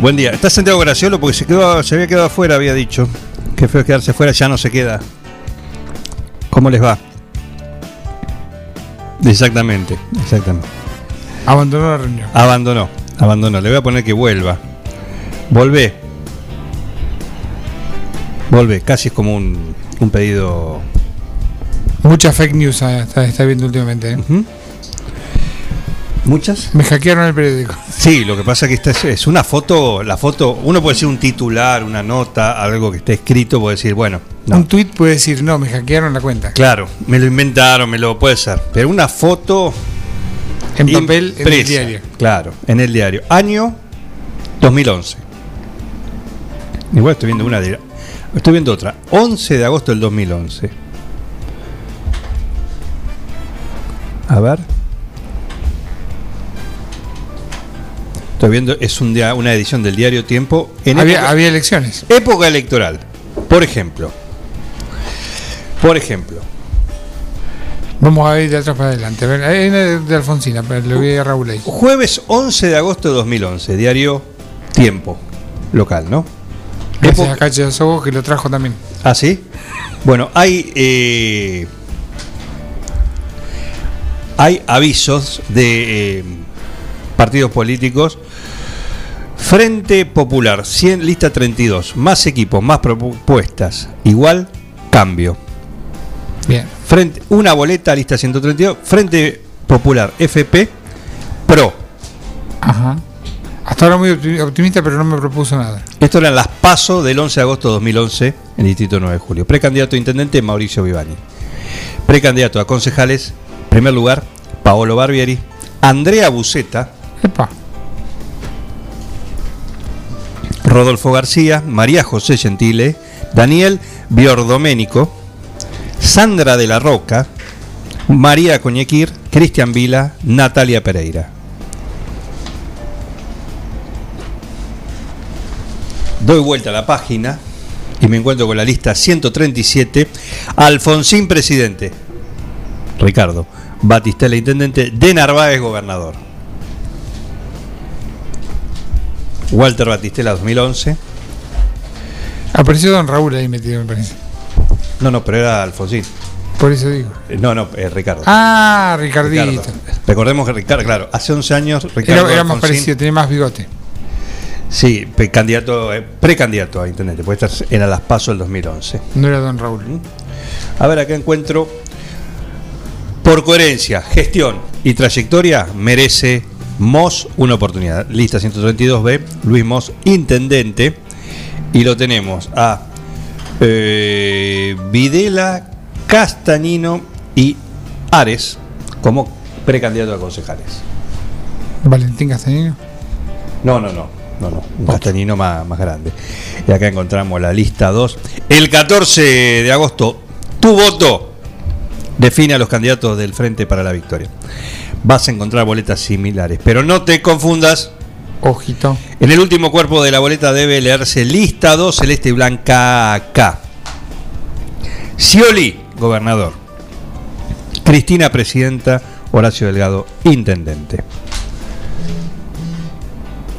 Buen día. Está Santiago Graciolo porque se, quedó, se había quedado afuera, había dicho. Qué feo es quedarse afuera, ya no se queda. ¿Cómo les va? Exactamente, exactamente. Abandonó la reunión. Abandonó, abandonó. Le voy a poner que vuelva. Volvé. Volvé, casi es como un, un pedido. Mucha fake news ah, está, está viendo últimamente. ¿eh? ¿Muchas? Me hackearon el periódico. Sí, lo que pasa es que esta es, una foto, la foto, uno puede decir un titular, una nota, algo que esté escrito, puede decir, bueno, no. Un tweet puede decir, no, me hackearon la cuenta. Claro, me lo inventaron, me lo puede ser. Pero una foto En papel, en el diario. Claro, en el diario. Año 2011. Igual estoy viendo una de Estoy viendo otra. 11 de agosto del 2011. A ver. Estoy viendo, es un día, una edición del diario Tiempo. En Había, época- había elecciones. Época electoral. Por ejemplo. Por ejemplo. Vamos a ir de atrás para adelante. De, de Alfonsina, pero le voy a Raúl ahí. Jueves 11 de agosto de 2011. Diario Tiempo. Local, ¿no? Gracias a Cacho Sobo que lo trajo también. ¿Ah, sí? Bueno, hay. eh, hay avisos de eh, partidos políticos. Frente Popular, 100, lista 32. Más equipos, más propuestas. Igual, cambio. Bien. Frente, una boleta, lista 132. Frente Popular, FP, PRO. Ajá. Hasta ahora muy opti- optimista, pero no me propuso nada. Esto eran las PASO del 11 de agosto de 2011 en el Distrito 9 de Julio. Precandidato a intendente Mauricio Vivani. Precandidato a concejales, primer lugar, Paolo Barbieri, Andrea Buceta, Epa. Rodolfo García, María José Gentile, Daniel Biordoménico, Sandra de la Roca, María Coñequir, Cristian Vila, Natalia Pereira. Doy vuelta a la página y me encuentro con la lista 137. Alfonsín presidente. Ricardo. Batistela intendente. De Narváez gobernador. Walter Batistela 2011. Apareció Don Raúl ahí metido, me parece. No, no, pero era Alfonsín. Por eso digo. Eh, No, no, eh, Ricardo. Ah, Ricardito. Ricardo. Recordemos que Ricardo, claro, hace 11 años Ricardo Era, era más Alfonsín- parecido, tenía más bigote. Sí, candidato, eh, precandidato a intendente, pues esta era las PASO del 2011. No era Don Raúl. A ver, acá encuentro, por coherencia, gestión y trayectoria, merece Moss una oportunidad. Lista 132B, Luis Moss, intendente. Y lo tenemos a eh, Videla, Castañino y Ares como precandidato a concejales. Valentín Castañino. No, no, no. No, no. Un castañino más, más grande. Y acá encontramos la lista 2. El 14 de agosto, tu voto define a los candidatos del Frente para la Victoria. Vas a encontrar boletas similares. Pero no te confundas. Ojito. En el último cuerpo de la boleta debe leerse lista 2, celeste y blanca K. Scioli, gobernador. Cristina, presidenta. Horacio Delgado, intendente.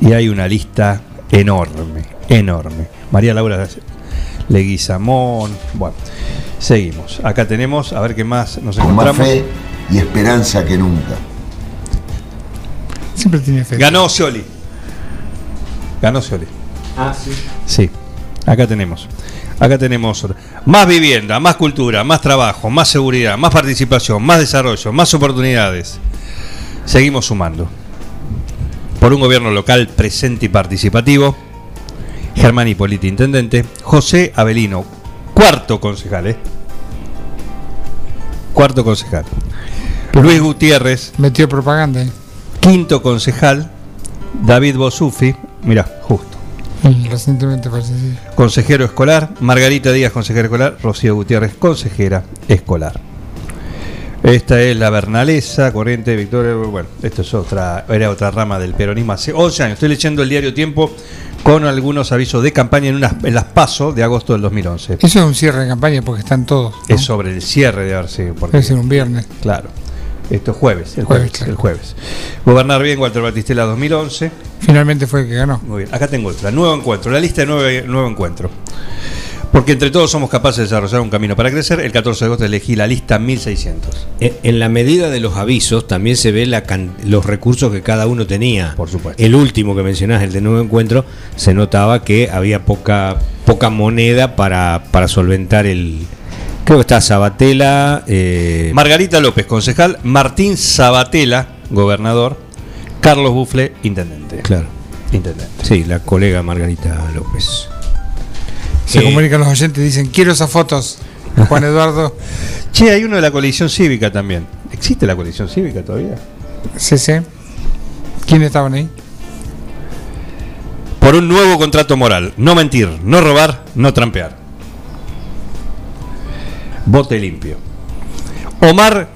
Y hay una lista enorme, enorme. María Laura Leguizamón. Bueno, seguimos. Acá tenemos, a ver qué más nos con más encontramos. fe y esperanza que nunca. Siempre tiene fe. Ganó Scioli. Ganó Scioli. Ah, sí. Sí. Acá tenemos. Acá tenemos otra. más vivienda, más cultura, más trabajo, más seguridad, más participación, más desarrollo, más oportunidades. Seguimos sumando. Por un gobierno local presente y participativo. Germán Hipólito, intendente. José Avelino, cuarto concejal, ¿eh? Cuarto concejal. Luis Gutiérrez, Metió propaganda. ¿eh? Quinto concejal. David Bosufi, mira, justo. Y Recientemente sí. consejero escolar, Margarita Díaz, consejera escolar, Rocío Gutiérrez, consejera escolar. Esta es la Bernalesa, Corriente, Victoria, bueno, esto es otra, era otra rama del peronismo hace 11 años. Estoy leyendo el diario Tiempo con algunos avisos de campaña en, unas, en las PASO de agosto del 2011. Eso es un cierre de campaña porque están todos. ¿no? Es sobre el cierre de haber sido, porque, ser un viernes. claro, esto es jueves, el Jueves, jueves, claro. el jueves. Gobernar bien, Walter Batistela 2011. Finalmente fue el que ganó. Muy bien, acá tengo otra, nuevo encuentro, la lista de nueve, nuevo encuentro. Porque entre todos somos capaces de desarrollar un camino para crecer. El 14 de agosto elegí la lista 1600. En en la medida de los avisos también se ve la can- los recursos que cada uno tenía. Por supuesto. El último que mencionás, el de nuevo encuentro, se notaba que había poca poca moneda para, para solventar el. Creo que está Sabatella. eh, Margarita López, concejal. Martín Sabatella, gobernador. Carlos Bufle, intendente. claro. Intendente. Sí, la colega Margarita López. Se Eh, comunican los oyentes y dicen, quiero esas fotos. Juan Eduardo, Che, hay uno de la coalición cívica también. ¿Existe la coalición cívica todavía? CC. ¿Quiénes estaban ahí? Por un nuevo contrato moral. No mentir, no robar, no trampear. Vote limpio. Omar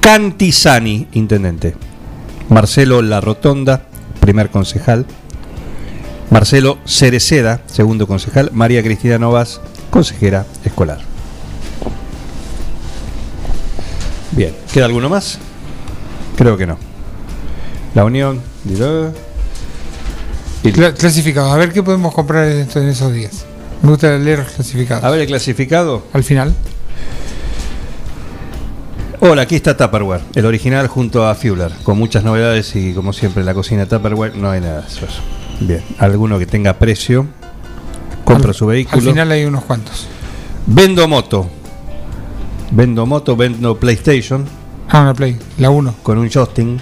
Cantizani, intendente. Marcelo La Rotonda, primer concejal. Marcelo Cereceda, segundo concejal. María Cristina Novas, consejera escolar. Bien, ¿queda alguno más? Creo que no. La Unión. dirá- y- Cla- clasificados. A ver qué podemos comprar en, esos días. Me gusta leer los clasificados. A ver el clasificado. Al final. Hola, aquí está Tupperware, el original junto a Fuller, con muchas novedades y como siempre en la cocina Tupperware no hay nada de eso. Bien, alguno que tenga precio, compra Al- su Al vehículo. final hay unos cuantos. Vendo moto. Vendo moto, vendo PlayStation Ah, una Play. La 1. con un joystick.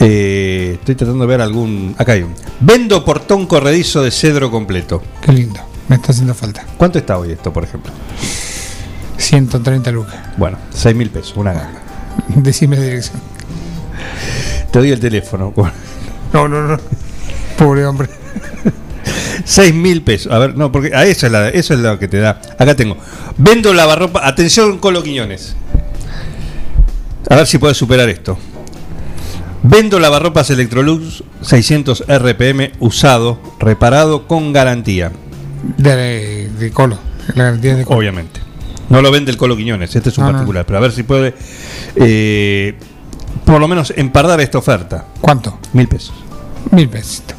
Eh, estoy tratando de ver algún. Acá hay un. Vendo portón corredizo de cedro completo. Qué lindo. Me está haciendo falta. ¿Cuánto está hoy esto, por ejemplo? 130 lucas. Bueno, 6 mil pesos, una ganga. Decime la dirección. Te doy el teléfono. No, no, no. Pobre hombre. 6 mil pesos. A ver, no, porque a eso es, la, eso es lo que te da. Acá tengo. Vendo lavarropa. Atención, Colo Quiñones. A ver si puedes superar esto. Vendo lavarropas Electrolux 600 RPM usado, reparado con garantía. De, de Colo. La garantía de Colo. Obviamente. No lo vende el Colo Quiñones, este es un No, no. particular. Pero a ver si puede, eh, por lo menos, empardar esta oferta. ¿Cuánto? Mil pesos. Mil pesitos.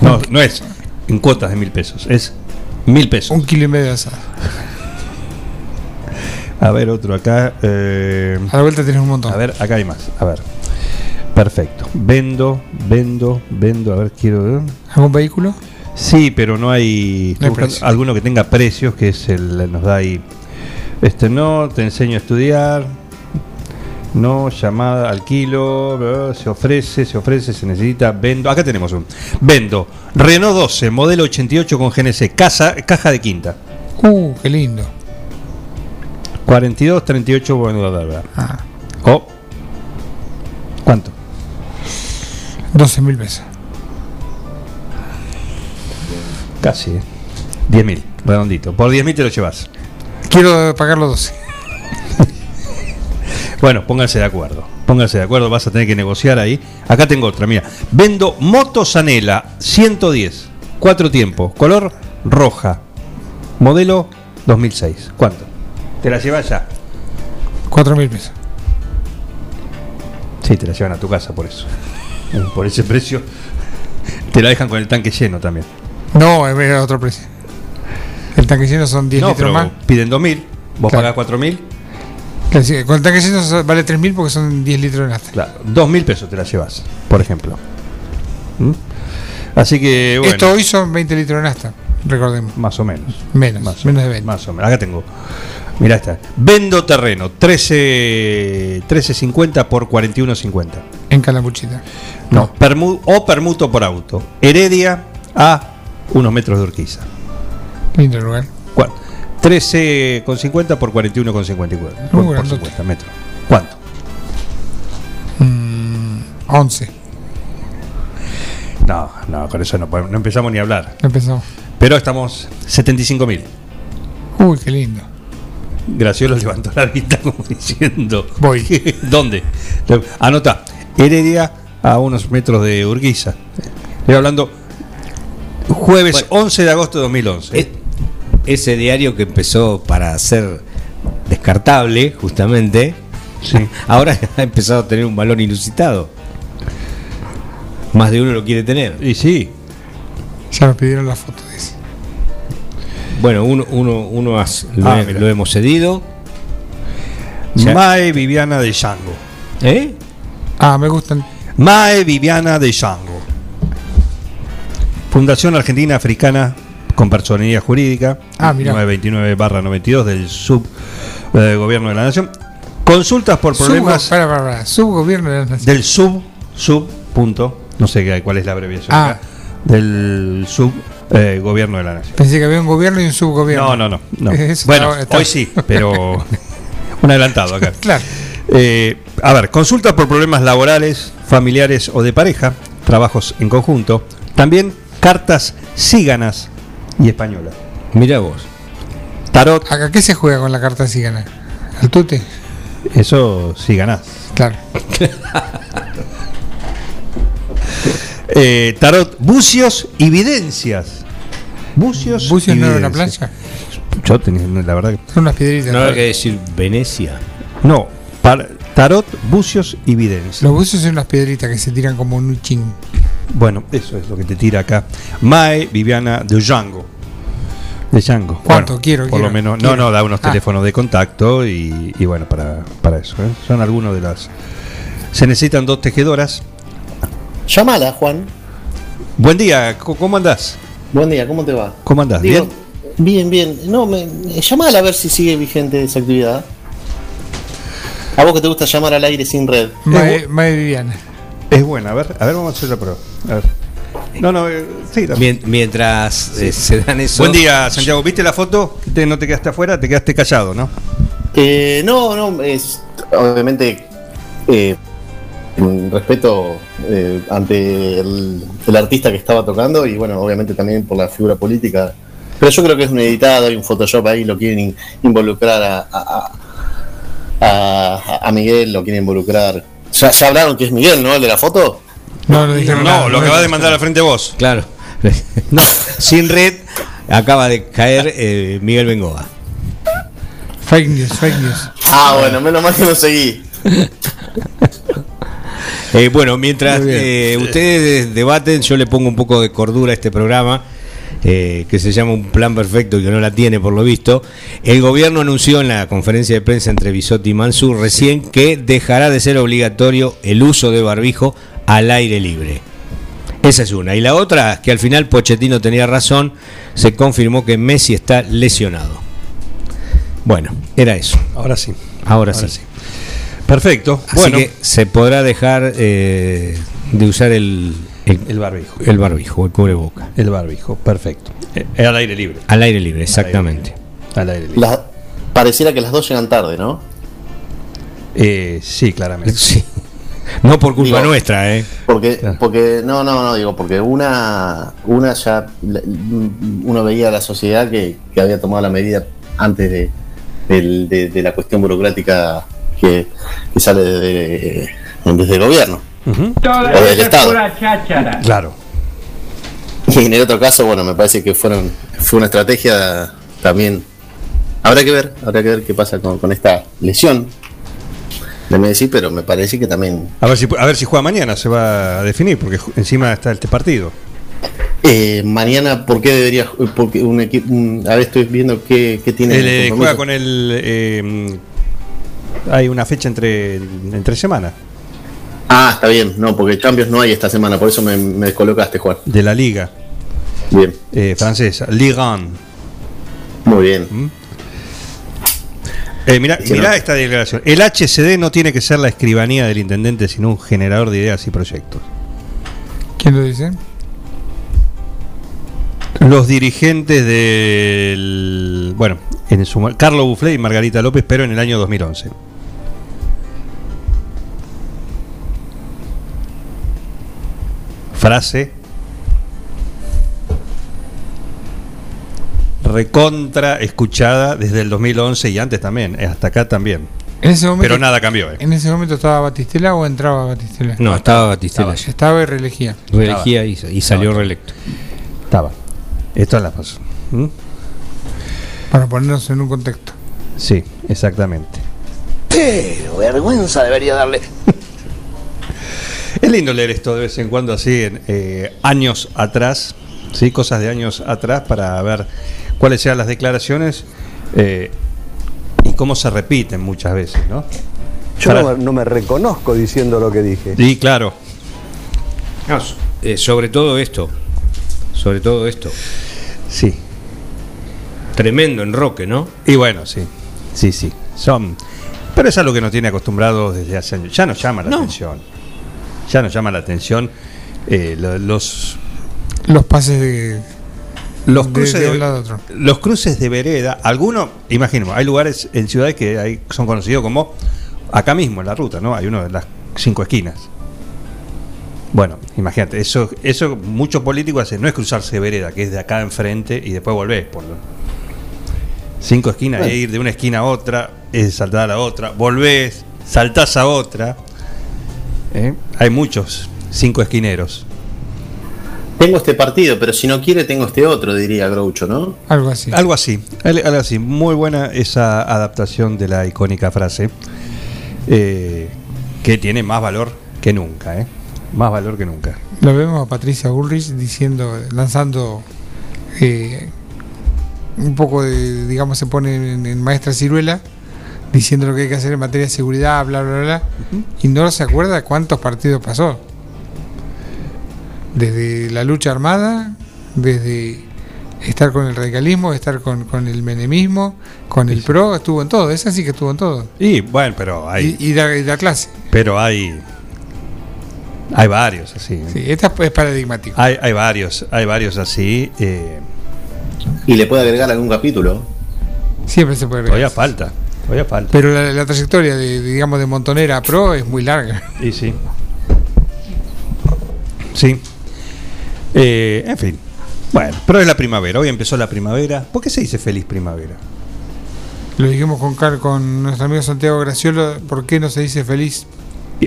No, no es en cuotas de mil pesos, es mil pesos. Un kilo y medio de asado. A ver, otro acá. eh, A la vuelta tienes un montón. a ver, acá hay más. A ver. Perfecto. Vendo, vendo, vendo. A ver, quiero. ¿Algún vehículo? Sí, pero no hay. estoy hay alguno que tenga precios, que es el nos da ahí. Este no, te enseño a estudiar. No, llamada al kilo, se ofrece, se ofrece, se necesita, vendo. Acá tenemos un. Vendo. Renault 12, modelo 88 con GNC, casa, caja de quinta. Uh, qué lindo. 42, 38, bueno, da. Ah, Oh. ¿Cuánto? 12 mil pesos. Casi, ¿eh? 10.000, redondito. Por 10.000 te lo llevas. Quiero pagar los 12. Bueno, pónganse de acuerdo. Pónganse de acuerdo, vas a tener que negociar ahí. Acá tengo otra, mira. Vendo Moto Sanela 110, cuatro tiempos, color roja, modelo 2006. ¿Cuánto? ¿Te la llevas ya? 4 mil pesos. Sí, te la llevan a tu casa por eso. Eh, Por ese precio. Te la dejan con el tanque lleno también. No, es otro precio. El tanque lleno son 10 No, litros pero más. piden 2.000, vos Claro. pagás 4.000. Claro, sí, Con el tanque lleno vale 3 mil porque son 10 litros de nafta. Claro, dos mil pesos te la llevas, por ejemplo. ¿Mm? Así que bueno, Esto hoy son 20 litros de nafta, recordemos. más o menos. Menos, Más o menos de 20. Más o menos. Acá tengo. Mirá esta. Vendo terreno, 13 13.50 por 41.50. En Calamuchita. No, permu- o permuto por auto. Heredia a unos metros de Urquiza. Lindo lugar. ¿Cuánto? 13,50 por 41,54. Por, por grandote. 50 metros. ¿Cuánto? Mm, 11. No, no, con eso no, podemos- no empezamos ni a hablar. Empezamos. Pero estamos 75 mil. Uy, qué lindo. Graciolo levantó la vista como diciendo. Voy. ¿Dónde? Anota. Heredia a unos metros de Urquiza. Estoy hablando. Jueves Bueno. 11 de agosto de 2011. E- ese diario que empezó para ser descartable, justamente, Sí. ahora ha empezado a tener un valor inusitado. Más de uno lo quiere tener. Y sí. Ya nos pidieron la foto de ese. Bueno, uno, uno, uno has- lo, Ah, he- lo hemos cedido. Ya. Mae Viviana de Django. ¿Eh? Ah, me gustan. Mae Viviana de Django. Fundación Argentina Africana con personalidad jurídica. Ah, mirá. 929-92 del subgobierno de la Nación. Consultas por problemas para, para, para. Subgobierno de la nación. del sub, sub, punto. No sé cuál es la abreviación Ah. acá. Del subgobierno de la Nación. Pensé que había un gobierno y un subgobierno. No, no, no. no. Bueno, hoy sí, pero un adelantado acá. Claro. Eh, a ver, consultas por problemas laborales, familiares o de pareja, trabajos en conjunto, también cartas síganas y españolas. Mira vos. Tarot, ¿A qué se juega con la carta si gana? ¿Al tute? eso sí ganás. Claro. Eh, tarot, bucios y videncias. Bucios, ¿Bucios y no era una playa? Yo tenía, la verdad que. Son unas piedritas. No hay que decir Venecia. No, tarot, bucios y videncias. Los bucios son unas piedritas que se tiran como un chin. Bueno, eso es lo que te tira acá. Mae Viviana de Django. De Django. ¿Cuánto? Bueno, Quiero, Por quiero, lo menos. quiero. No, no, da unos Ah. teléfonos de contacto y, y bueno, para, para eso. ¿eh? Son algunos de las. Se necesitan dos tejedoras. Llámala, Juan. Buen día, ¿cómo andás? Buen día, ¿cómo te va? ¿Cómo andás? Digo, ¿Bien? bien, bien. No, me, me- llamala a ver si sigue vigente esa actividad. A vos que te gusta llamar al aire sin red. Mae, Mae Viviana. Es buena, a ver, a ver, vamos a hacer la prueba. A ver. No, no, eh, sí, la- Mien- mientras eh, se dan eso. Buen día, Santiago. ¿Viste la foto? Te- no te quedaste afuera, te quedaste callado, ¿no? Eh, no, no, es obviamente eh, un respeto eh, ante el, el artista que estaba tocando y bueno, obviamente también por la figura política. Pero yo creo que es un editado, hay un Photoshop ahí, lo quieren in- involucrar a, a, a- a- a Miguel, lo quieren involucrar. Ya, ya hablaron que es Miguel, ¿no? El de la foto. No, no dijeron nada. No, lo acabas de mandar al frente vos. Claro. No, sin red acaba de caer eh, Miguel Bengoa. Fake news, fake news. Ah, bueno, menos mal que no seguí. Eh, bueno, mientras eh, ustedes debaten, yo le pongo un poco de cordura a este programa. Eh, que se llama Un Plan Perfecto y que no la tiene por lo visto. El gobierno anunció en la conferencia de prensa entre Bisotti y Mansur recién que dejará de ser obligatorio el uso de barbijo al aire libre. Esa es una. Y la otra, que al final Pochettino tenía razón, se confirmó que Messi está lesionado. Bueno, era eso. Ahora sí. Ahora, Ahora sí. sí. Perfecto. Así bueno, que se podrá dejar eh, de usar el, el, el barbijo. el barbijo, el cubreboca. El barbijo, perfecto. Eh, al aire libre. Al aire libre, exactamente. Al aire libre. Pareciera que las dos llegan tarde, ¿no? Eh, sí, claramente. Sí. No por culpa Digo- nuestra, ¿eh? Porque, Claro. porque, no, no, no, digo, porque una, una ya, la- uno veía a la sociedad que, que había tomado la medida antes de, de, de la cuestión burocrática que, que sale desde, desde el gobierno O del Estado. Claro. Y en el otro caso, bueno, me parece que fueron fue una estrategia también. Habrá que ver, habrá que ver qué pasa con, con esta lesión de Messi, pero me parece que también A ver si a ver si juega mañana se va a definir porque encima está este partido. Eh, mañana, ¿por qué debería? Porque un equipo. a ver, estoy viendo qué, qué tiene. Eh, compromiso. juega con el eh, hay una fecha entre entre semanas. Ah, está bien. No, porque Champions no hay esta semana, por eso me, me descolocaste, Juan. de la liga Bien, eh, francesa, Ligue 1. muy bien. Eh, mira, Sí, mirá no. esta declaración. El HCD no tiene que ser la escribanía del intendente, sino un generador de ideas y proyectos. ¿Quién lo dice? Los dirigentes del. Bueno, en su, Carlos Bufflet y Margarita López, pero en el año 2011. Frase. Recontra escuchada desde el 2011 y antes también, eh, hasta acá también. En ese momento, Pero nada cambió. eh. ¿En ese momento estaba Batistela o entraba Batistela? No, estaba Batistela. Ya Estaba y reelegía. Reelegía y, y salió reelecto. Estaba. Esto es la paso. ¿Mm? Para ponernos en un contexto. Sí, exactamente. Pero vergüenza debería darle. Es lindo leer esto de vez en cuando así, en, eh, años atrás, ¿sí? cosas de años atrás, para ver cuáles sean las declaraciones eh, y cómo se repiten muchas veces, ¿no? Yo Para- no, me- no me reconozco diciendo lo que dije. Y claro, No, eh, sobre todo esto. Sobre todo esto. sí. Tremendo enroque, ¿no? Y bueno, sí, sí, sí. Son, pero es algo que nos tiene acostumbrados desde hace años. Ya nos llama la No. atención. Ya nos llama la atención eh, lo- los Los pases de, Los de- cruces de de, un lado a otro. los cruces de vereda, algunos, imaginemos, hay lugares en ciudades que hay- son conocidos como acá mismo en la ruta, ¿no? Hay uno de las cinco esquinas. Bueno, imagínate, eso, eso muchos políticos hacen, no es cruzarse vereda, que es de acá enfrente y después volvés por lo- cinco esquinas, Bueno. es ir de una esquina a otra, es saltar a la otra, volvés, saltás a otra. ¿Eh? Hay muchos cinco esquineros. Tengo este partido, pero si no quiere, tengo este otro, diría Groucho, ¿no? Algo así. Algo así, al- algo así. Muy buena esa adaptación de la icónica frase, eh, que tiene más valor que nunca, ¿eh? Más valor que nunca. Lo vemos a Patricia Bullrich diciendo, lanzando eh, un poco de, digamos, se pone en, en maestra ciruela, diciendo lo que hay que hacer en materia de seguridad, bla, bla, bla, y no se acuerda cuántos partidos pasó. Desde la lucha armada, desde estar con el radicalismo, estar con, con el menemismo, con el PRO, estuvo en todo, esa sí que estuvo en todo. Y bueno, pero hay, Y, y da, y da clase. pero hay, hay varios así. ¿eh? Sí, esta es paradigmático. Hay, hay varios, hay varios así. eh, Y le puede agregar algún capítulo. Siempre se puede todavía agregar. falta, todavía falta. Pero la, la trayectoria de, digamos, de Montonera a Pro es muy larga. Y sí. Sí. Eh, en fin. Bueno, pero es la primavera. Hoy empezó la primavera. ¿Por qué se dice feliz primavera? Lo dijimos con Car, con nuestro amigo Santiago Graciolo, ¿por qué no se dice feliz?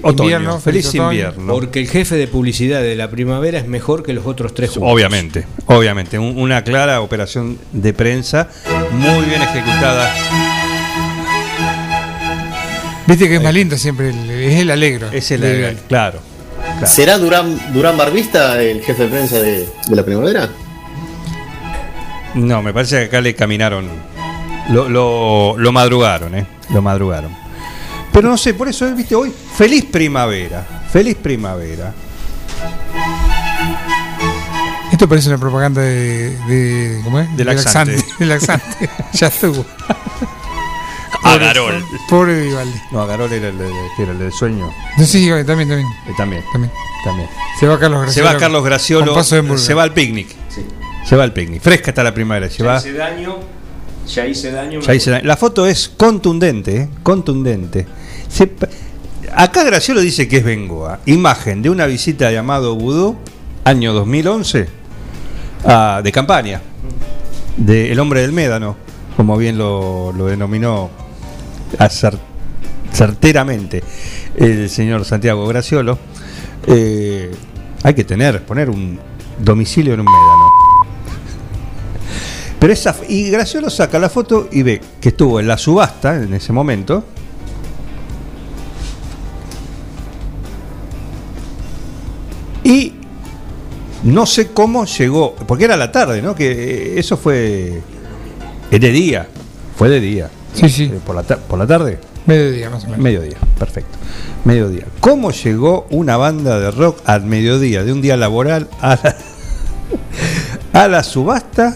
Otoño, Invierno, feliz, feliz otoño. invierno. Porque el jefe de publicidad de la primavera es mejor que los otros tres juntos. Obviamente, obviamente. Un- una clara operación de prensa, muy bien ejecutada. Viste que es más lindo siempre, el- es el alegro. Es el, del- claro. claro. ¿Será Durán, Durán Barbista el jefe de prensa de, de la primavera? No, me parece que acá le caminaron. Lo, lo, lo madrugaron, ¿eh? Lo madrugaron. Pero no sé, por eso, viste, hoy, feliz primavera. Feliz primavera. Esto parece una propaganda de. de ¿Cómo es? De laxante. De laxante. ya estuvo. Agarol. Pobre Vivaldi. No, Agarol era el, de- era el del sueño. No, sí, también, también. Eh, también, también. también. Se va Carlos Se Graciolo. va Carlos Graciolo, se va al picnic. Se va al picnic. Fresca está la primavera. Se va, daño, ya hice daño. ya hice la, la foto es contundente, ¿eh? contundente. Se acá Graciolo dice que es Bengoa. Imagen de una visita de Amado Vudú, año 2011, ah, de campaña, de El hombre del Médano, como bien lo, lo denominó acer- certeramente el señor Santiago Graciolo. Eh, hay que tener, poner un domicilio en un médano. Pero esa, y Graciolo saca la foto y ve que estuvo en la subasta en ese momento. Y no sé cómo llegó, porque era la tarde, ¿no? Que eso fue. De día, fue de día. Sí, sí. Eh, Por la, por la tarde. Mediodía, más o menos. Mediodía, perfecto. Mediodía. ¿Cómo llegó una banda de rock al mediodía, de un día laboral a la, a la subasta?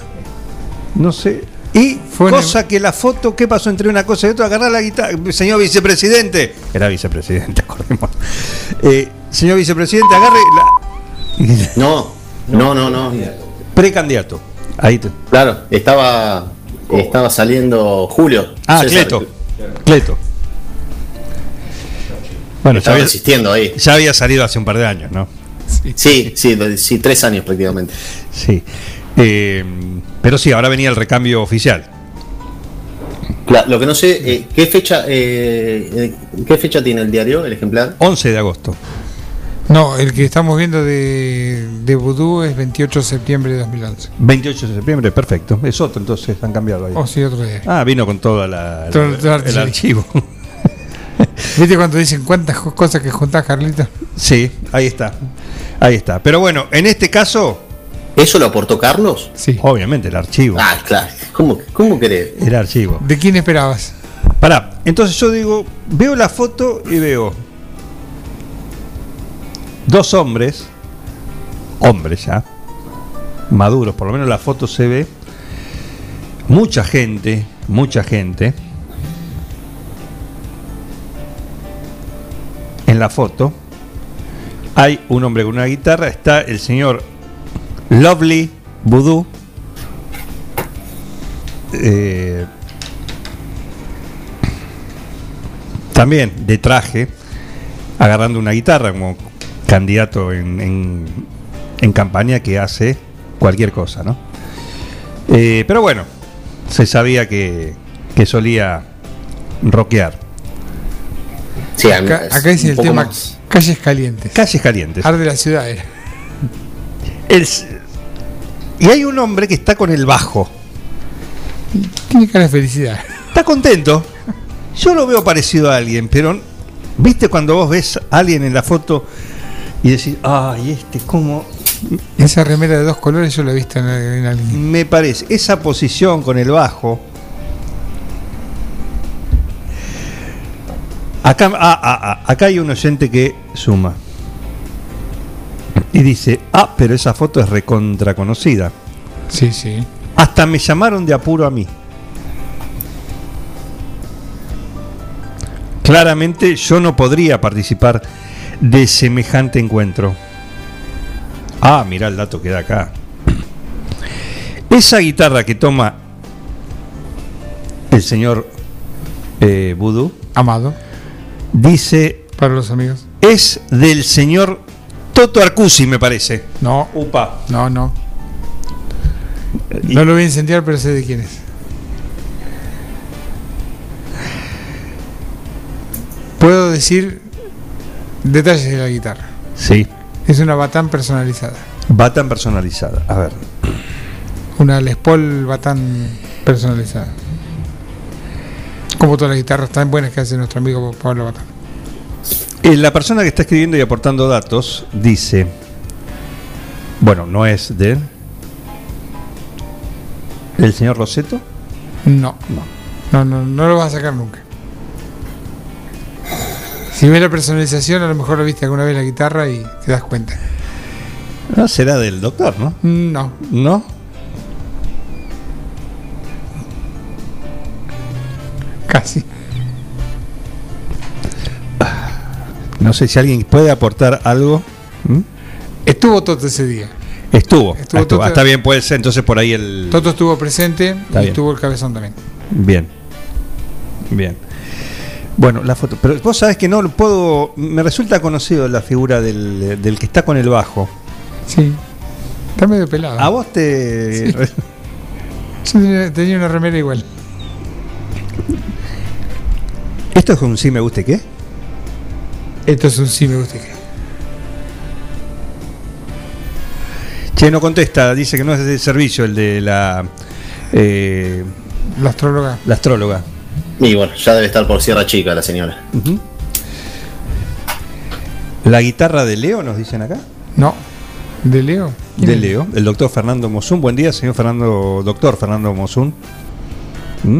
No sé. Y Fue cosa que la foto, ¿qué pasó entre una cosa y otra? Agarrar la guitarra. Señor vicepresidente. Era vicepresidente, acordemos. Eh, señor vicepresidente, agarre la. No, no, no, no. Precandidato. Ahí te- Claro, estaba, estaba saliendo Julio. Ah, César, Cleto. Cleto. Bueno, ya Estaba había, insistiendo ahí. ya había salido hace un par de años, ¿no? Sí, sí, sí, tres años prácticamente. Sí. Eh, pero sí, ahora venía el recambio oficial. Lo que no sé, eh, ¿qué fecha eh, eh, qué fecha tiene el diario, el ejemplar? 11 de agosto. No, el que estamos viendo de, de Vudú es 28 de septiembre de 2011. 28 de septiembre, perfecto. Es otro, entonces han cambiado ahí. Oh, sí, otro día. Ah, vino con toda la, Todo- el, todo el archivo. archivo. ¿Viste cuando dicen cuántas co- cosas que juntás, Carlito? sí, ahí está. Ahí está. Pero bueno, en este caso, ¿Eso lo aportó Carlos? Sí. obviamente el archivo. Ah, claro. ¿Cómo, cómo querés? El archivo. ¿De quién esperabas? Pará, entonces yo digo, veo la foto y veo dos hombres, hombres ya, maduros, por lo menos la foto se ve, mucha gente, mucha gente, en la foto hay un hombre con una guitarra, está el señor Lovely Voodoo, eh, también de traje, agarrando una guitarra como candidato en, en- en campaña que hace cualquier cosa, ¿no? Eh, pero bueno, se sabía que, que solía rockear. Sí, Acá, es acá dice un el tema más. calles calientes. Calles calientes. Arde la ciudad era. El- y hay un hombre que está con el bajo. Tiene cara de felicidad. Está contento. Yo lo veo parecido a alguien, pero ¿viste cuando vos ves a alguien en la foto y decís, ay, este, ¿cómo? Esa remera de dos colores yo la he visto en, en alguien. Me parece, esa posición con el bajo. Acá, ah, ah, ah, acá hay un oyente que suma. Y dice, ah, pero esa foto es recontra conocida. Sí, sí. Hasta me llamaron de apuro a mí. Claramente yo no podría participar de semejante encuentro. Ah, mira el dato que da acá. Esa guitarra que toma el señor eh, Voodoo Amado, dice para los amigos. es del señor Toto Arcusi, me parece. No, Upa. no, no. No lo voy a incendiar, pero sé de quién es. Puedo decir detalles de la guitarra. Sí, Es una Batán personalizada. va tan personalizada. A ver. Una Les Paul Batán personalizada. Como todas las guitarras tan buenas que hace nuestro amigo Pablo Batán. Eh, La persona que está escribiendo y aportando datos dice, bueno, no es de el señor Roseto. No, no, no, no lo vas a sacar nunca. Si ves la personalización, a lo mejor lo viste alguna vez la guitarra y te das cuenta. No será del doctor, ¿no? No, ¿No? casi. No sé si alguien puede aportar algo. ¿Mm? Estuvo Toto ese día. Estuvo. Estuvo estuvo. Toto- Ah, está bien, puede ser. Entonces por ahí el. Toto estuvo presente Está y bien. estuvo el cabezón también. Bien. Bien. Bueno, la foto. Pero vos sabés que no lo puedo. Me resulta conocido la figura del, del que está con el bajo. Sí. Está medio pelado. A vos te. Yo tenía, tenía una remera igual. ¿Esto es un sí me guste qué? Esto es un sí me gusta que. Che, no contesta, dice que no es de servicio el de la, eh, La astróloga. la astróloga. Y bueno, ya debe estar por Sierra Chica la señora. La guitarra de Leo, nos dicen acá. No. ¿De Leo? ¿Quién De es? Leo, el doctor Fernando Mosun. Buen día, señor Fernando, doctor Fernando Mosun. ¿Mm?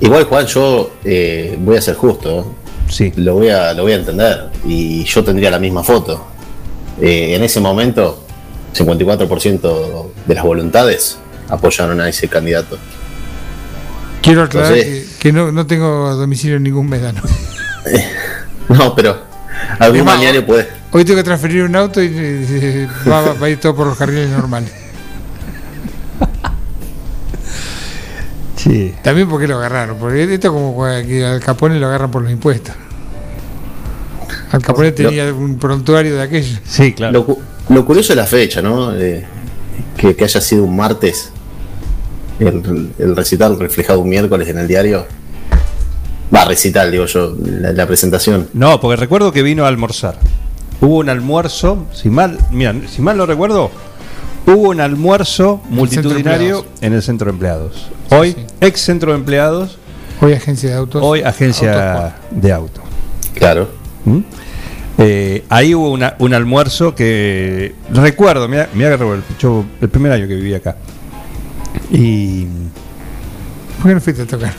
Igual, Juan, yo eh, voy a ser justo. Sí. Lo voy a, lo voy a entender. Y yo tendría la misma foto. Eh, en ese momento, 54% de las voluntades apoyaron a ese candidato. Quiero aclarar Entonces- que, que no, no tengo domicilio en ningún medano. No, pero algún balneario puede. Hoy tengo que transferir un auto y eh, va, va- va a ir todo por los carriles normales. Sí. También porque lo agarraron. Porque esto es como que al Capone lo agarran por los impuestos. Al Capone tenía un prontuario de aquello. Sí, claro. Lo, cu- lo curioso es la fecha, ¿no? Eh, que, que haya sido un martes el, el recital reflejado un miércoles en el diario. Va, recital, digo yo, la, la presentación. No, porque recuerdo que vino a almorzar. Hubo un almuerzo, si mal, mira, si mal no recuerdo, hubo un almuerzo multitudinario en el centro de empleados. Hoy, Sí. ex centro de empleados, Hoy agencia de autos. hoy agencia de auto. Claro. ¿Mm? Eh, ahí hubo una- un almuerzo que recuerdo, mira, mira que recuerdo, yo el primer año que viví acá. Y. ¿Por qué no fuiste a tocar?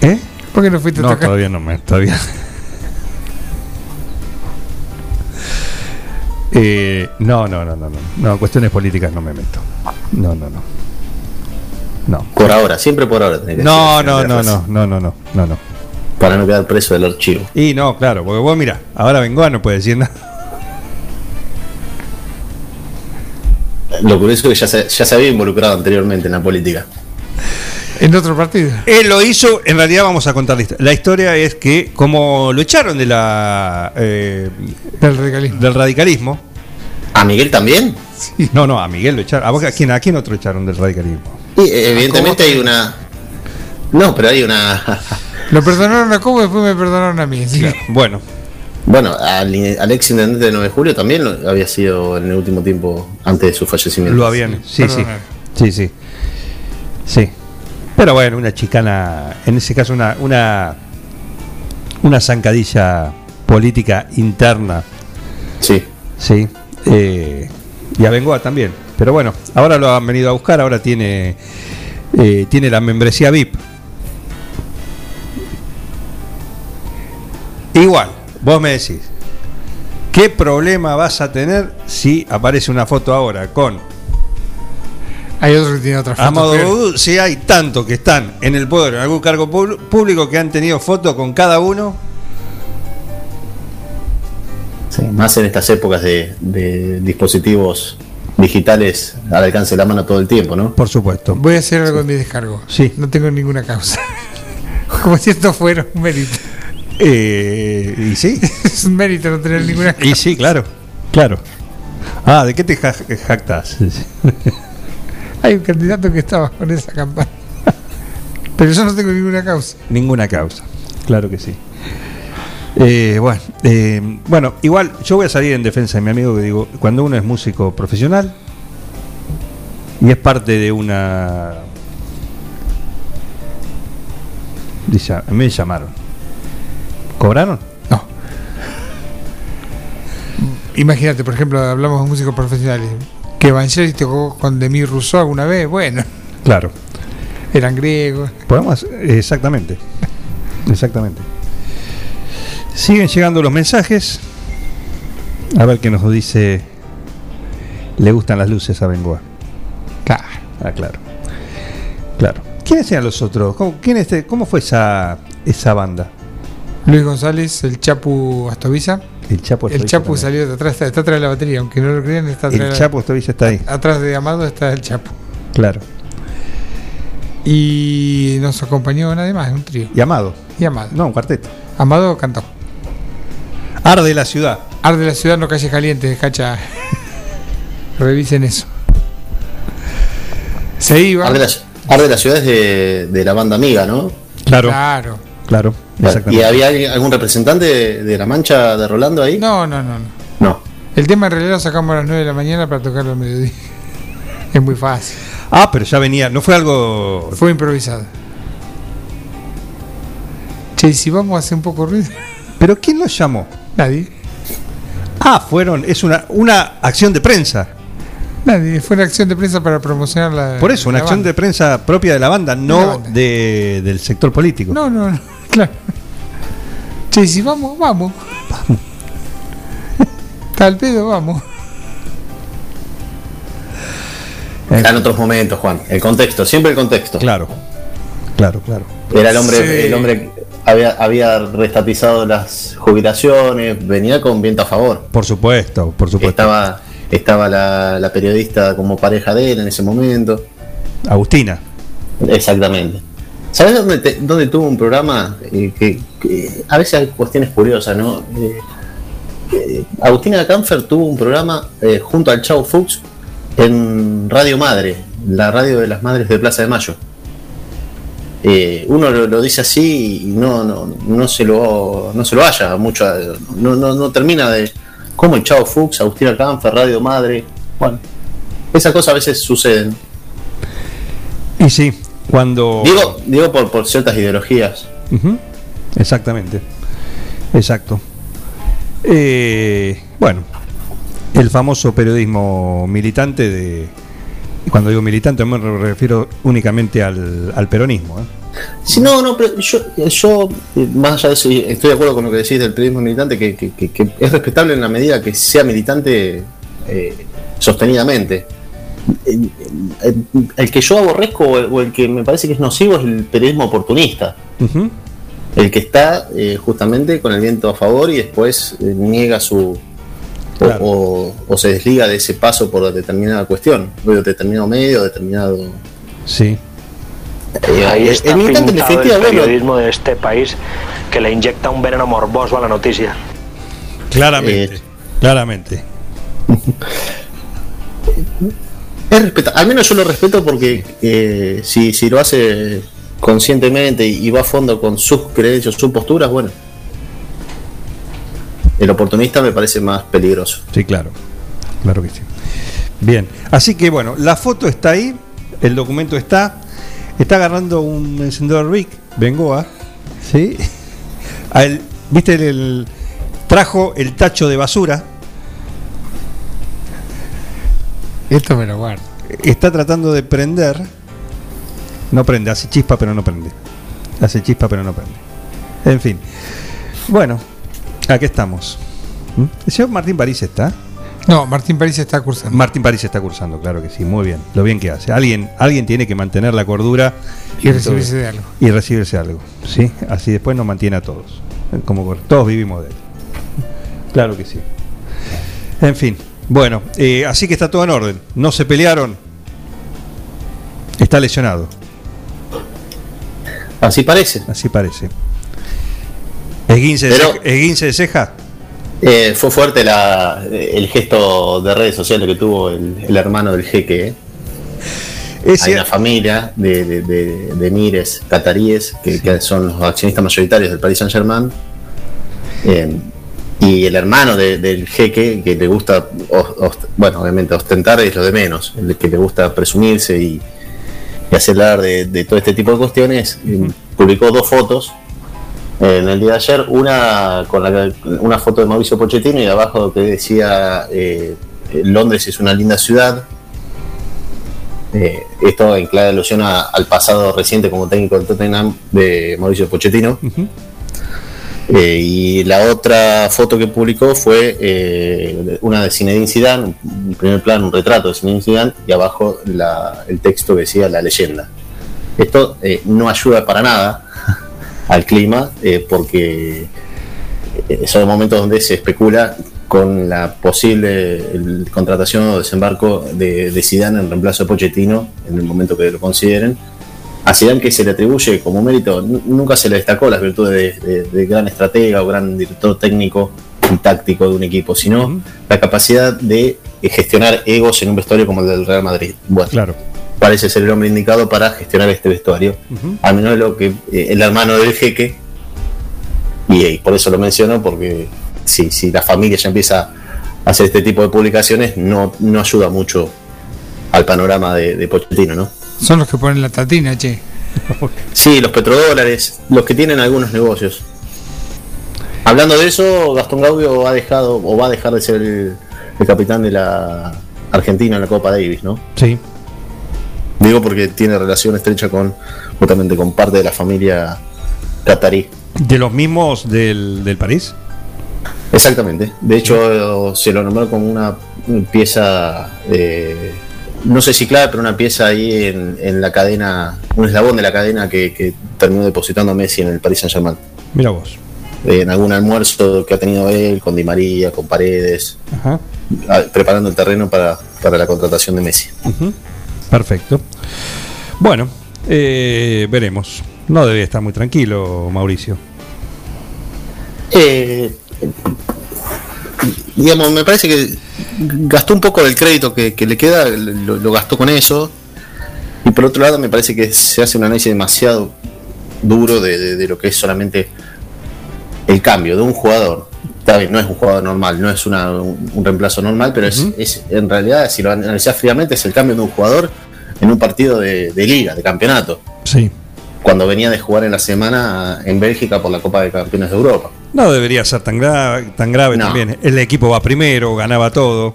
¿Eh? ¿Por qué no fuiste a No, tocar? todavía no me, todavía. Eh, no, no, no, no, no. No, cuestiones políticas no me meto. No, no, no. No. Por ahora, siempre por ahora. tenés que No, no, no, no, no, no, no, no, no. Para no quedar preso del archivo. Y no, claro, porque vos mira, ahora Bengoa no puede decir nada. Lo curioso es que ya se, ya se había involucrado anteriormente en la política. En otro partido. Él lo hizo, en realidad vamos a contar la historia. La historia es que como lo echaron de la eh, Del radicalismo. del radicalismo, ¿A Miguel también? no, no, a Miguel lo echaron. ¿A, vos, a quién, ¿A quién otro echaron del radicalismo? Y, eh, evidentemente hay una. No, pero hay una. Lo perdonaron a Cobo y después me perdonaron a mí. Bueno, Bueno, al, al ex intendente de 9 de julio también lo- había sido en el último tiempo antes de su fallecimiento. lo habían. Sí, sí. Sí, sí. Sí. Pero bueno, una chicana, en ese caso una una una zancadilla política interna, Sí. sí. Eh, y a Bengoa también. Pero bueno, ahora lo han venido a buscar, ahora tiene eh, tiene la membresía VIP. Igual, vos me decís, ¿qué problema vas a tener si aparece una foto ahora con Hay otros que tienen otras fotos. Amado si hay tantos que están en el poder, en algún cargo público, que han tenido fotos con cada uno, Sí, Más en estas épocas de, de dispositivos digitales al alcance de la mano todo el tiempo, ¿no? por supuesto. Voy a hacer algo en mi descargo. Sí. No tengo ninguna causa. Como si esto fuera un mérito. Eh, y sí, Es un mérito no tener ninguna y sí, claro, claro. Ah, ¿de qué te ja- jactas? Hay un candidato que estaba con esa campaña. Pero yo no tengo ninguna causa. Ninguna causa, claro que sí. Eh, bueno, eh, bueno, igual yo voy a salir en defensa de mi amigo que digo, cuando uno es músico profesional y es parte de una... Dice, me llamaron. ¿Cobraron? No. Imagínate, por ejemplo, hablamos de músicos profesionales. Que Evangelis tocó con Demi Rousseau alguna vez. Bueno, Claro. eran griegos. Podemos, exactamente. Exactamente. Siguen llegando los mensajes. A ver qué nos dice. Le gustan las luces a Bengoa. Claro. Ah, claro. Claro. ¿Quiénes eran los otros? ¿Cómo, quién este- cómo fue esa, esa banda? Luis González, el Chapu Astoviza. El Chapo El Estovilla Chapu también. salió de atrás, está, está atrás de la batería, aunque no lo crean, está atrás. El Chapo Estovilla está ahí. Atrás de Amado está el Chapu. Claro. Y nos acompañó nadie más, un trío. Y Amado. Y Amado. No, un cuarteto. Amado cantó. Arde la ciudad. Arde la ciudad, no calles calientes, cacha. Revisen eso. Se iba. Arde la, Arde la ciudad es de, de la banda amiga, ¿no? Claro. Claro. Claro. ¿Y había algún representante de, de la mancha de Rolando ahí? No, no, no, no. No. El tema en realidad lo sacamos a las 9 de la mañana para tocarlo al mediodía. Es muy fácil. Ah, pero ya venía. No fue algo. Fue improvisado. Che, ¿y si vamos a hacer un poco ruido? ¿Pero quién los llamó? Nadie. Ah, fueron. Es una, una acción de prensa. Nadie, fue una acción de prensa para promocionar la. Por eso, una la acción banda. de prensa propia de la banda, la no banda. de, del sector político. No, no, no, claro. Che, si vamos, vamos. Vamos. Tal pedo, vamos. Eran otros momentos, Juan. El contexto, siempre el contexto. Claro, claro, claro. Era el hombre, Sí. el hombre que había, había restatizado las jubilaciones, venía con viento a favor. Por supuesto, por supuesto. Estaba, estaba la, la periodista como pareja de él en ese momento. Agustina. Exactamente. ¿Sabes dónde, dónde tuvo un programa? Eh, que, a veces hay cuestiones curiosas, ¿no? Eh, eh, Agustina Canfer tuvo un programa junto al Chavo Fuchs en Radio Madre, la radio de las madres de Plaza de Mayo. Uno lo, dice así y no, no, no se lo no se lo haya mucho, no, no, no termina de como el Chavo Fuchs, Agustina Canfer, Radio Madre. Bueno, esas cosas a veces suceden. Y sí, cuando. Digo, digo por, por ciertas ideologías. Exactamente. Exacto. Eh, bueno, el famoso periodismo militante de. Cuando digo militante me refiero únicamente al, al peronismo. ¿eh? Sí, no, no, pero yo, yo más allá de eso, estoy de acuerdo con lo que decís del periodismo militante, que, que- que- que es respetable en la medida que sea militante eh, sostenidamente. El, el- el que yo aborrezco o el, que me parece que es nocivo es el periodismo oportunista. El que está eh, justamente con el viento a favor y después eh, niega su. o- Claro. O, o se desliga de ese paso por determinada cuestión, de determinado medio, determinado. Sí. eh, Ahí el- está el militante, en pintado el definitiva, bueno, periodismo de este país que le inyecta un veneno morboso a la noticia. Claramente. Eh, claramente. Es al menos yo lo respeto porque eh, si, si lo hace conscientemente y va a fondo con sus creencias, sus posturas, bueno. El oportunista me parece más peligroso. Sí, claro. Claro que sí. Bien. Así que bueno, la foto está ahí, el documento está. Está agarrando un encendedor Rick, Bengoa. ¿Sí? A él, ¿Viste el, el- Trajo el tacho de basura. Esto me lo guardo. Está tratando de prender. No prende, hace chispa pero no prende. Hace chispa pero no prende. En fin. Bueno, aquí estamos. ¿Mm? El señor Martín París está. No, Martín París está cursando. Martín París está cursando, claro que sí, muy bien, lo bien que hace. Alguien, alguien tiene que mantener la cordura Y recibirse de algo. y recibirse algo, ¿sí? Así después nos mantiene a todos, como todos vivimos de él. Claro que sí. En fin, bueno, eh, así que está todo en orden. No se pelearon. Está lesionado, Así parece. así parece. Esguince de, Pero- ceja, esguince de ceja. Eh, fue fuerte la, el gesto de redes sociales que tuvo el, el hermano del jeque. ¿eh? Es Hay una familia de, de, de, de emires cataríes que, que son los accionistas mayoritarios del Paris Saint Germain. Y el hermano de- del jeque que le gusta, ost- bueno, obviamente ostentar es lo de menos, el que le gusta presumirse y, y hacer hablar de, de todo este tipo de cuestiones, publicó dos fotos en el día de ayer, una con la, una foto de Mauricio Pochettino y abajo que decía eh, Londres es una linda ciudad, eh, esto en clara alusión a- al pasado reciente como técnico del Tottenham de Mauricio Pochettino. Eh, y la otra foto que publicó fue eh, una de Zinedine Zidane, un primer plano, un retrato de Zinedine Zidane y abajo la- el texto que decía la leyenda. Esto eh, no ayuda para nada al clima eh, porque eh, son momentos donde se especula con la posible contratación o desembarco de, de Zidane en reemplazo de Pochettino en el momento que lo consideren. A Zidane que se le atribuye como mérito, nu- nunca se le destacó las virtudes de, de- de gran estratega o gran director técnico y táctico de un equipo, sino la capacidad de eh, gestionar egos en un vestuario como el del Real Madrid. Bueno, Claro. parece ser el hombre indicado para gestionar este vestuario. Al menos lo que eh, el hermano del jeque, y, eh, por eso lo menciono, porque si, si la familia ya empieza a hacer este tipo de publicaciones, no, no ayuda mucho al panorama de, de Pochettino, ¿no? Son los que ponen la tatina, che. Sí, los petrodólares, los que tienen algunos negocios. Hablando de eso, Gastón Gaudio ha dejado o va a dejar de ser el, el capitán de la argentino en la Copa Davis, ¿no? Sí. Digo porque tiene relación estrecha con justamente con parte de la familia catarí. ¿De los mismos del, del París? Exactamente. De hecho, se lo nombró como una pieza, eh, no sé si clave, pero una pieza ahí en, en la cadena, un eslabón de la cadena que, que terminó depositando Messi en el Paris Saint Germain. Mira vos. En algún almuerzo que ha tenido él con Di María, con Paredes, Ajá. ah, preparando el terreno para, para la contratación de Messi. Perfecto. Bueno, eh, veremos. No debe estar muy tranquilo, Mauricio. Eh, digamos, me parece que gastó un poco del crédito que, que le queda, lo, lo gastó con eso. Y por otro lado, me parece que se hace un análisis demasiado duro de, de- de lo que es solamente el cambio de un jugador. Está bien, no es un jugador normal, no es una- un, un reemplazo normal, pero es, es en realidad, si lo analizás fríamente, es el cambio de un jugador en un partido de, de liga, de campeonato. Sí. Cuando venía de jugar en la semana en Bélgica por la Copa de Campeones de Europa. No debería ser tan, gra- tan grave No. también. El equipo va primero, ganaba todo.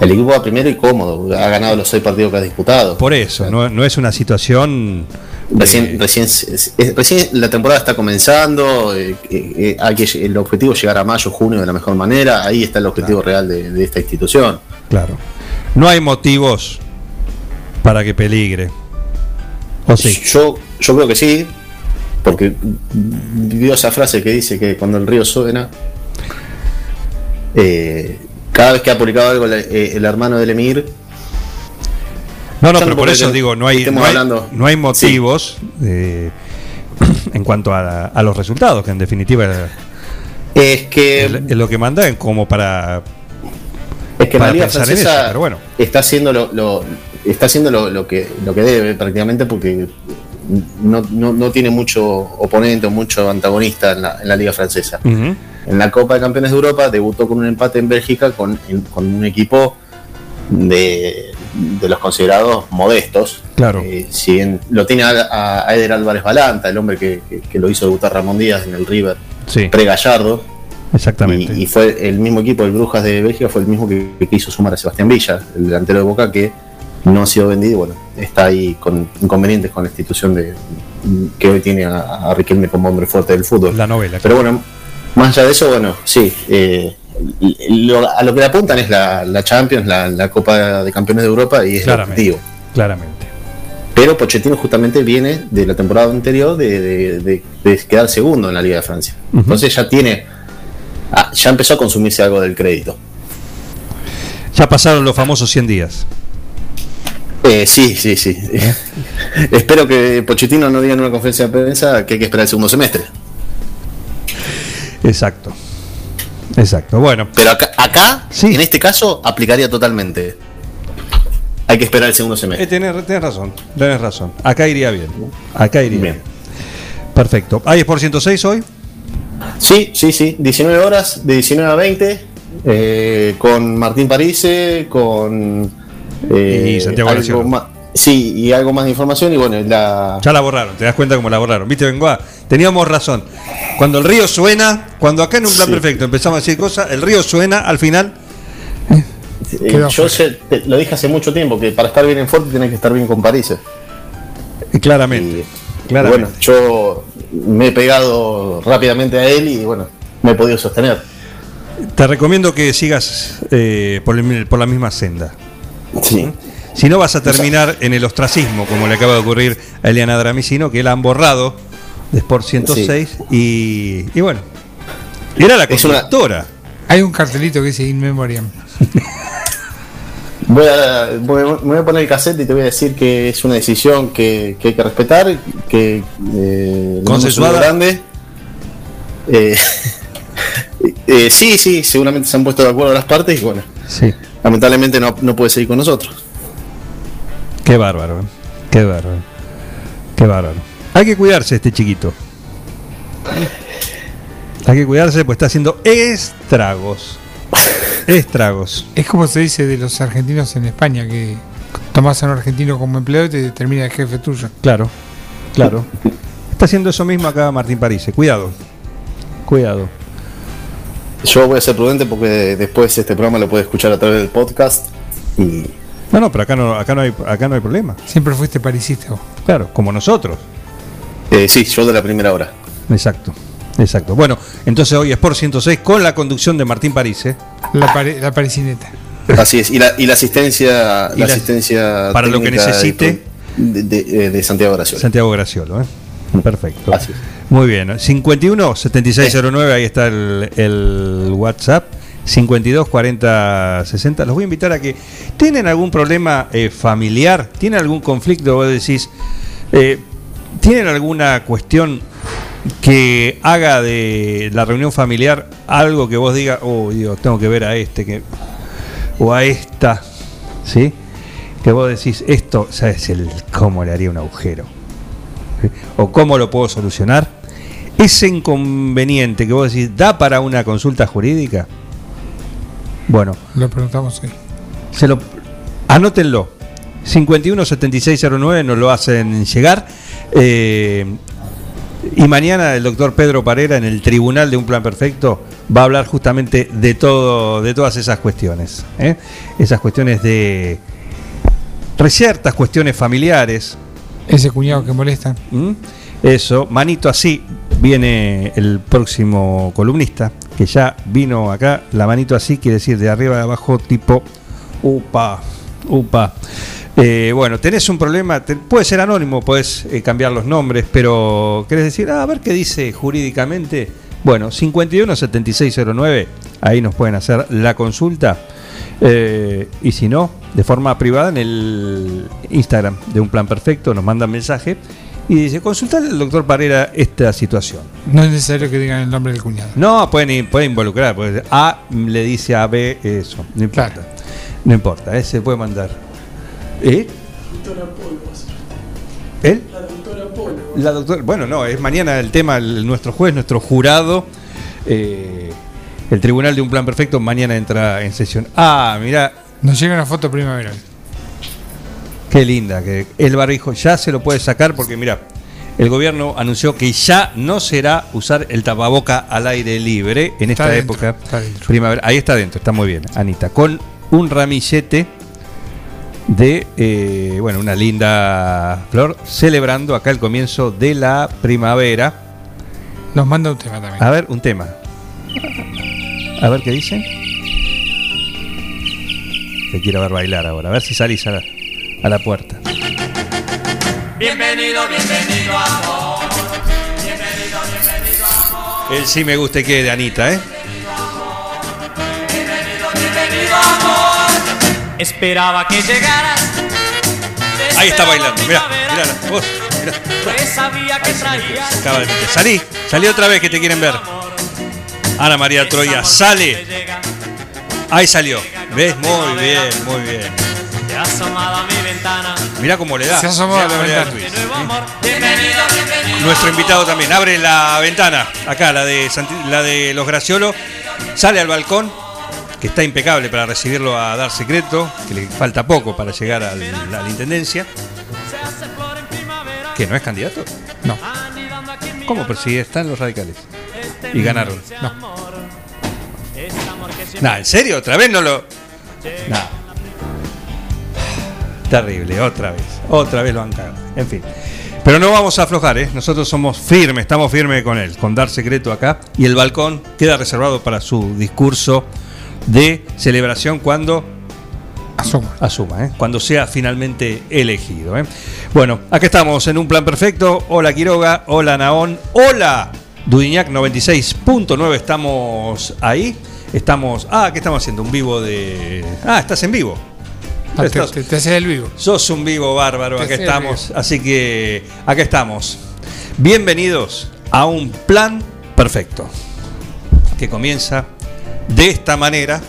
El equipo va primero y cómodo, ha ganado los seis partidos que ha disputado. Por eso, no, no es una situación. Recién, recién, recién la temporada está comenzando, eh, eh, eh, hay que, el objetivo es llegar a mayo, junio de la mejor manera, ahí está el objetivo real de, de esta institución. Claro. No hay motivos para que peligre. ¿O sí? Yo, yo creo que sí, porque vio esa frase que dice que cuando el río suena, eh, cada vez que ha publicado algo el, eh, el hermano del Emir, No, no, pero no por eso digo, no hay, no hay, hablando. no hay motivos eh, en cuanto a, a los resultados, que en definitiva es que es, lo que mandan como para. Es que para la Liga Francesa eso, pero bueno. está haciendo lo, lo- está haciendo lo, lo que lo que debe prácticamente porque no, no- no tiene mucho oponente o mucho antagonista en la, en la Liga Francesa. En la Copa de Campeones de Europa debutó con un empate en Bélgica con, en- con un equipo de, de los considerados modestos. Claro. Eh, si bien lo tiene a, a Eder Álvarez Balanta, el hombre que, que- que lo hizo debutar Ramón Díaz en el River Sí, pre-Gallardo. exactamente. Y, y fue el mismo equipo, el Brujas de Bélgica, fue el mismo que, que quiso sumar a Sebastián Villa, el delantero de Boca, que no ha sido vendido y bueno, está ahí con inconvenientes con la institución de que hoy tiene a, a Riquelme como hombre fuerte del fútbol. La novela. Pero bueno, más allá de eso, bueno, sí, eh, lo- a lo que le apuntan es la, la Champions, la, la Copa de Campeones de Europa y es el Claramente. objetivo. Claramente. Pero Pochettino justamente viene de la temporada anterior de, de- de- de quedar segundo en la Liga de Francia. Entonces ya tiene, ah, ya empezó a consumirse algo del crédito. Ya pasaron los famosos 100 días. Eh, sí, sí, sí. Espero que Pochettino no diga en una conferencia de prensa que hay que esperar el segundo semestre. Exacto. Exacto. Bueno, Pero acá, acá Sí. en este caso, aplicaría totalmente. Hay que esperar el segundo eh, semestre. tenés, tenés razón. Tenés razón. Acá iría bien. Acá iría bien. Bien. Perfecto. ¿Hay por 106 hoy? Sí, sí, sí. 19 horas, de 19 a 20, eh, con Martín Parise, con. Eh, Y Santiago algo más, Sí, y algo más de información. Y bueno, la. Ya la borraron, te das cuenta cómo la borraron. ¿Viste, Bengoa? Teníamos razón. Cuando el río suena, cuando acá en un plan Sí. perfecto empezamos a decir cosas, el río suena al final. eh, yo sé- te- lo dije hace mucho tiempo que para estar bien en Forte tenés que estar bien con Parise. eh, Claramente. Y, claramente. bueno, yo me he pegado rápidamente a él y bueno, me he podido sostener. Te recomiendo que sigas eh, por, el- por la misma senda. Sí. Si no vas a terminar en el ostracismo, como le acaba de ocurrir a Eliana Dramicino, que la han borrado de Sport 106 y, y bueno, era la Es una- conductora. Hay un cartelito que dice In Memoriam. Voy a, voy, a- me voy a poner el cassette y te voy a decir que es una decisión que, que hay que respetar, que eh, grande. Eh, eh, sí, sí, seguramente se han puesto de acuerdo las partes y bueno, Sí. lamentablemente no, no puede seguir con nosotros. Qué bárbaro, ¿eh? qué bárbaro. Qué bárbaro. Hay que cuidarse este chiquito. Hay que cuidarse, pues está haciendo estragos. Estragos. Es como se dice de los argentinos en España, que tomás a un argentino como empleado y te termina de jefe tuyo. Claro, claro. Está haciendo eso mismo acá Martín París. Cuidado. Cuidado. Yo voy a ser prudente porque después este programa lo puede escuchar a través del podcast Y No, no, pero acá no, acá no hay, acá no hay problema. Siempre fuiste parisista vos. Claro, como nosotros. eh, sí, yo de la primera hora. Exacto, exacto. Bueno, entonces hoy es por 106 con la conducción de Martín París, ¿eh? La, pare- la parisineta. Así es. Y la, y la asistencia, Y la la- asistencia para lo que necesite. de, de- eh, de Santiago Graciolo. Santiago Graciolo, ¿eh? Perfecto. Así es. Muy bien. 51 7609, ahí está el, el WhatsApp. 52 40 60. Los voy a invitar a que. ¿Tienen algún problema eh, familiar? ¿Tienen algún conflicto? Vos decís. eh, ¿Tienen alguna cuestión que haga de la reunión familiar algo que vos digas, oh Dios, tengo que ver a este que, o a esta? ¿Sí? Que vos decís, esto, ¿sabes el cómo le haría un agujero? ¿O cómo lo puedo solucionar? Ese inconveniente que vos decís, ¿da para una consulta jurídica? Bueno, Lo preguntamos hoy. se lo anótenlo 517609 nos lo hacen llegar Eh, y mañana el doctor Pedro Parera en el tribunal de un plan perfecto va a hablar justamente de todo de todas esas cuestiones ¿eh? esas cuestiones de ciertas cuestiones familiares Ese cuñado que molesta. ¿Mm? Eso, manito así, viene el próximo columnista, que ya vino acá, la manito así quiere decir de arriba a abajo, tipo, upa, upa. Eh, bueno, tenés un problema, puede ser anónimo, puedes eh, cambiar los nombres, pero querés decir, ah, a ver qué dice jurídicamente. Bueno, 517609, ahí nos pueden hacer la consulta. Eh, y si no, de forma privada en el Instagram de Un Plan Perfecto nos mandan mensaje y dice, consultar al doctor Parera esta situación. No es necesario que digan el nombre del cuñado. No, pueden, pueden involucrar, porque A le dice a B eso, no importa. Claro. No importa, eh, se puede mandar. ¿Eh? ¿Él? La doctora Bueno, no, es mañana el tema, el- nuestro juez, nuestro jurado. eh, el tribunal de un plan perfecto mañana entra en sesión. Ah, mira, Nos llega una foto primavera. Qué linda, que el barbijo ya se lo puede sacar porque mira, el gobierno anunció que ya no será usar el tapaboca al aire libre en Está esta dentro, época está primavera. Ahí está dentro, está muy bien, Anita, con un ramillete de, eh, bueno, una linda flor, celebrando acá el comienzo de la primavera. Nos manda un tema también. A ver, un tema. A ver qué dicen. Te quiero ver bailar ahora, a ver si salís a la, a la puerta. Bienvenido, bienvenido amor. Bienvenido, bienvenido amor. El sí me gusta y que de Anita, ¿eh? Bienvenido, bienvenido amor. Esperaba que llegaras. Ahí está bailando, sabía que traías. Acaba de meter. Salí, salí otra vez que te quieren ver. Ana María Troya, sale. Ahí salió. ¿Ves? Muy bien, muy bien. Te has asomado a mi ventana. Mirá cómo le da. Se ha asomado a la ventana. el De twist. nuevo amor. Bienvenido, bienvenido. Nuestro invitado también. Abre la ventana. Acá, la de, Santi- la de los Graciolo. Sale al balcón, que está impecable para recibirlo a dar secreto, que le falta poco para llegar al- a la intendencia. Se hace flor en primavera. ¿Que no es candidato? No. ¿Cómo? Pero si están los radicales. Este Y ganaron. No. Nah, ¿en serio? ¿Otra vez no lo.? Nah. Terrible, otra vez. Otra vez lo han cagado. En fin. Pero no vamos a aflojar, ¿eh? Nosotros somos firmes, estamos firmes con él, con dar secreto acá. Y el balcón queda reservado para su discurso de celebración cuando Asoma. asuma, ¿eh? cuando sea finalmente elegido. ¿eh? Bueno, acá estamos en un plan perfecto. Hola Quiroga, hola Naón, hola Dudiñac 96.9. Estamos ahí. Estamos. Ah, ¿qué estamos haciendo? Un vivo de. Ah, estás en vivo. Ah, te, Estás- te- te haces el vivo. Sos un vivo bárbaro, sirve. estamos. Así que acá estamos. Bienvenidos a un plan perfecto. Que comienza de esta manera.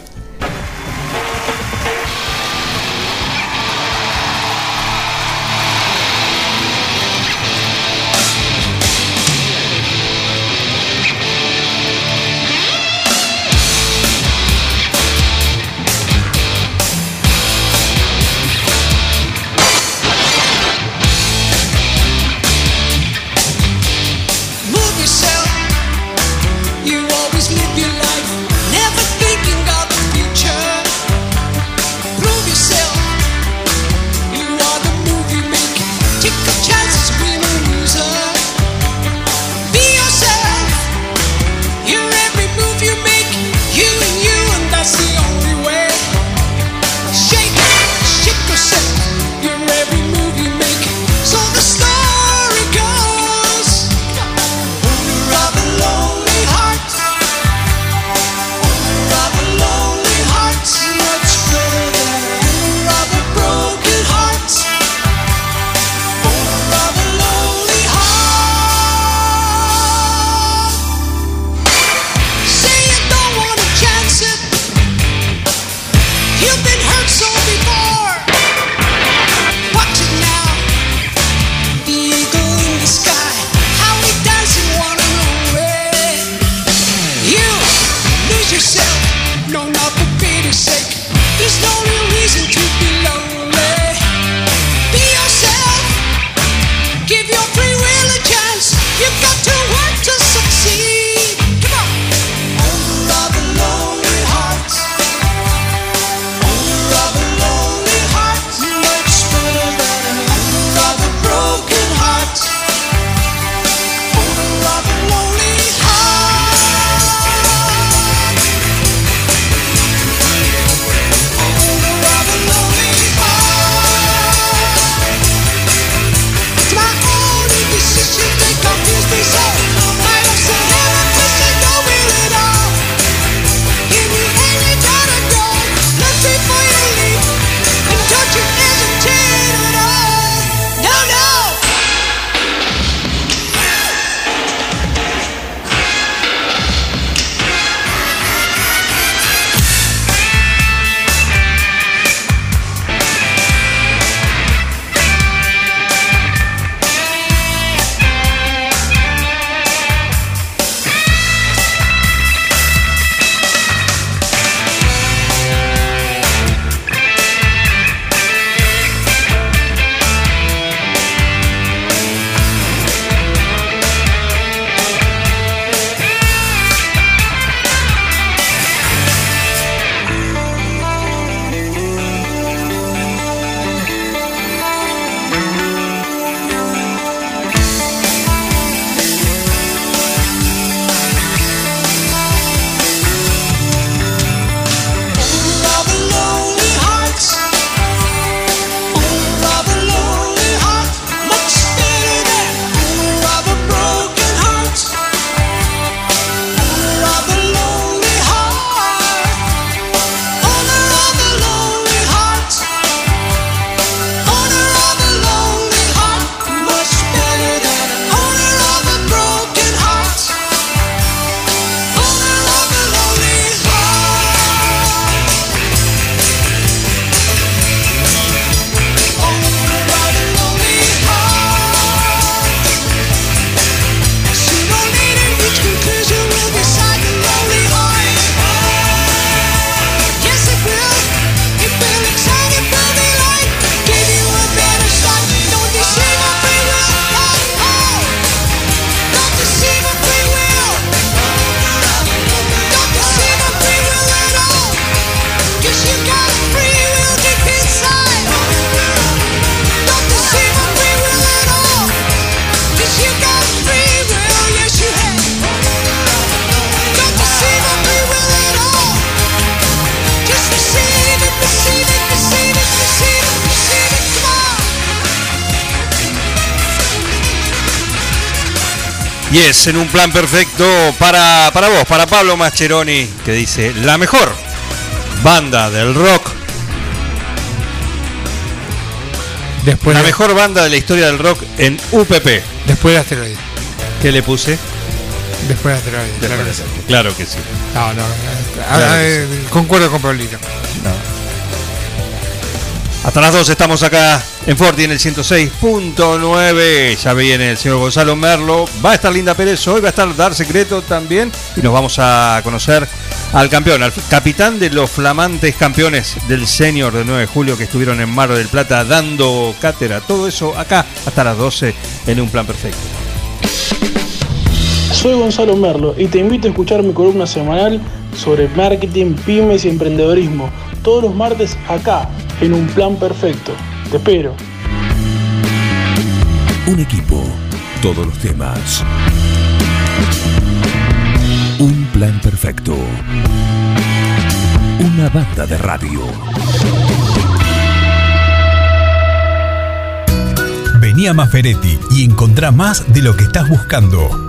En un plan perfecto para, para vos, para Pablo Mascheroni, que dice la mejor banda del rock. Después la de- mejor banda de la historia del rock en UPP. Después de asteroide. ¿Qué le puse? Después de asteroide. claro que sí. Claro que sí. No, no. ah, Claro que eh, concuerdo con Pablito. Hasta las 2 estamos acá en Forti en el 106.9. Ya viene el señor Gonzalo Merlo. Va a estar Linda Pérez hoy, va a estar Dar Secreto también. Y nos vamos a conocer al campeón, al capitán de los flamantes campeones del senior del 9 de julio que estuvieron en Mar del Plata dando cátedra. Todo eso acá hasta las 12 en un plan perfecto. Soy Gonzalo Merlo y te invito a escuchar mi columna semanal sobre marketing, pymes y emprendedorismo. Todos los martes acá, en un plan perfecto. Te espero. Un equipo, todos los temas. Un plan perfecto. Una banda de radio. Vení a Maferetti y encontrá más de lo que estás buscando.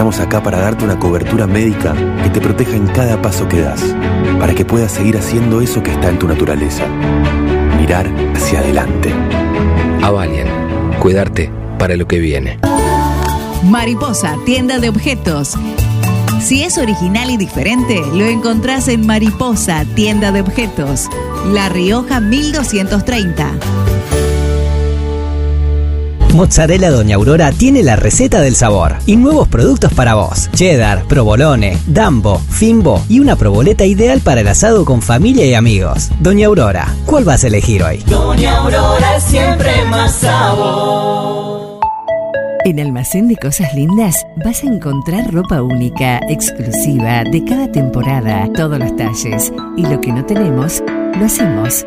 Estamos acá para darte una cobertura médica que te proteja en cada paso que das, para que puedas seguir haciendo eso que está en tu naturaleza. Mirar hacia adelante. Avalian, cuidarte para lo que viene. Mariposa, tienda de objetos. Si es original y diferente, lo encontrás en Mariposa, tienda de objetos. La Rioja 1230. Mozzarella Doña Aurora tiene la receta del sabor y nuevos productos para vos. Cheddar, provolone, dambo, fimbo y una proboleta ideal para el asado con familia y amigos. Doña Aurora, ¿cuál vas a elegir hoy? Doña Aurora es siempre más sabor. En Almacén de Cosas Lindas vas a encontrar ropa única, exclusiva, de cada temporada, todos los talles. Y lo que no tenemos, lo hacemos.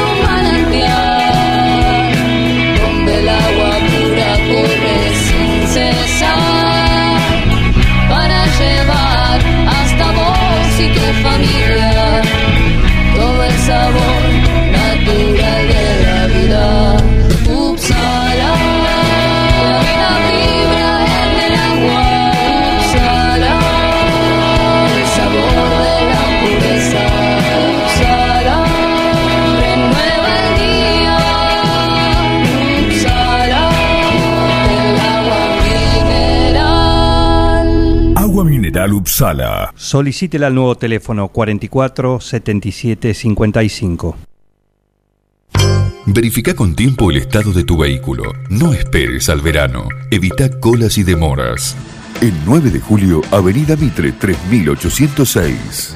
vos y Upsala. Solicítela al nuevo teléfono 44 77 55. Verifica con tiempo el estado de tu vehículo. No esperes al verano. Evita colas y demoras. El 9 de julio, Avenida Mitre 3806.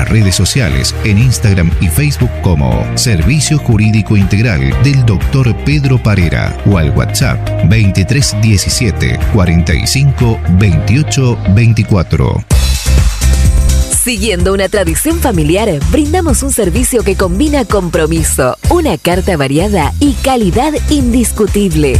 redes sociales en Instagram y Facebook como Servicio Jurídico Integral del Dr. Pedro Parera o al WhatsApp 2317 45 28 24. Siguiendo una tradición familiar, brindamos un servicio que combina compromiso, una carta variada y calidad indiscutible.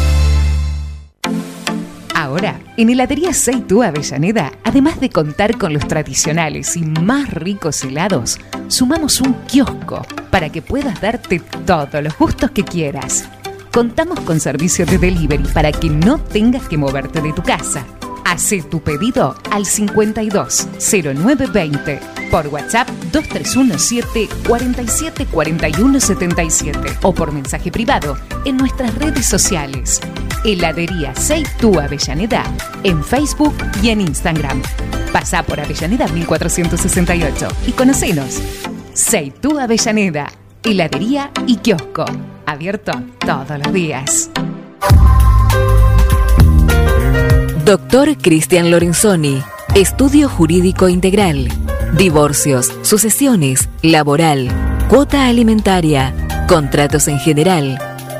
Ahora, en Heladería Seitú Avellaneda, además de contar con los tradicionales y más ricos helados, sumamos un kiosco para que puedas darte todos los gustos que quieras. Contamos con servicio de delivery para que no tengas que moverte de tu casa. Hacé tu pedido al 520920 por WhatsApp 2317 47 41 77 o por mensaje privado en nuestras redes sociales. Heladería Seitú Avellaneda en Facebook y en Instagram. Pasá por Avellaneda 1468 y conocenos. Seitú Avellaneda, heladería y kiosco. Abierto todos los días. Doctor Cristian Lorenzoni, Estudio Jurídico Integral, Divorcios, Sucesiones, Laboral, Cuota Alimentaria, Contratos en General,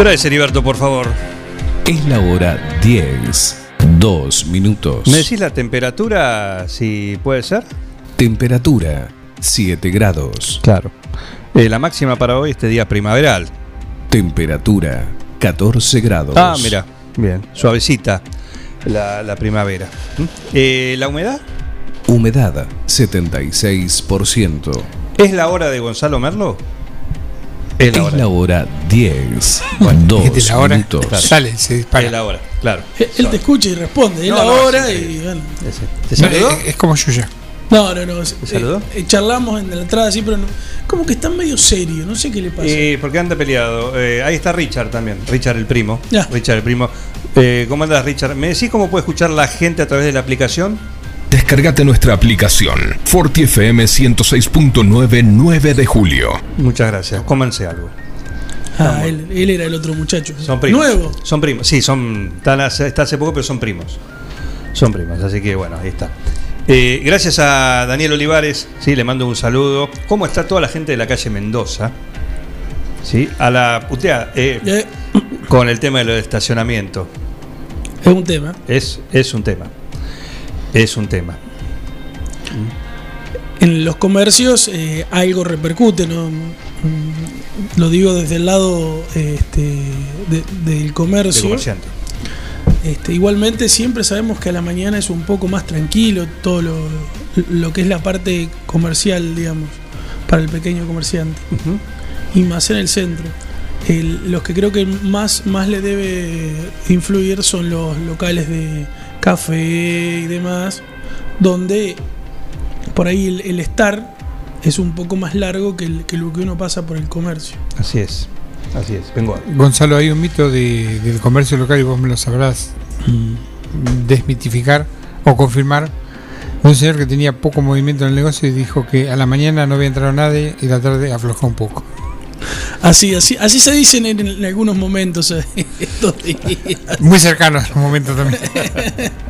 ¿Qué hora es, Heriberto, por favor? Es la hora 10, 2 minutos. ¿Me decís la temperatura, si puede ser? Temperatura 7 grados. Claro. Eh, la máxima para hoy, este día primaveral. Temperatura 14 grados. Ah, mira, bien, suavecita la, la primavera. ¿Mm? Eh, ¿La humedad? Humedad 76%. ¿Es la hora de Gonzalo Merlo? Es la hora, 10, 2 Dijiste la hora, minutos. claro. sale, se dispara. Es la hora, claro. Él te escucha y responde, es No, la no, hora es y bueno. ¿Te saludó? No, es, es como Yuya. No, no, no. eh, saludó? eh, charlamos en la entrada así, pero no- como que está medio serio, no sé qué le pasa. Eh, porque anda peleado. Eh, ahí está Richard también. Richard el primo. Ya. Richard el primo. Eh, ¿Cómo andas, Richard? ¿Me decís cómo puede escuchar la gente a través de la aplicación? Descargate nuestra aplicación. Forti FM 106.9 9 de julio. Muchas gracias. Cómanse algo. ah, él, él era el otro muchacho. Son primos. Nuevo. Son primos. Sí, son. Están hace, está hace poco, pero son primos. Son primos. Así que bueno, ahí está. Eh, gracias a Daniel Olivares. Sí, le mando un saludo. ¿Cómo está toda la gente de la calle Mendoza? Sí, a la putea. eh, Eh, con el tema del estacionamiento. es un tema. Es, es un tema. Es un tema. En los comercios eh, algo repercute, ¿no? Mm, Lo digo desde el lado este, de- del Del comercio. comerciante. Este, igualmente siempre sabemos que a la mañana es un poco más tranquilo todo lo, lo que es la parte comercial, digamos, para el pequeño comerciante. Y más en el centro. El- los que creo que más, más le debe influir son los locales de café y demás, donde por ahí el, el estar es un poco más largo que, el- que lo que uno pasa por el comercio. Así es. Así es. Vengo. a- Gonzalo, hay un mito de- del comercio local y vos me lo sabrás mm, desmitificar o confirmar Un señor que tenía poco movimiento en el negocio y dijo que a la mañana no había entrado nadie y la tarde aflojó un poco. Así, así, así se dicen en, en algunos momentos eh, estos días. Muy cercano a los momentos también.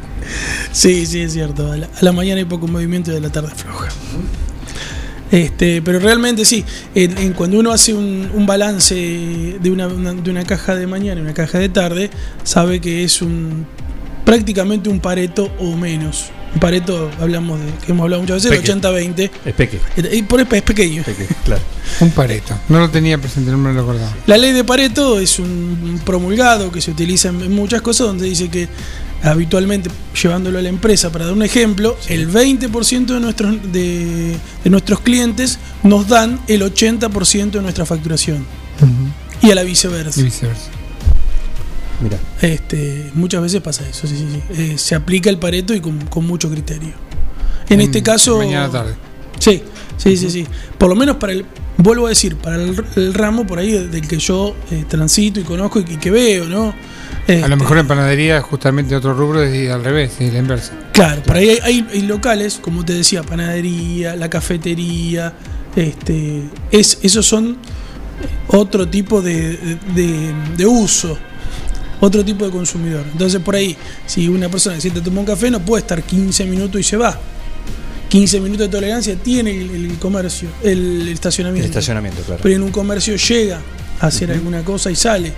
Sí, sí, es cierto. A la, a la mañana hay poco movimiento y de la tarde floja. Este, pero realmente sí, en, en cuando uno hace un, un balance de una, una- de una caja de mañana y una caja de tarde, sabe que es un prácticamente un pareto o menos. Un pareto, hablamos de, que hemos hablado muchas veces, Peque. el 80-20. Es peque. Y por es pequeño. claro. Un pareto. No lo tenía presente, no me lo acordaba. La ley de Pareto es un promulgado que se utiliza en muchas cosas donde dice que habitualmente, llevándolo a la empresa, para dar un ejemplo, el 20% de nuestros, de, de nuestros clientes nos dan el 80% de nuestra facturación. Y a la viceversa. Y viceversa. Mira. Este, muchas veces pasa eso, sí, sí, sí. Eh, se aplica el Pareto y con, con mucho criterio. En este caso. Mañana tarde. Sí, sí, sí, sí. Por lo menos para el. Vuelvo a decir, para el, el ramo por ahí del que yo eh, transito y conozco y que, que veo, ¿no? A Este, lo mejor en panadería, justamente otro rubro, es al revés, es la inversa. Claro, por ahí hay, hay- hay locales, como te decía, panadería, la cafetería, este, es, esos son otro tipo de, de- de uso, otro tipo de consumidor. Entonces por ahí, si una persona que siente tomar un café, no puede estar 15 minutos y se va. 15 minutos de tolerancia tiene el, el comercio, el, estacionamiento. El estacionamiento, claro. Pero en un comercio llega a hacer alguna cosa y sale.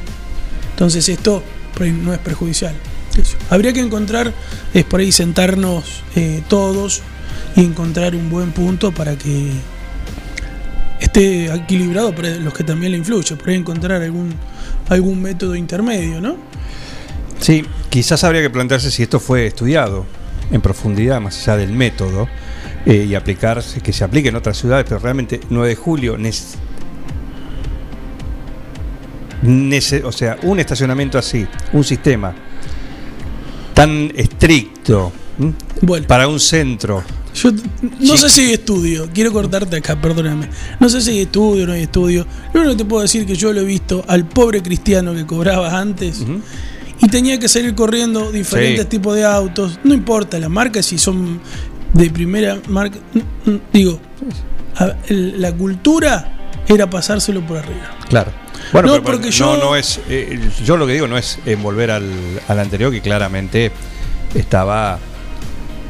Entonces esto por ahí no es perjudicial. Eso. Habría que encontrar, es por ahí sentarnos eh, todos y encontrar un buen punto para que esté equilibrado para los que también le influye. Por ahí encontrar algún, algún método intermedio, ¿no? Sí, quizás habría que plantearse si esto fue estudiado en profundidad, más allá del método, eh, y aplicarse, que se aplique en otras ciudades, pero realmente 9 de julio, o sea, un estacionamiento así, un sistema tan estricto para un centro. Yo no sé si hay estudio, quiero cortarte acá, perdóname. No sé si hay estudio o no hay estudio. Lo único que te puedo decir es que yo lo he visto al pobre cristiano que cobraba antes y tenía que salir corriendo diferentes Sí. tipos de autos. No importa la marca, si son de primera marca. Digo, la cultura era pasárselo por arriba. Claro. Bueno, No, pero- porque no, yo- no es. eh, yo lo que digo no es en volver al, al anterior, que claramente estaba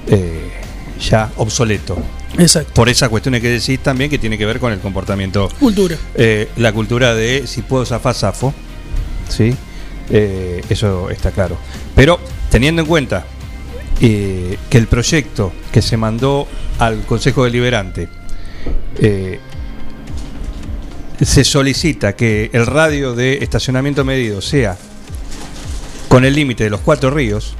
eh, ya obsoleto. Exacto. Por esas cuestiones que decís también que tiene que ver con el comportamiento. Cultura. Eh, la cultura de si puedo zafar, zafo. ¿Sí? Eh, eso está claro. Pero teniendo en cuenta eh, que el proyecto que se mandó al Consejo Deliberante se solicita que el radio de estacionamiento medido sea con el límite de los cuatro ríos,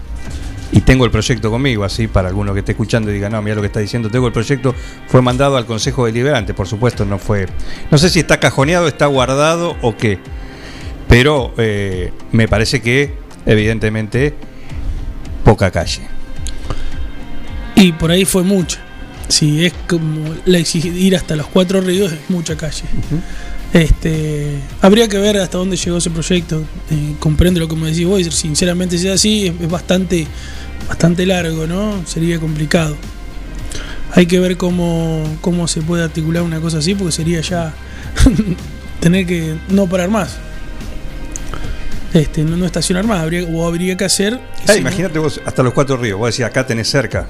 y tengo el proyecto conmigo, así para alguno que esté escuchando y diga, no, mira lo que está diciendo, tengo el proyecto, fue mandado al Consejo Deliberante, por supuesto, no fue, no sé si está cajoneado, está guardado o qué, pero eh, me parece que, evidentemente, poca calle. Y por ahí fue mucha. Si es como la ir hasta los cuatro ríos, es mucha calle. Este, habría que ver hasta dónde llegó ese proyecto. Eh, comprendo lo que me decís vos, sinceramente si es así, es, es bastante, bastante largo, ¿no? Sería complicado. Hay que ver cómo, cómo se puede articular una cosa así, porque sería ya tener que no parar más. Este, no, no estacionar más, habría, o habría que hacer. Eh, imagínate vos, hasta los cuatro ríos, vos decís, acá tenés cerca.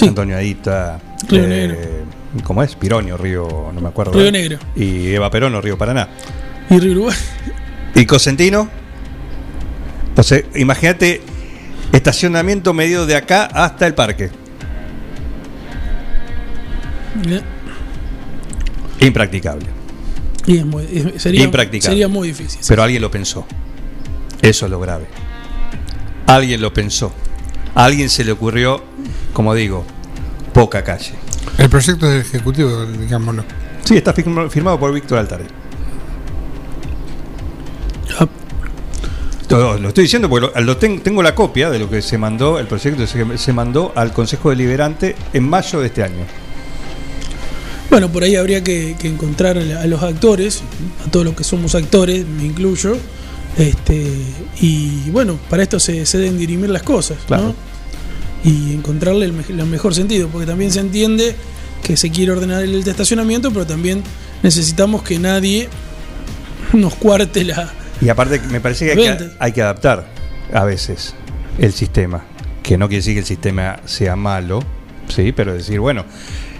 Antonio Adita. Río eh, Negro. ¿Cómo es? Pironio, Río, no me acuerdo. Río Negro. Y Eva Perón, Río Paraná. Y Río Uruguay. ¿Y Cosentino? Entonces, imagínate estacionamiento medio de acá hasta el parque. Impracticable. Y es muy- es- sería, Impracticable. sería muy difícil. Pero alguien lo pensó. Eso es lo grave. Alguien lo pensó. A alguien se le ocurrió, como digo, poca calle. El proyecto del Ejecutivo, digámoslo. Sí, está firma- firmado por Víctor Altare. Todo- Lo estoy diciendo porque lo, lo ten- tengo la copia de lo que se mandó, el proyecto se, se mandó al Consejo Deliberante en mayo de este año. Bueno, por ahí habría que, que encontrar a los actores, a todos los que somos actores, me incluyo. Este, y bueno, para esto se, se deben dirimir las cosas, ¿no? y encontrarle el, me- el mejor sentido, porque también se entiende que se quiere ordenar el estacionamiento, pero también necesitamos que nadie nos cuarte la... Y aparte, me parece que hay, que Vente. hay que adaptar a veces el sistema. Que no quiere decir que el sistema sea malo, sí, pero decir, bueno,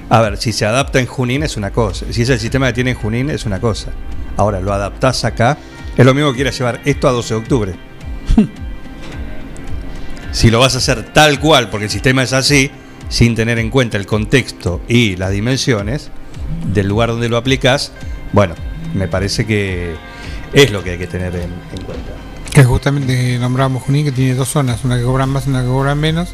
a ver, si se adapta en Junín es una cosa. Si es el sistema que tiene en Junín es una cosa. Ahora, lo adaptás acá, es lo mismo que quieras llevar esto a 12 de octubre. si lo vas a hacer tal cual, porque el sistema es así, sin tener en cuenta el contexto y las dimensiones del lugar donde lo aplicas, bueno, me parece que es lo que hay que tener en, en cuenta. Que justamente nombramos Junín, que tiene dos zonas, una que cobran más y una que cobran menos,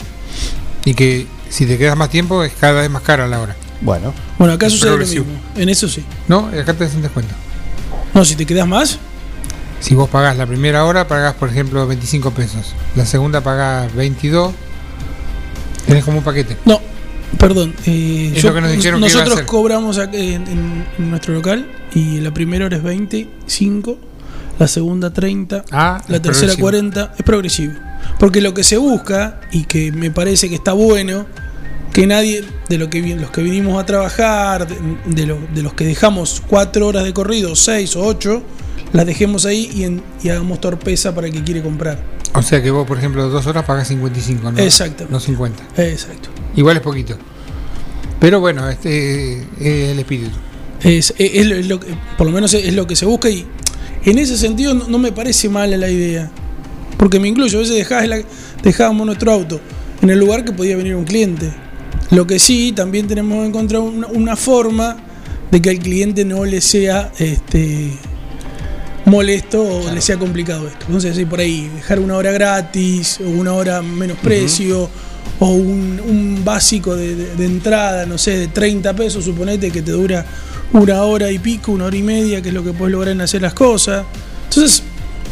y que si te quedas más tiempo es cada vez más cara la hora. Bueno. Bueno, acá sucede lo mismo, en eso sí. No, acá te hacen descuento. No, si te quedas más, Si vos pagás la primera hora, pagás por ejemplo 25 pesos. La segunda pagás 22. Tenés como un paquete. No, perdón. eh, nos nosotros cobramos en, en- en nuestro local y la primera hora es 25, la segunda 30, Ah, la tercera progresivo. 40. Es progresivo. Porque lo que se busca y que me parece que está bueno, que nadie de lo que, los que vinimos a trabajar, de, de lo- de los que dejamos cuatro horas de corrido, seis o ocho, las dejemos ahí y, en- y hagamos torpeza para el que quiere comprar. O sea que vos, por ejemplo, dos horas pagás 55, ¿no? Exacto. No 50. Exacto. Igual es poquito. Pero bueno, este es el espíritu. Es, es- es lo- es lo que- por lo menos es lo que se busca y en ese sentido no, no me parece mala la idea. Porque me incluyo, a veces dejás la- dejábamos nuestro auto en el lugar que podía venir un cliente. Lo que sí, también tenemos que encontrar una, una forma de que al cliente no le sea este molesto o le sea complicado esto. Entonces, sí, por ahí, dejar una hora gratis o una hora menos precio o un, un básico de, de- de entrada, no sé, de 30 pesos, suponete que te dura una hora y pico, una hora y media, que es lo que puedes lograr en hacer las cosas. Entonces,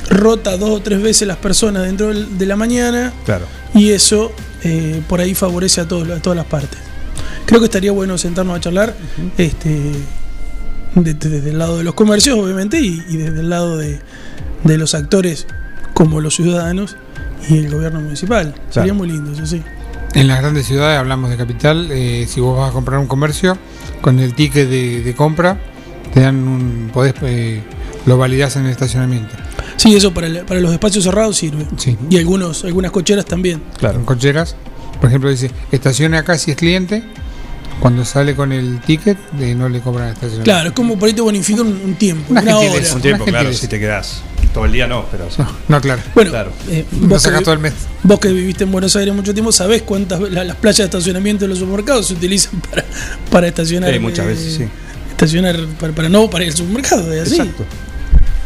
rota dos o tres veces las personas dentro de la mañana Claro. y eso eh, por ahí favorece a, todos, a todas las partes. Creo que estaría bueno sentarnos a charlar este, de- de- desde el lado de los comercios, obviamente, y, y desde el lado de, de los actores como los ciudadanos y el gobierno municipal. Sería muy lindo, eso sí. En las grandes ciudades, hablamos de capital, eh, si vos vas a comprar un comercio, con el ticket de, de compra, te dan un. podés. eh, lo validás en el estacionamiento. Sí, eso para, el- para los espacios cerrados sirve. Y algunos, algunas cocheras también. Claro. En cocheras, por ejemplo, dice, estacione acá si es cliente, cuando sale con el ticket, eh, no le cobran estacionamiento. Claro, es como por ahí te bonifican un, un tiempo, Una una, hora. gentileza, Un tiempo, Una claro, si te quedas todo el día no, pero. No, claro. Bueno, Claro. eh, Lo vos, que, todo el mes. vos que viviste en Buenos Aires mucho tiempo, sabés cuántas la- las playas de estacionamiento de los supermercados se utilizan para, para estacionar. Sí, muchas veces, sí. Estacionar para, para no para ir al supermercado, es así. Exacto.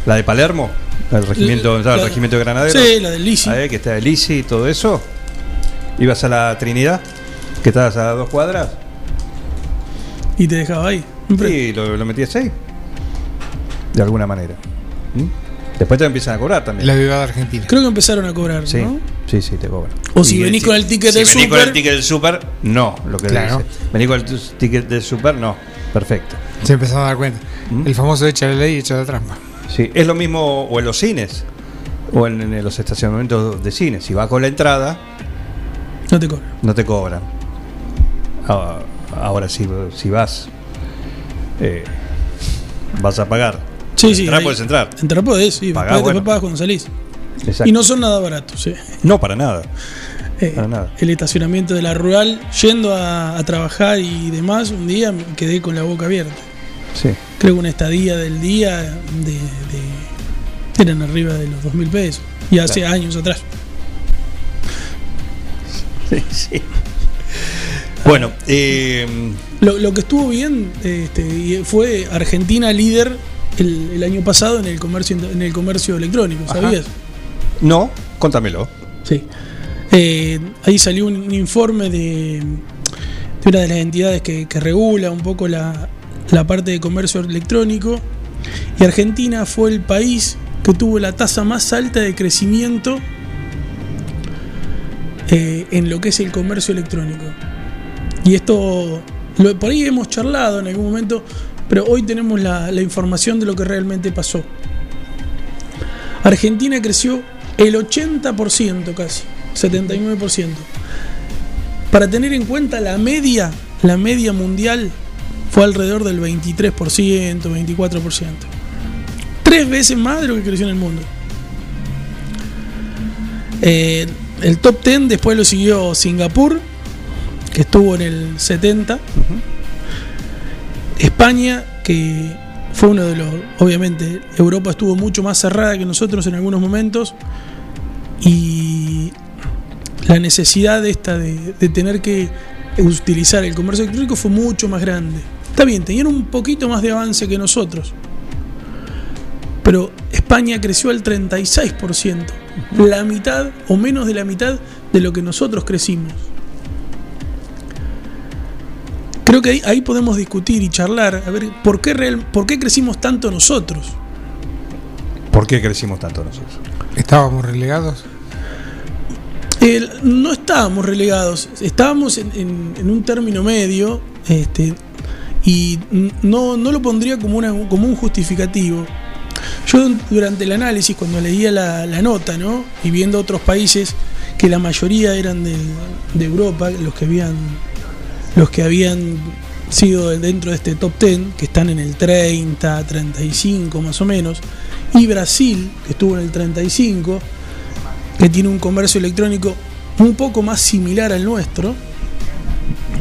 La de Palermo, el regimiento, La- ¿sabes? la- el regimiento de granaderos. Sí, la del Lisi. ¿Sabés que está el Lisi y todo eso? Ibas a la Trinidad, que estabas a dos cuadras. Y te dejaba ahí. Sí, lo, lo metías ahí. De alguna manera. ¿Mm? Después te empiezan a cobrar también. La Vivada Argentina. Creo que empezaron a cobrar, Sí, ¿no? sí, sí, te cobran. O si Y venís si- con el ticket si del venís con el ticket del super, no, lo que Claro. dice. Venís con el tu- ticket del super, no. Perfecto. Se empezaron a dar cuenta. ¿Mm? El famoso echa la ley y echa la trampa. Sí, es lo mismo o en los cines o en, en los estacionamientos de cine. Si vas con la entrada, No te cobran. no te cobran. Ah, Ahora, si, si vas, eh, vas a pagar. Sí, sí. Entrar puedes entrar. Entrar podés, sí. Pagás, después, bueno. después pagas cuando salís. Exacto. Y no son nada baratos, sí. No, para nada. Eh, Para nada. el estacionamiento de la rural, yendo a, a trabajar y demás, un día me quedé con la boca abierta. Sí. Creo que una estadía del día de, de- eran arriba de los dos mil pesos. Y hace Claro. años atrás. Sí, sí. Bueno, eh, Lo, lo que estuvo bien este, fue Argentina líder el, el año pasado en el comercio en el comercio electrónico, Ajá. ¿sabías? no, contámelo. Sí. Eh, ahí salió un, un informe de, de una de las entidades que, que regula un poco la, la parte de comercio electrónico. Y Argentina fue el país que tuvo la tasa más alta de crecimiento eh, en lo que es el comercio electrónico. Y esto, lo- por ahí hemos charlado en algún momento, pero hoy tenemos la, información de lo que realmente pasó. Argentina creció el 80% casi, 79%. Para tener en cuenta la media, la media mundial fue alrededor del 23%, 24%. Tres veces más de lo que creció en el mundo. Eh, el top 10 después lo siguió Singapur, que estuvo en el 70. España, que fue uno de los. Obviamente, Europa estuvo mucho más cerrada que nosotros en algunos momentos. Y la necesidad esta de, de tener que utilizar el comercio electrónico fue mucho más grande. Está bien, tenían un poquito más de avance que nosotros. Pero España creció al 36%, la mitad o menos de la mitad de lo que nosotros crecimos. Creo que ahí, ahí podemos discutir y charlar, a ver, ¿por qué, real- ¿por qué crecimos tanto nosotros? ¿Por qué crecimos tanto nosotros? ¿Estábamos relegados? El- no estábamos relegados, estábamos en, en- en un término medio este, y no, no lo pondría como, una, como un justificativo. Yo durante el análisis, cuando leía la, la nota ¿no? y viendo otros países que la mayoría eran del- de Europa, los que habían, los que habían sido dentro de este top 10, que están en el 30, 35 más o menos, y Brasil, que estuvo en el 35, que tiene un comercio electrónico un poco más similar al nuestro,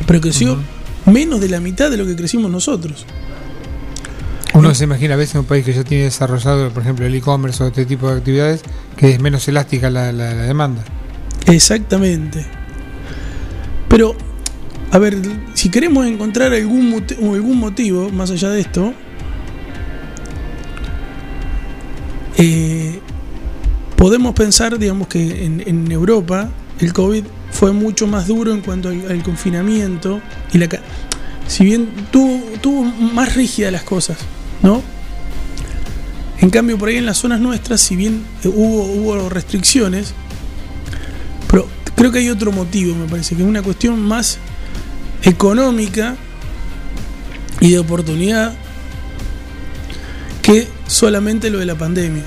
pero creció menos de la mitad de lo que crecimos nosotros. Uno se imagina a veces un país que ya tiene desarrollado, por ejemplo, el e-commerce o este tipo de actividades, que es menos elástica la, la- la demanda. Exactamente. Pero, a ver, si queremos encontrar algún, algún motivo más allá de esto, eh, podemos pensar, digamos, que en, Europa el COVID fue mucho más duro en cuanto al, confinamiento y la... Si bien tuvo, tuvo más rígidas las cosas, ¿no? En cambio, por ahí en las zonas nuestras, si bien hubo, hubo restricciones, pero creo que hay otro motivo, me parece, que es una cuestión más económica y de oportunidad que solamente lo de la pandemia.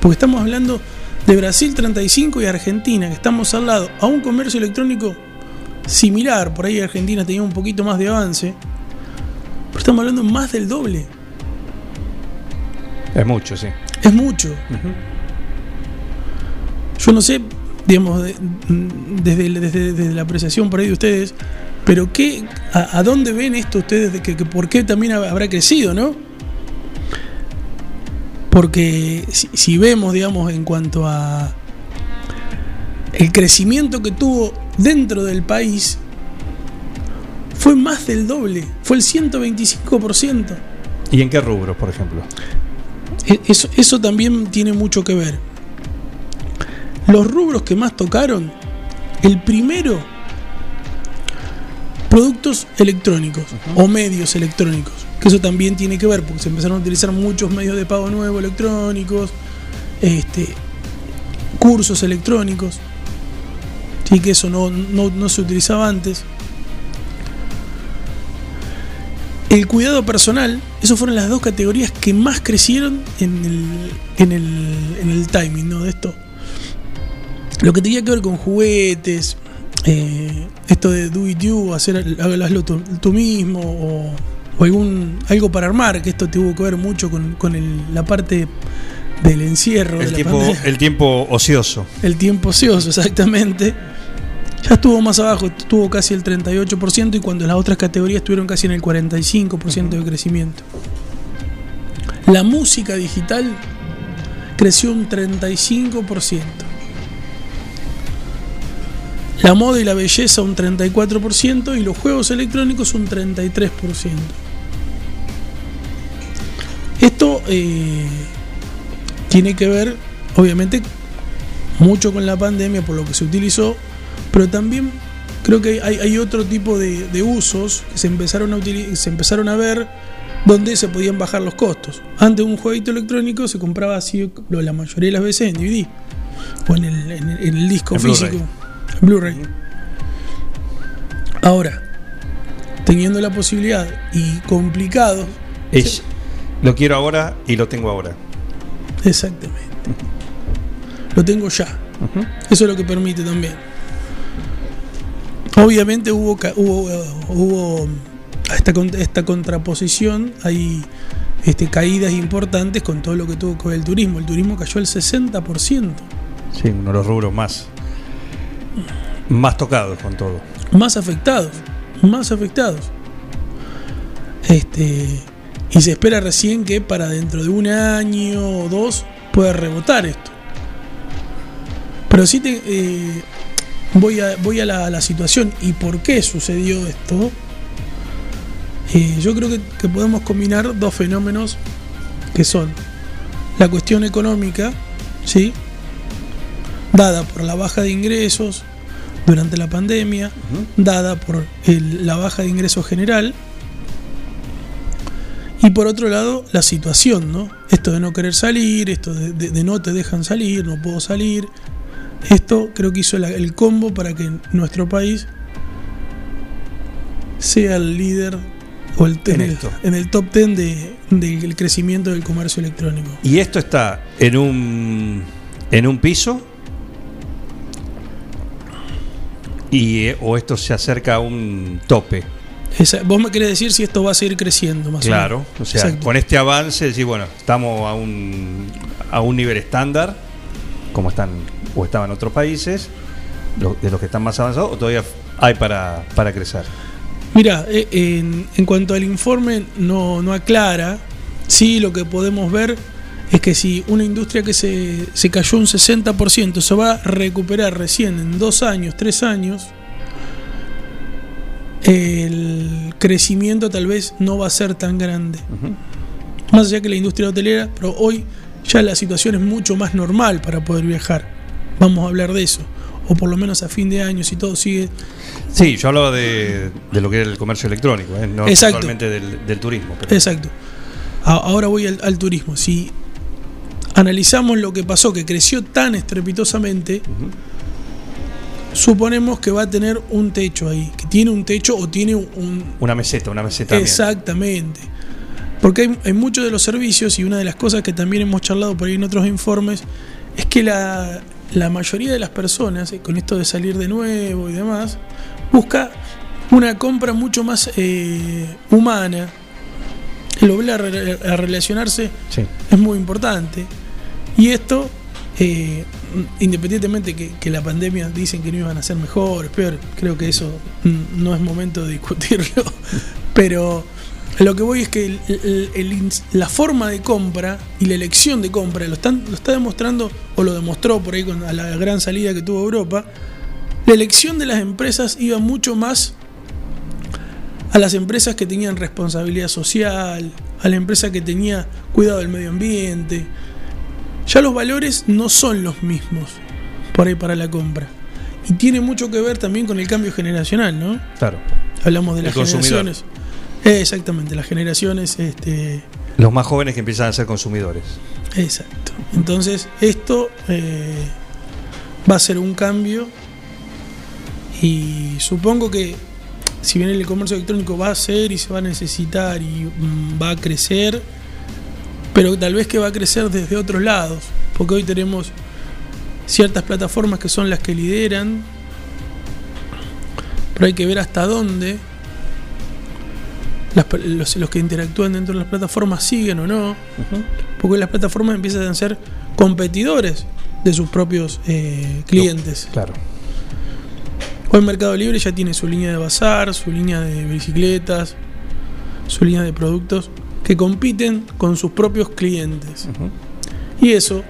Porque estamos hablando de Brasil 35 y Argentina, que estamos al lado, a un comercio electrónico similar, por ahí Argentina tenía un poquito más de avance, pero estamos hablando más del doble. Es mucho, sí. Es mucho. Yo no sé, digamos, de- desde, desde, desde la apreciación por ahí de ustedes, pero qué, a, a dónde ven esto ustedes de que, que por qué también hab- habrá crecido, ¿no? Porque si, si vemos, digamos, en cuanto a el crecimiento que tuvo dentro del país, fue más del doble, fue el 125%. ¿Y en qué rubros, por ejemplo? E- Eso, eso también tiene mucho que ver. Los rubros que más tocaron, el primero, productos electrónicos o medios electrónicos, que eso también tiene que ver, porque se empezaron a utilizar muchos medios de pago nuevos electrónicos, este, cursos electrónicos, sí que eso no, no- no se utilizaba antes. El cuidado personal, esas fueron las dos categorías que más crecieron en el, en el, en el timing ¿no? de esto. Lo que tenía que ver con juguetes, eh, esto de do it you, hacer, hazlo tú, tú mismo, o, o algún, algo para armar, que esto tuvo que ver mucho con, con el- la parte del encierro. tiempo, el tiempo ocioso. El tiempo ocioso, exactamente. Ya estuvo más abajo, estuvo casi el 38% y cuando las otras categorías estuvieron casi en el 45% de crecimiento. La música digital creció un 35%. La moda y la belleza un 34% y los juegos electrónicos un 33%. Esto eh, tiene que ver, obviamente, mucho con la pandemia por lo que se utilizó, pero también creo que hay, hay otro tipo de, de usos que se empezaron, a se empezaron a ver donde se podían bajar los costos. Antes un jueguito electrónico se compraba así la mayoría de las veces en DVD o en el, en el- en el disco físico, Blu-ray. Ahora, teniendo la posibilidad y complicado, Es, lo quiero ahora y lo tengo ahora. Exactamente. Lo tengo ya. Eso es lo que permite también. Obviamente hubo, hubo, hubo esta, esta contraposición, hay este, caídas importantes con todo lo que tuvo que ver el turismo. El turismo cayó el 60%. Sí, uno de los rubros más, más tocados con todo. más afectados, más afectados. Este, y se espera recién que para dentro de un año o dos pueda rebotar esto. Pero sí te, eh, voy a, voy a la, situación y por qué sucedió esto. Eh, yo creo que, que podemos combinar dos fenómenos que son la cuestión económica, ¿sí? dada por la baja de ingresos durante la pandemia, dada por el- la baja de ingresos general, y por otro lado la situación, ¿no? Esto de no querer salir, esto de, de- de no te dejan salir, no puedo salir, esto creo que hizo la- el combo para que nuestro país sea el líder o el, en, En el, en el top 10 de- del crecimiento del comercio electrónico. Y esto está en un en un piso y eh, o esto se acerca a un tope. Esa- vos me querés decir si esto va a seguir creciendo más Claro, o menos. o sea, Exacto. con este avance, decir, bueno, estamos a un a un nivel estándar como están o estaban otros países lo- de los que están más avanzados o todavía hay para, para crecer. Mira, eh, en, en cuanto al informe no, no aclara, sí lo que podemos ver es que si una industria que se, se cayó un 60% se va a recuperar recién en dos años, tres años, el crecimiento tal vez no va a ser tan grande. Más allá que la industria hotelera, pero hoy ya la situación es mucho más normal para poder viajar. Vamos a hablar de eso. O por lo menos a fin de año, si todo sigue Sí, yo hablaba de, de lo que era el comercio electrónico, ¿eh? no Exacto. del, del turismo. pero- Exacto. Ahora voy al, al turismo. Si analizamos lo que pasó, que creció tan estrepitosamente, suponemos que va a tener un techo ahí, que tiene un techo o tiene un... Una meseta, una meseta. Exactamente. Porque hay, hay muchos de los servicios y una de las cosas que también hemos charlado por ahí en otros informes es que la, la mayoría de las personas, eh, con esto de salir de nuevo y demás, busca una compra mucho más eh, humana. El volver a, re- a relacionarse Sí. es muy importante. Y esto, eh, independientemente que, que la pandemia dicen que no iban a ser mejores, peor, creo que eso no es momento de discutirlo. Pero lo que voy es que la forma de compra y la elección de compra lo, están, lo está demostrando, o lo demostró por ahí con a la gran salida que tuvo Europa, la elección de las empresas iba mucho más a las empresas que tenían responsabilidad social, a la empresa que tenía cuidado del medio ambiente. Ya los valores no son los mismos por ahí para la compra. Y tiene mucho que ver también con el cambio generacional, ¿no? Claro. Hablamos de El las consumidor. generaciones. Eh, exactamente, las generaciones, este, Los más jóvenes que empiezan a ser consumidores. Exacto. Entonces, esto eh, va a ser un cambio y supongo que si bien el comercio electrónico va a ser y se va a necesitar y mm, va a crecer, pero tal vez que va a crecer desde otros lados, porque hoy tenemos ciertas plataformas que son las que lideran, pero hay que ver hasta dónde las per- los, los que interactúan dentro de las plataformas siguen o no, porque las plataformas empiezan a ser competidores de sus propios eh, clientes. Claro. Hoy Mercado Libre ya tiene su línea de bazar, su línea de bicicletas, su línea de productos que compiten con sus propios clientes. Y eso,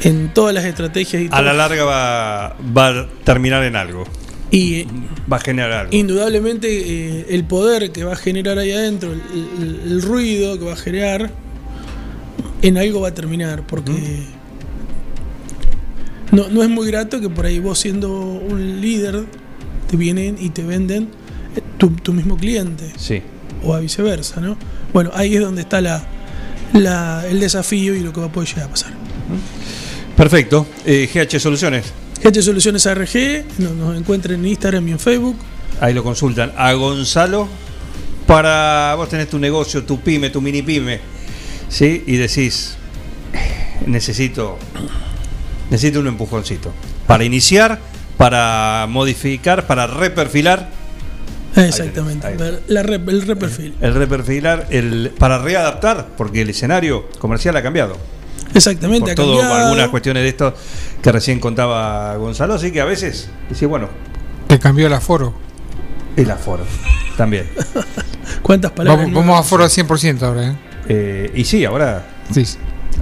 en todas las estrategias y A la larga va, va a terminar en algo. Y va a generar algo. Indudablemente eh, el poder que va a generar ahí adentro, el, el- el ruido que va a generar, en algo va a terminar, porque no, no es muy grato que por ahí vos siendo un líder te vienen y te venden eh, tu, tu mismo cliente, Sí. o a viceversa, ¿no? Bueno, ahí es donde está la, la- el desafío y lo que va a poder llegar a pasar. Perfecto. Eh, GH Soluciones. GT Soluciones ARG, nos, nos encuentran en Instagram y en Facebook. Ahí lo consultan. A Gonzalo para vos tenés tu negocio, tu pyme, tu mini pyme. ¿Sí? Y decís, necesito, necesito un empujoncito. Para iniciar, para modificar, para reperfilar. Exactamente. La rep- el reperfil. El reperfilar, el, para readaptar, porque el escenario comercial ha cambiado. Exactamente, Por ha todo, cambiado. algunas cuestiones de esto que recién contaba Gonzalo, así que a veces, decía, bueno, Te cambió el aforo. el aforo también. ¿Cuántas palabras? Vamos, vamos a aforo al 100% ahora, ¿eh? Eh, y sí, ahora, Sí.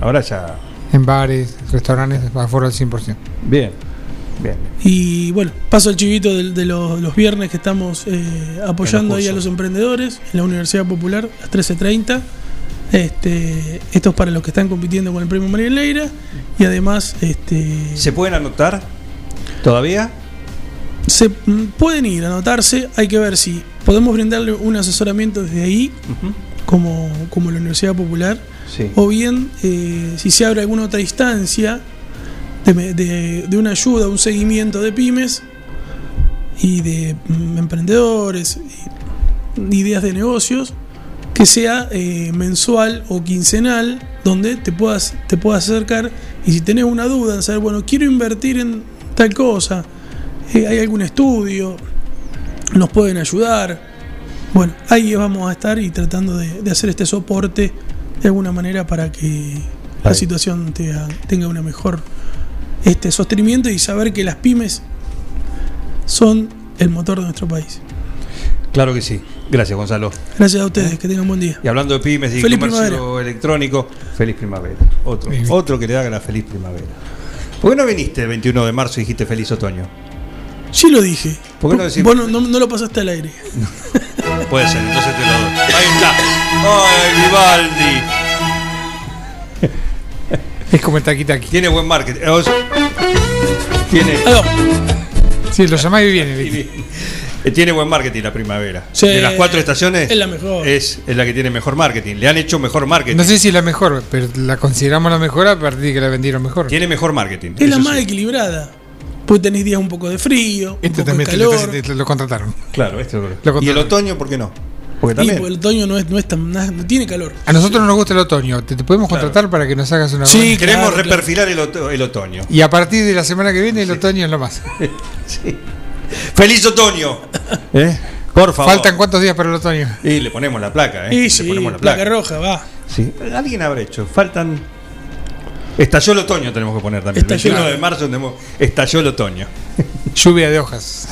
ahora ya. En bares, restaurantes, aforo al 100%. Bien, bien. Y bueno, paso el chivito de, de los, los viernes que estamos eh, apoyando ahí a los emprendedores en la Universidad Popular, las 13.30. Este, esto es para los que están compitiendo con el premio María Leira. Y además, este, ¿Se pueden anotar todavía? se mm, pueden ir a anotarse. Hay que ver si podemos brindarle un asesoramiento desde ahí, como, como la Universidad Popular. Sí. O bien, eh, si se abre alguna otra instancia de, de- de una ayuda, un seguimiento de pymes y de mm, emprendedores, ideas de negocios, que sea eh, mensual o quincenal, donde te puedas, te puedas acercar. Y si tenés una duda en saber, bueno, quiero invertir en tal cosa, eh, hay algún estudio, nos pueden ayudar. Bueno, ahí vamos a estar y tratando de, de hacer este soporte de alguna manera para que la situación tenga, tenga una mejor este sostenimiento y saber que las pymes son el motor de nuestro país. Claro que sí. Gracias, Gonzalo. Gracias a ustedes, que tengan buen día. Y hablando de pymes y Feliz comercio primavera. electrónico, feliz primavera. Otro, otro que le haga la feliz primavera. ¿Por qué no viniste el 21 de marzo y dijiste feliz otoño? Sí lo dije. ¿Por qué no decimos? Vos no, no- no lo pasaste al aire. Puede ser, entonces te lo doy. Ahí está. ¡Ay, Vivaldi! Es como el taquita aquí. Tiene buen marketing. O sea, Tiene, Sí, lo llamáis y viene. ¿viste? eh, tiene buen marketing la primavera. Sí. de las cuatro estaciones, Es la mejor. es, es la que tiene mejor marketing. Le han hecho mejor marketing. No sé si es la mejor, pero la consideramos la mejor a partir de que la vendieron mejor. Tiene mejor marketing. Es la más sí. equilibrada. Porque tenés días un poco de frío, un Este poco de también te lo, calor. te- te lo contrataron. Claro, este es lo- Lo Y el contrataron. otoño, ¿por qué no? Porque Y también. porque el otoño no es, no es tan, no tiene calor. A nosotros no nos gusta el otoño. Te, te podemos contratar para que nos hagas una Sí, buena- Queremos claro, reperfilar el, oto- el otoño. Y a partir de la semana que viene, el otoño es lo más. Sí. ¡Feliz otoño! ¿Eh? Por favor. ¿Faltan cuántos días para el otoño? Y le ponemos la placa, ¿eh? Y le sí, ponemos la placa placa. roja, va. Sí. Alguien habrá hecho. Faltan. Estalló el otoño, tenemos que poner también. Estalló. 21 de marzo tenemos. Estalló el otoño. Lluvia de hojas.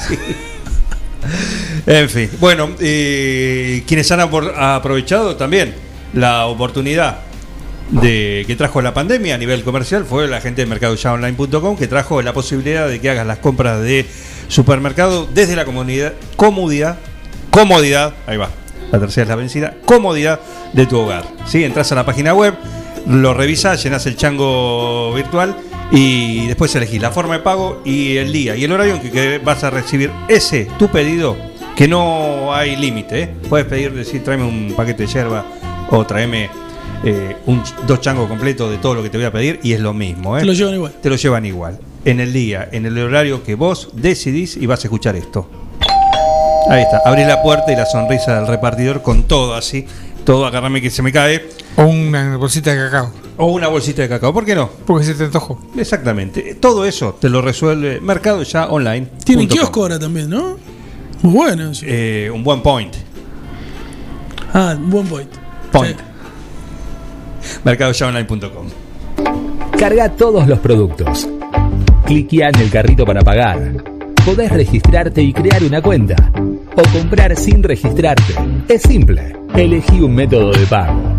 En fin. Bueno, quienes han aprovechado también la oportunidad de que trajo la pandemia a nivel comercial fue la gente de mercadoyaonline.com que trajo la posibilidad de que hagas las compras de supermercado desde la comunidad, comodidad, comodidad, ahí va, la tercera es la vencida, comodidad de tu hogar. ¿sí? Entras a la página web, lo revisas, llenas el chango virtual y después elegís la forma de pago y el día y el horario en que- vas a recibir ese, tu pedido, que no hay límite. ¿eh? Puedes pedir, decir, tráeme un paquete de yerba o tráeme eh, un, dos changos completos de todo lo que te voy a pedir y es lo mismo. ¿eh? Te lo llevan igual. Te lo llevan igual. En el día, en el horario que vos decidís y vas a escuchar esto. Ahí está, abrís la puerta y la sonrisa del repartidor con todo así, todo agarrame que se me cae. O una bolsita de cacao. O una bolsita de cacao, ¿por qué no? Porque se te antojó. Exactamente. Todo eso te lo resuelve Mercado Ya Online. Tienen kiosco ahora también, ¿no? Muy bueno. eso. Eh, un buen point. Ah, buen point. Point. Mercadoyaonline.com. Carga todos los productos. Cliquea en el carrito para pagar. Podés registrarte y crear una cuenta. O comprar sin registrarte. Es simple. Elegí un método de pago.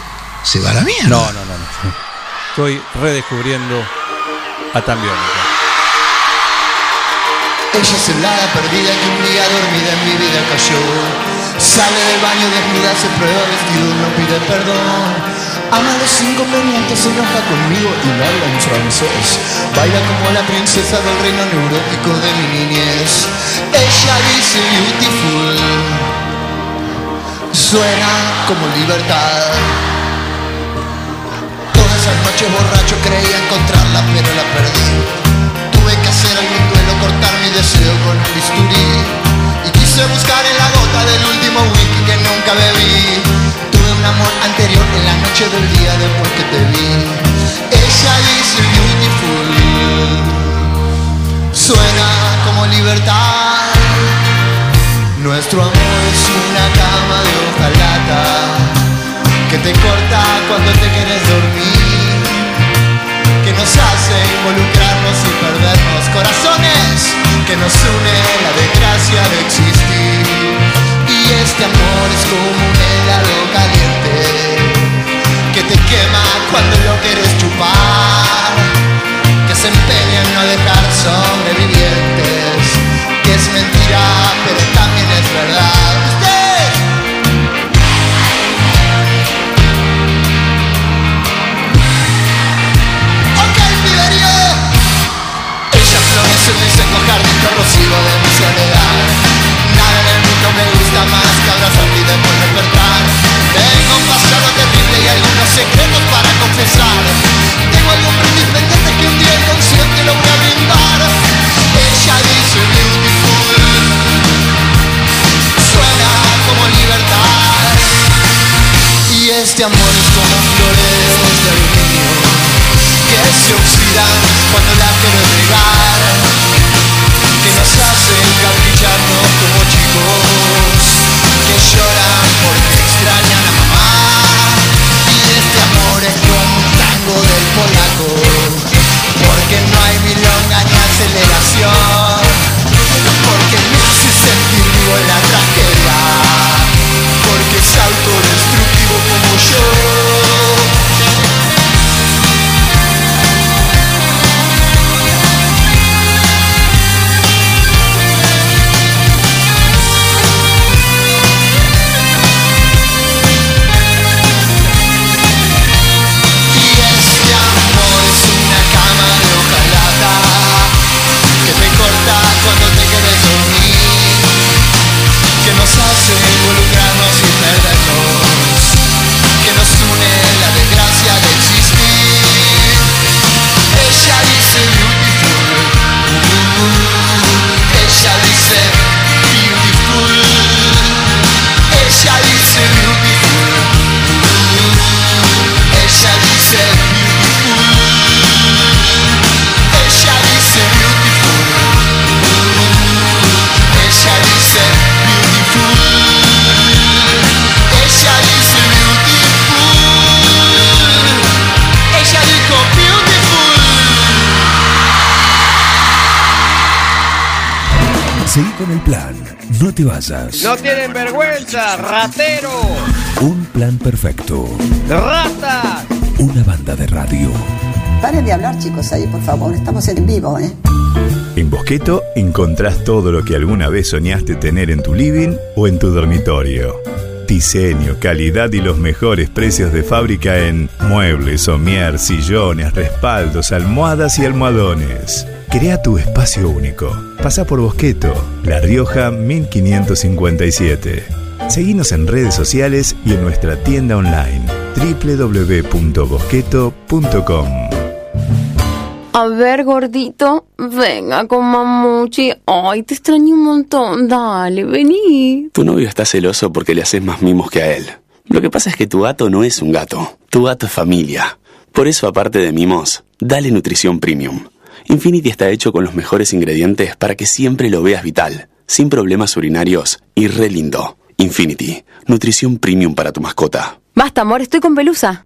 Se va a la mierda. No, no, no. no. Estoy redescubriendo a Tambiónica. Ella es el hada perdida que un día dormida en mi vida cayó. Sale del baño desnuda, se prueba vestido, no pide perdón. Ama los inconvenientes, se enoja conmigo y no habla en francés. Baila como la princesa del reino neurótico de mi niñez. Ella dice beautiful, suena como libertad. Esas noches borracho creía encontrarla, pero la perdí. Tuve que hacer algún duelo, cortar mi deseo con un bisturí. Y quise buscar en la gota del último whisky que nunca bebí. Tuve un amor anterior en la noche del día después que te vi. Ella dice beautiful, suena como libertad. Nuestro amor es una cama de hojalata que te corta cuando te quieres dormir, que nos hace involucrarnos y perdernos corazones, que nos une la desgracia de existir. Y este amor es como un helado caliente que te quema cuando lo quieres chupar, que se empeña en no dejar sobrevivientes, que es mentira pero también es verdad. En mi seco jardín corrosivo de mi soledad. Nada en el mundo me gusta más que abrazarte y después despertar. Tengo un pasado terrible y algunos secretos para confesar. Tengo algo pendiente que un día inconsciente lo voy a brindar. Ella dice beautiful. Suena como libertad. Y este amor se oxidan cuando la quieres regar, que nos hacen capricharnos como chicos, que lloran porque extrañan No te vayas. No tienen vergüenza, ratero. Un plan perfecto. Rata. Una banda de radio. Paren de hablar, chicos, ahí, por favor. Estamos en vivo, ¿eh? En Bosqueto encontrás todo lo que alguna vez soñaste tener en tu living o en tu dormitorio. Diseño, calidad y los mejores precios de fábrica en muebles, somier, sillones, respaldos, almohadas y almohadones. Crea tu espacio único. Pasa por Bosqueto, La Rioja 1557. Seguinos en redes sociales y en nuestra tienda online www.bosqueto.com. A ver, gordito, venga con mamuchi. Ay, te extraño un montón. Dale, vení. Tu novio está celoso porque le haces más mimos que a él. Lo que pasa es que tu gato no es un gato. Tu gato es familia. Por eso, aparte de mimos, dale nutrición premium. Infinity está hecho con los mejores ingredientes para que siempre lo veas vital, sin problemas urinarios y re lindo. Infinity, nutrición premium para tu mascota. Basta, amor, estoy con pelusa.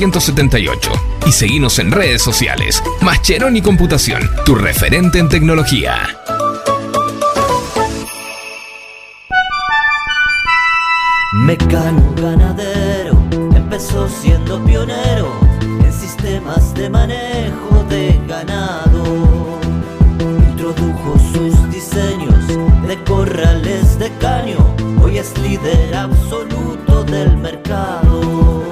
1278 y seguinos en redes sociales. Mascheroni Computación, tu referente en tecnología. Mecano ganadero empezó siendo pionero en sistemas de manejo de ganado. Introdujo sus diseños de corrales de caño, hoy es líder absoluto del mercado.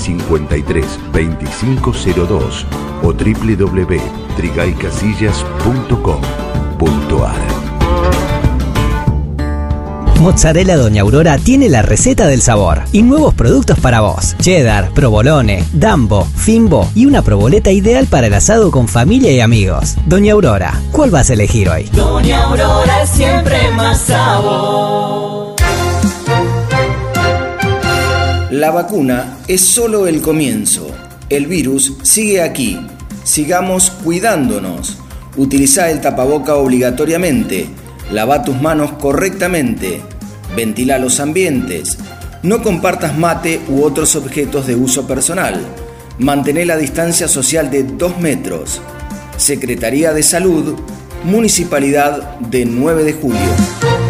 53 25 02 o www.trigaycasillas.com.ar Mozzarella Doña Aurora tiene la receta del sabor y nuevos productos para vos. Cheddar, provolone, dambo, fimbo y una proboleta ideal para el asado con familia y amigos. Doña Aurora, ¿cuál vas a elegir hoy? Doña Aurora siempre más sabor. La vacuna es solo el comienzo. El virus sigue aquí. Sigamos cuidándonos. Utiliza el tapaboca obligatoriamente. Lava tus manos correctamente. Ventila los ambientes. No compartas mate u otros objetos de uso personal. Mantén la distancia social de 2 metros. Secretaría de Salud, Municipalidad de 9 de Julio.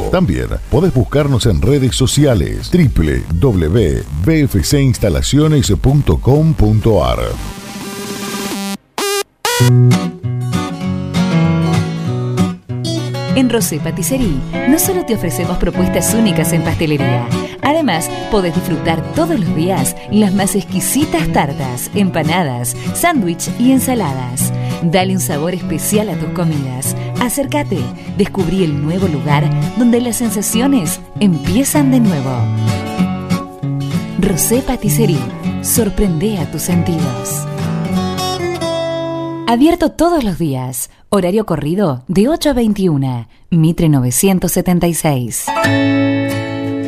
También podés buscarnos en redes sociales www.bfcinstalaciones.com.ar. En Rosé Patisserie no solo te ofrecemos propuestas únicas en pastelería, además podés disfrutar todos los días las más exquisitas tartas, empanadas, sándwich y ensaladas. Dale un sabor especial a tus comidas. Acércate, descubrí el nuevo lugar donde las sensaciones empiezan de nuevo. Rosé Patisserie, sorprende a tus sentidos. Abierto todos los días. Horario corrido de 8 a 21. Mitre 976.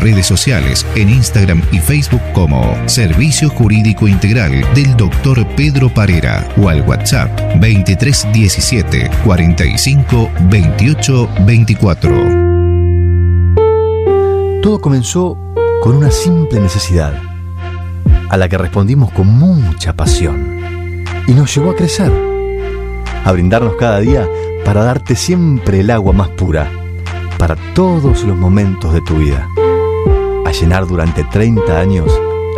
redes sociales en Instagram y Facebook como Servicio Jurídico Integral del Dr. Pedro Parera o al WhatsApp 2317 45 28 24. Todo comenzó con una simple necesidad, a la que respondimos con mucha pasión, y nos llevó a crecer, a brindarnos cada día para darte siempre el agua más pura, para todos los momentos de tu vida, llenar durante 30 años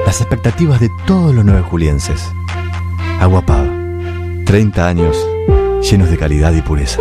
las expectativas de todos los nueve julienses. Agua Pava, 30 años llenos de calidad y pureza.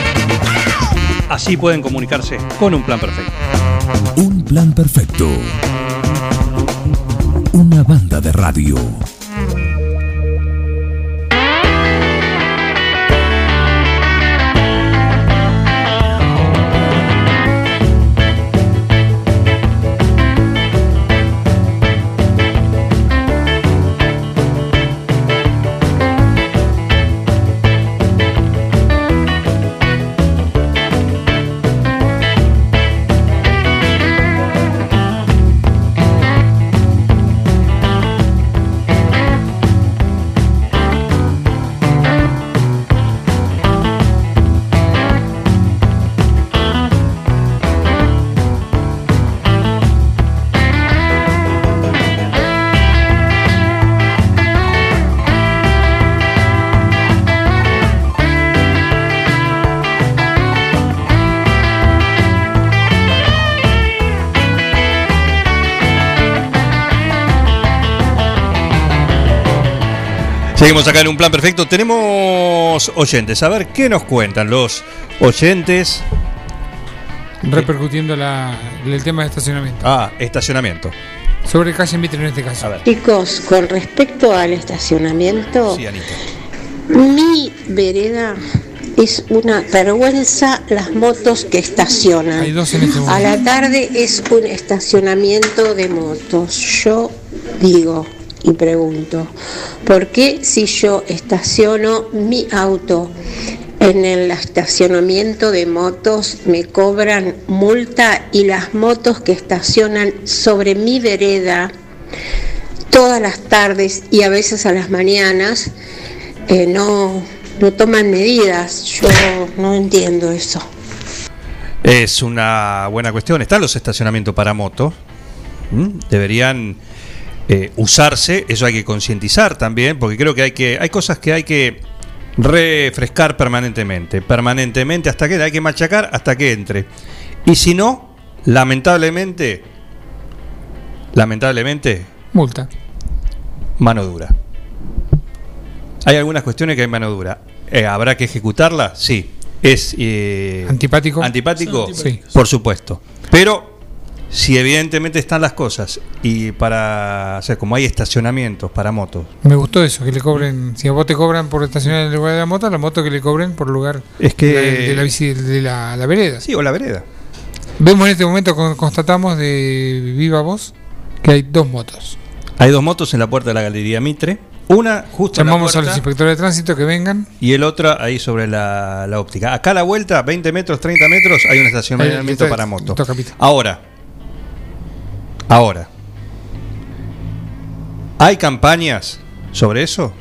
Así pueden comunicarse con un plan perfecto. Un plan perfecto. Una banda de radio. Seguimos acá en un plan perfecto. Tenemos oyentes. A ver qué nos cuentan los oyentes. Repercutiendo la, el tema de estacionamiento. Ah, estacionamiento. Sobre calle Mitre en este caso. Chicos, con respecto al estacionamiento, Sí, Anita. mi vereda es una vergüenza las motos que estacionan. Hay dos en este momento. A la tarde es un estacionamiento de motos. Yo digo y pregunto, ¿por qué si yo estaciono mi auto en el estacionamiento de motos me cobran multa y las motos que estacionan sobre mi vereda todas las tardes y a veces a las mañanas eh, no, no toman medidas? Yo no entiendo eso. Es una buena cuestión. Están los estacionamientos para moto. ¿Mm? Deberían eh, usarse. Eso hay que concientizar también, porque creo que hay que hay cosas que hay que refrescar permanentemente, permanentemente hasta que hay que machacar hasta que entre. Y si no, lamentablemente, lamentablemente, Multa. mano dura. Hay algunas cuestiones que hay mano dura. eh, ¿habrá que ejecutarla? Sí. ¿Es eh, ¿Antipático? ¿Antipático? Antipáticos. Por supuesto. Pero si evidentemente están las cosas y para, o sea, como hay estacionamientos para motos, Me gustó eso, que le cobren, si a vos te cobran por estacionar en el lugar de la moto, a la moto que le cobren por lugar Es que- de, de la, bici- de la, la vereda. Sí, o la vereda. Vemos en este momento, con- constatamos de Viva Voz, que hay dos motos. hay dos motos en la puerta de la Galería Mitre. Una justo en la Llamamos a los inspectores de tránsito que vengan. y el otra ahí sobre la, la óptica. Acá a la vuelta, 20 metros, 30 metros, hay un estacionamiento para está, moto. toca pita. Ahora, ahora, ¿hay campañas sobre eso?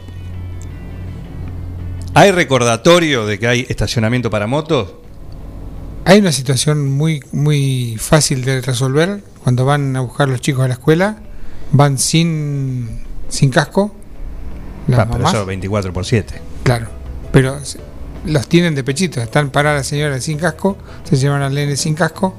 ¿Hay recordatorio de que hay estacionamiento para motos? Hay una situación muy, muy fácil de resolver cuando van a buscar los chicos a la escuela, van sin, sin casco. Las Ah, pero mamás, eso 24 por 7. claro, pero los tienen de pechito, están paradas las señoras sin casco, se llevan al nene sin casco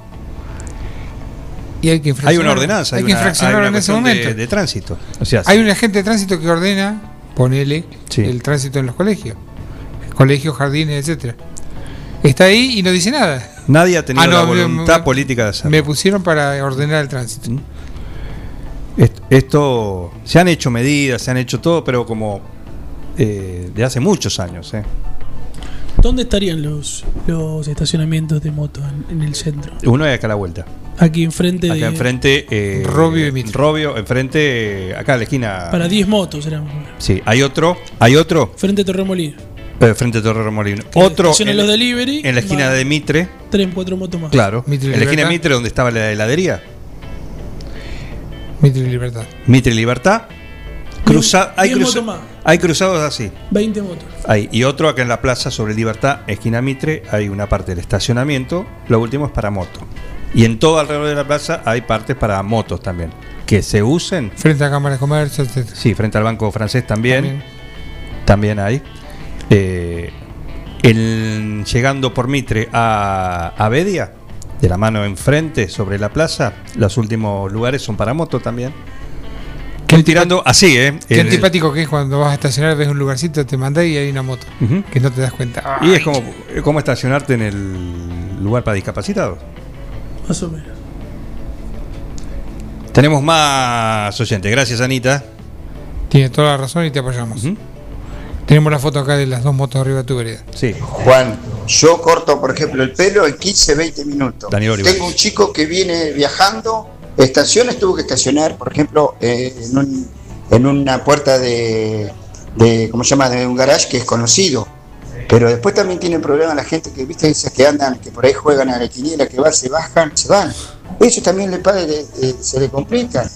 y hay que Hay una ordenanza, hay hay, que una, hay infraccionar una en ese de- momento. De, tránsito. O sea, Hay sí. un agente de tránsito que ordena, ponele, el tránsito en los colegios, colegios, jardines, etcétera. Está ahí y no dice nada. nadie ha tenido Ah, no, la voluntad me- política de hacerlo. Me pusieron para ordenar el tránsito. Est- Esto, se han hecho medidas, se han hecho todo, pero como eh, de hace muchos años. eh. ¿Dónde estarían los, los estacionamientos de moto en, en el centro? Uno es acá a la vuelta. Aquí enfrente Acá de. enfrente. Eh, Robio y Mitre. Robio, enfrente, acá a la esquina. Para 10 motos eran. Sí, hay otro, hay otro, Frente a Torremolino. eh, frente a Torre Remolino. Otro en, los delivery. en la esquina de Mitre, Tres, cuatro motos más. claro. Mitre en la esquina de. Mitre, donde estaba la heladería. Mitre y Libertad. Mitre y Libertad. Cruza, hay, cruza- más. hay cruzados así. 20 motos. Hay, y otro acá en la plaza sobre Libertad, esquina Mitre, hay una parte del estacionamiento. Lo último es para moto. Y en todo alrededor de la plaza hay partes para motos también. Que se usen. Frente a Cámara de Comercio, etcétera. Sí, frente al Banco Francés también. También, hay. Eh, el- llegando por Mitre a, a Bedia, de la mano enfrente sobre la plaza, los últimos lugares son para moto también. Voy tirando así, ¿eh? Qué El- antipático que es cuando vas a estacionar, ves un lugarcito, te mandás y hay una moto. Que no te das cuenta. Y es como, como estacionarte en el lugar para discapacitados. Más o menos. Tenemos más oyentes. Gracias, Anita. Tiene toda la razón y te apoyamos. Tenemos la foto acá de las dos motos arriba de tu vereda. Sí. Juan, yo corto, por ejemplo, el pelo en 15, 20 minutos. Tengo un chico que viene viajando, estaciones tuvo que estacionar, por ejemplo, eh, en, un- en una puerta de, de, ¿cómo se llama?, de un garage que es conocido. Pero después también tiene problemas la gente que, viste, esas que andan, que por ahí juegan a la quiniela, que van, se bajan, se van. Eso también le pa- le- le- se le complica.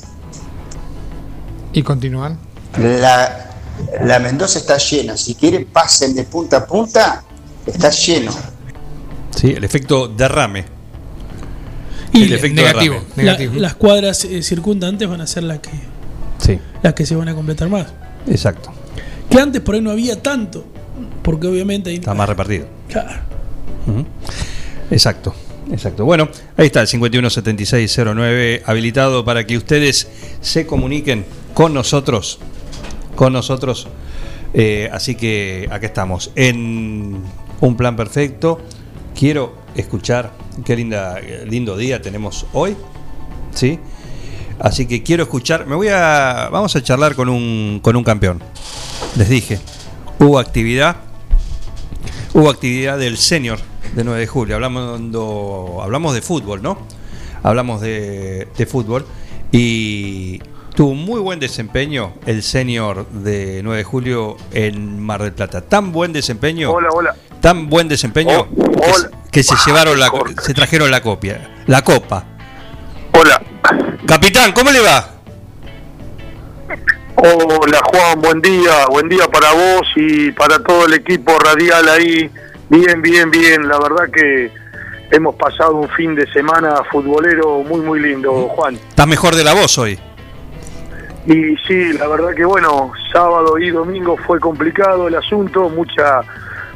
Y continúan. La, la Mendoza está llena. Si quieren, pasen de punta a punta, está lleno. Sí, el efecto derrame. Y el efecto negativo, derrame. La- las cuadras eh, circundantes van a ser las que, Sí, las que se van a completar más. exacto. Que antes por ahí no había tanto. Porque obviamente. Está más repartido. Claro. Exacto, exacto. Bueno, ahí está el 517609 habilitado para que ustedes se comuniquen con nosotros, con nosotros. Eh, así que acá estamos en un plan perfecto. Quiero escuchar qué linda, lindo día tenemos hoy, sí. Así que quiero escuchar. Me voy a, vamos a charlar con un con un campeón. Les dije, hubo actividad hubo actividad del senior de 9 de julio. Hablamos, hablamos de fútbol, ¿no? Hablamos de, de fútbol y tuvo un muy buen desempeño el senior de 9 de julio en Mar del Plata. Tan buen desempeño. Hola, hola. Tan buen desempeño que, se- que se llevaron la se trajeron la copia, la copa. Hola. Capitán, ¿cómo le va? Hola Juan, buen día, buen día para vos y para todo el equipo radial ahí. Bien, bien, bien. La verdad que hemos pasado un fin de semana futbolero muy, muy lindo, Juan. Estás mejor de la voz hoy. Y sí, la verdad que bueno, sábado y domingo fue complicado el asunto, mucha,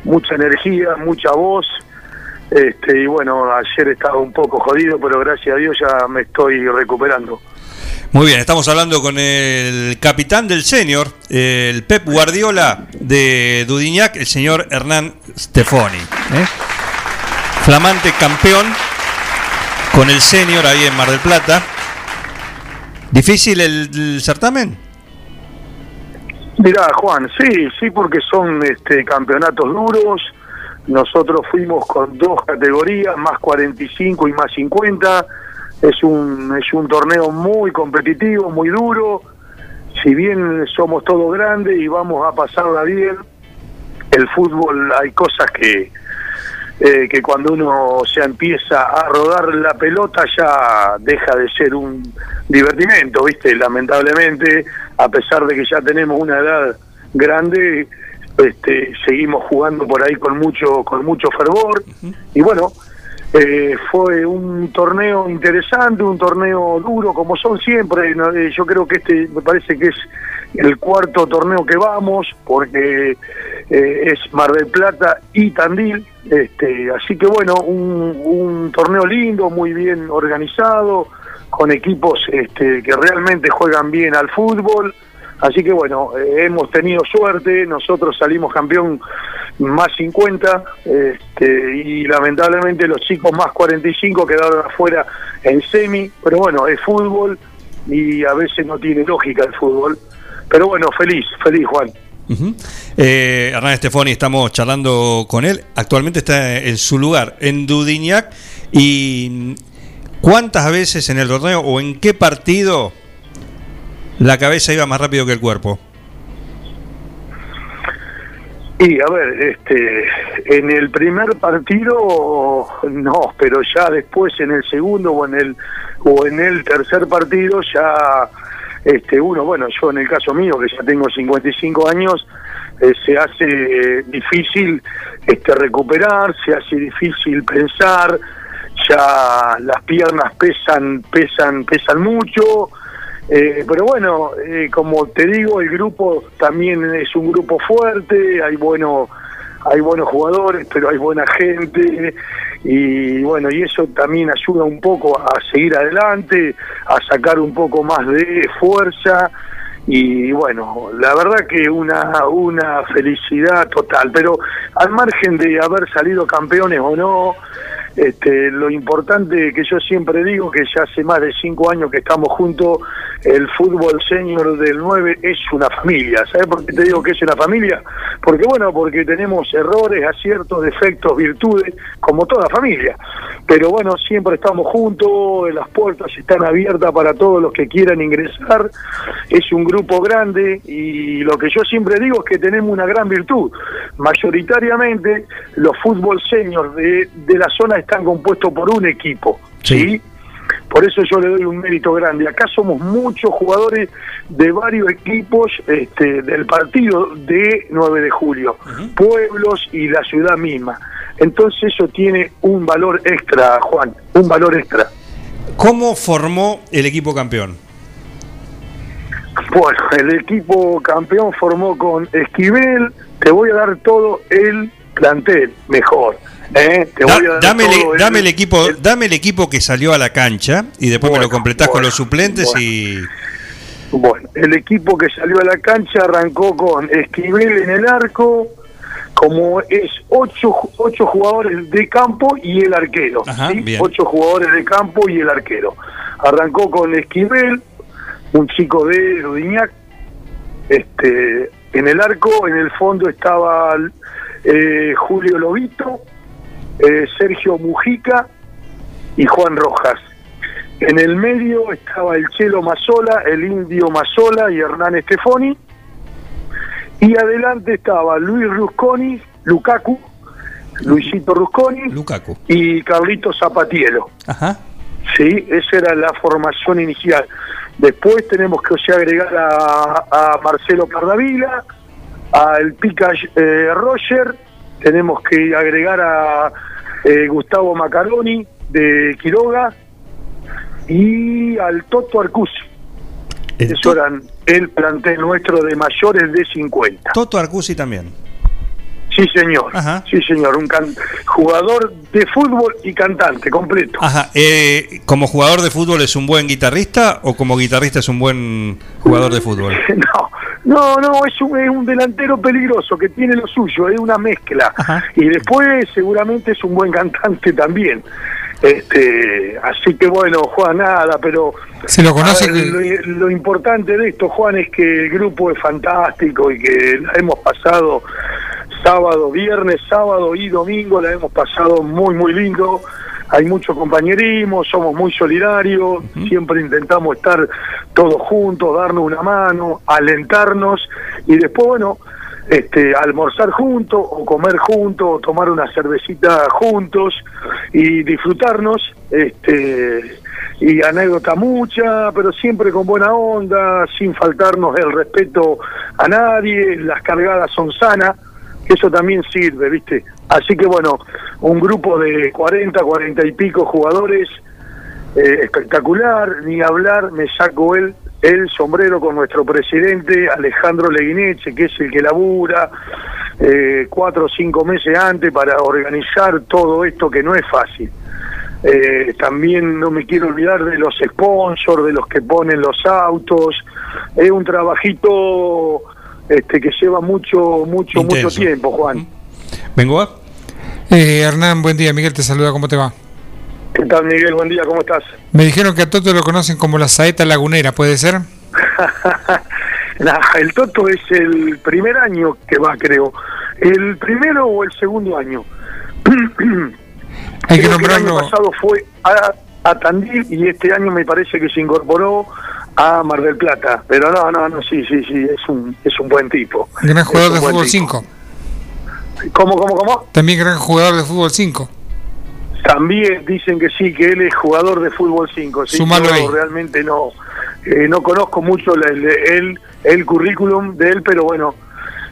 mucha energía, mucha voz. Este, y bueno, ayer estaba un poco jodido, pero gracias a Dios ya me estoy recuperando. Muy bien, estamos hablando con el capitán del senior, el Pep Guardiola de Dudignac, el señor Hernán Stefoni. ¿eh? Flamante campeón con el senior ahí en Mar del Plata. ¿Difícil el, certamen? Mirá, Juan, sí, sí, porque son este, campeonatos duros. Nosotros fuimos con dos categorías, más 45 y más 50 es un, es un torneo muy competitivo, muy duro. Si bien somos todos grandes y vamos a pasarla bien, el fútbol hay cosas que, eh, que cuando uno se empieza a rodar la pelota ya deja de ser un divertimento, ¿viste? Lamentablemente, a pesar de que ya tenemos una edad grande, este, seguimos jugando por ahí con mucho, con mucho fervor. Y bueno, eh, fue un torneo interesante, un torneo duro, como son siempre. Eh, yo creo que este me parece que es el cuarto torneo que vamos, porque eh, es Mar del Plata y Tandil. Este, así que bueno, un, un torneo lindo, muy bien organizado, con equipos este, que realmente juegan bien al fútbol. Así que bueno, eh, hemos tenido suerte, nosotros salimos campeón más 50 este, y lamentablemente los chicos más 45 quedaron afuera en semi, pero bueno, es fútbol y a veces no tiene lógica el fútbol. Pero bueno, feliz, feliz Juan. Eh, Hernán Estefoni, estamos charlando con él. Actualmente está en su lugar, en Dudignac. ¿Y cuántas veces en el torneo o en qué partido la cabeza iba más rápido que el cuerpo? Y a ver, este, en el primer partido no, pero ya después en el segundo o en el o en el tercer partido ya este uno, bueno, yo en el caso mío que ya tengo 55 años eh, se hace difícil este recuperar, se hace difícil pensar, ya las piernas pesan, pesan, pesan mucho, eh, pero bueno, eh, como te digo, el grupo también es un grupo fuerte, hay buenos hay buenos jugadores, pero hay buena gente y bueno, y eso también ayuda un poco a seguir adelante, a sacar un poco más de fuerza y bueno, la verdad que una una felicidad total, pero al margen de haber salido campeones o no, este, lo importante que yo siempre digo, que ya hace más de cinco años que estamos juntos, el fútbol senior del 9 es una familia. ¿Sabes por qué te digo que es una familia? Porque bueno, porque tenemos errores, aciertos, defectos, virtudes, como toda familia. Pero bueno, siempre estamos juntos, las puertas están abiertas para todos los que quieran ingresar. Es un grupo grande y lo que yo siempre digo es que tenemos una gran virtud. Mayoritariamente los fútbol senior de, de la zona están compuestos por un equipo. ¿sí? Por eso yo le doy un mérito grande. Acá somos muchos jugadores de varios equipos este, del partido de 9 de julio, pueblos y la ciudad misma. Entonces eso tiene un valor extra, Juan, un valor extra. ¿Cómo formó el equipo campeón? Bueno, el equipo campeón formó con Esquivel, te voy a dar todo el plantel mejor. Eh, dame, el, e-, dame, el, equipo, dame el equipo que salió a la cancha y después me lo completás con los suplentes bueno. y. Bueno, el equipo que salió a la cancha arrancó con Esquivel en el arco, como es ocho, ocho jugadores de campo y el arquero. Ajá. Ocho jugadores de campo y el arquero. Arrancó con Esquivel, un chico de Rudiñac, este, en el arco, en el fondo estaba eh, Julio Lobito, eh, Sergio Mujica y Juan Rojas. En el medio estaba el Chelo Mazola, el Indio Mazola y Hernán Estefoni. Y adelante estaba Luis Rusconi, Lukaku, Luisito Rusconi Lukaku. y Carlito Zapatielo. Ajá. Sí, esa era la formación inicial. Después tenemos que agregar a, Marcelo Cardavila, al Pica eh, Roger, tenemos que agregar a eh, Gustavo Macaroni de Quiroga y al Toto Arcusi. El Eso eran el plantel nuestro de mayores de 50. Toto Arcusi también. Sí, señor. Sí, señor. Un can jugador de fútbol y cantante completo. Ajá. Eh, ¿Como jugador de fútbol es un buen guitarrista o como guitarrista es un buen jugador de fútbol? no, no, no, es un, es un delantero peligroso que tiene lo suyo, es una mezcla. Y después seguramente es un buen cantante también. Este, así que bueno, Juan, nada, pero Se lo conoce ver, que- lo, lo importante de esto, Juan, es que el grupo es fantástico y que la hemos pasado sábado, viernes, sábado y domingo, la hemos pasado muy, muy lindo. Hay mucho compañerismo, somos muy solidarios, siempre intentamos estar todos juntos, darnos una mano, alentarnos y después, bueno, este, almorzar juntos o comer juntos o tomar una cervecita juntos y disfrutarnos. Este, y anécdota mucha, pero siempre con buena onda, sin faltarnos el respeto a nadie, las cargadas son sanas, eso también sirve, ¿viste? Así que bueno, un grupo de 40, 40 y pico jugadores, eh, espectacular, ni hablar, me saco el, el sombrero con nuestro presidente Alejandro Leguineche, que es el que labura eh, cuatro o cinco meses antes para organizar todo esto que no es fácil. Eh, también no me quiero olvidar de los sponsors, de los que ponen los autos. Es un trabajito este, que lleva mucho, mucho, mucho tiempo, Juan. ¿Vengo a? Eh, Hernán, buen día. Miguel te saluda. ¿Cómo te va? ¿Qué tal, Miguel? Buen día, ¿cómo estás? Me dijeron que a Toto lo conocen como la saeta lagunera, ¿puede ser? Nah, el Toto es el primer año que va, creo. El primero o el segundo año. Hay que Creo El año pasado fue a, a Tandil y este año me parece que se incorporó a Mar del Plata. Pero no, no, no, sí, sí, sí, es un, es un buen tipo. Gran jugador de buen fútbol tipo. 5. ¿Cómo, cómo, cómo? También gran jugador de fútbol 5. También dicen que sí, que él es jugador de fútbol 5. Sí, Súmalo yo ahí. realmente no eh, no conozco mucho el, el, el currículum de él, pero bueno,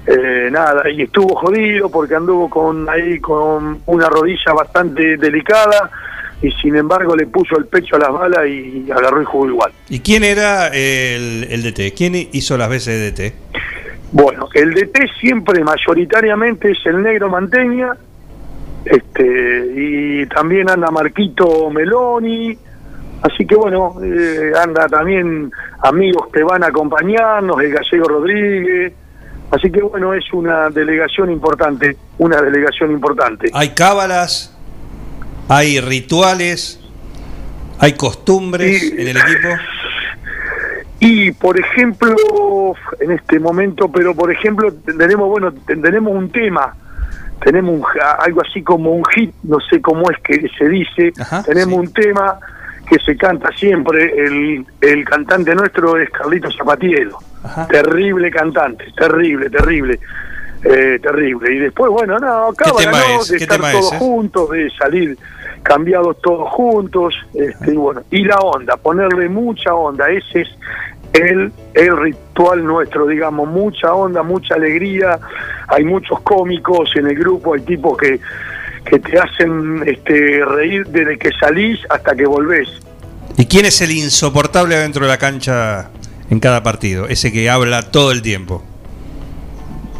eh, nada, y estuvo jodido porque anduvo con ahí con una rodilla bastante delicada y sin embargo le puso el pecho a las balas y agarró y jugó igual. ¿Y quién era el, el DT? ¿Quién hizo las veces de DT? Bueno, el DT siempre mayoritariamente es el negro Manteña, este, y también anda Marquito Meloni, así que bueno, eh, anda también amigos que van a acompañarnos, el gallego Rodríguez, así que bueno, es una delegación importante, una delegación importante. ¿Hay cábalas? ¿Hay rituales? ¿Hay costumbres en el equipo? Y por ejemplo, en este momento, pero por ejemplo, tenemos, bueno, tenemos un tema, tenemos un algo así como un hit, no sé cómo es que se dice, tenemos un tema que se canta siempre, el, el cantante nuestro es Carlito Zapatielo, terrible cantante, terrible, terrible. eh, terrible y después bueno no ¿no? es? de ¿Qué estar todos es, eh? juntos de salir cambiados todos juntos este, y bueno y la onda ponerle mucha onda ese es el, el ritual nuestro, digamos, mucha onda, mucha alegría, hay muchos cómicos en el grupo, hay tipos que, que te hacen este, reír desde que salís hasta que volvés. ¿Y quién es el insoportable dentro de la cancha en cada partido? Ese que habla todo el tiempo.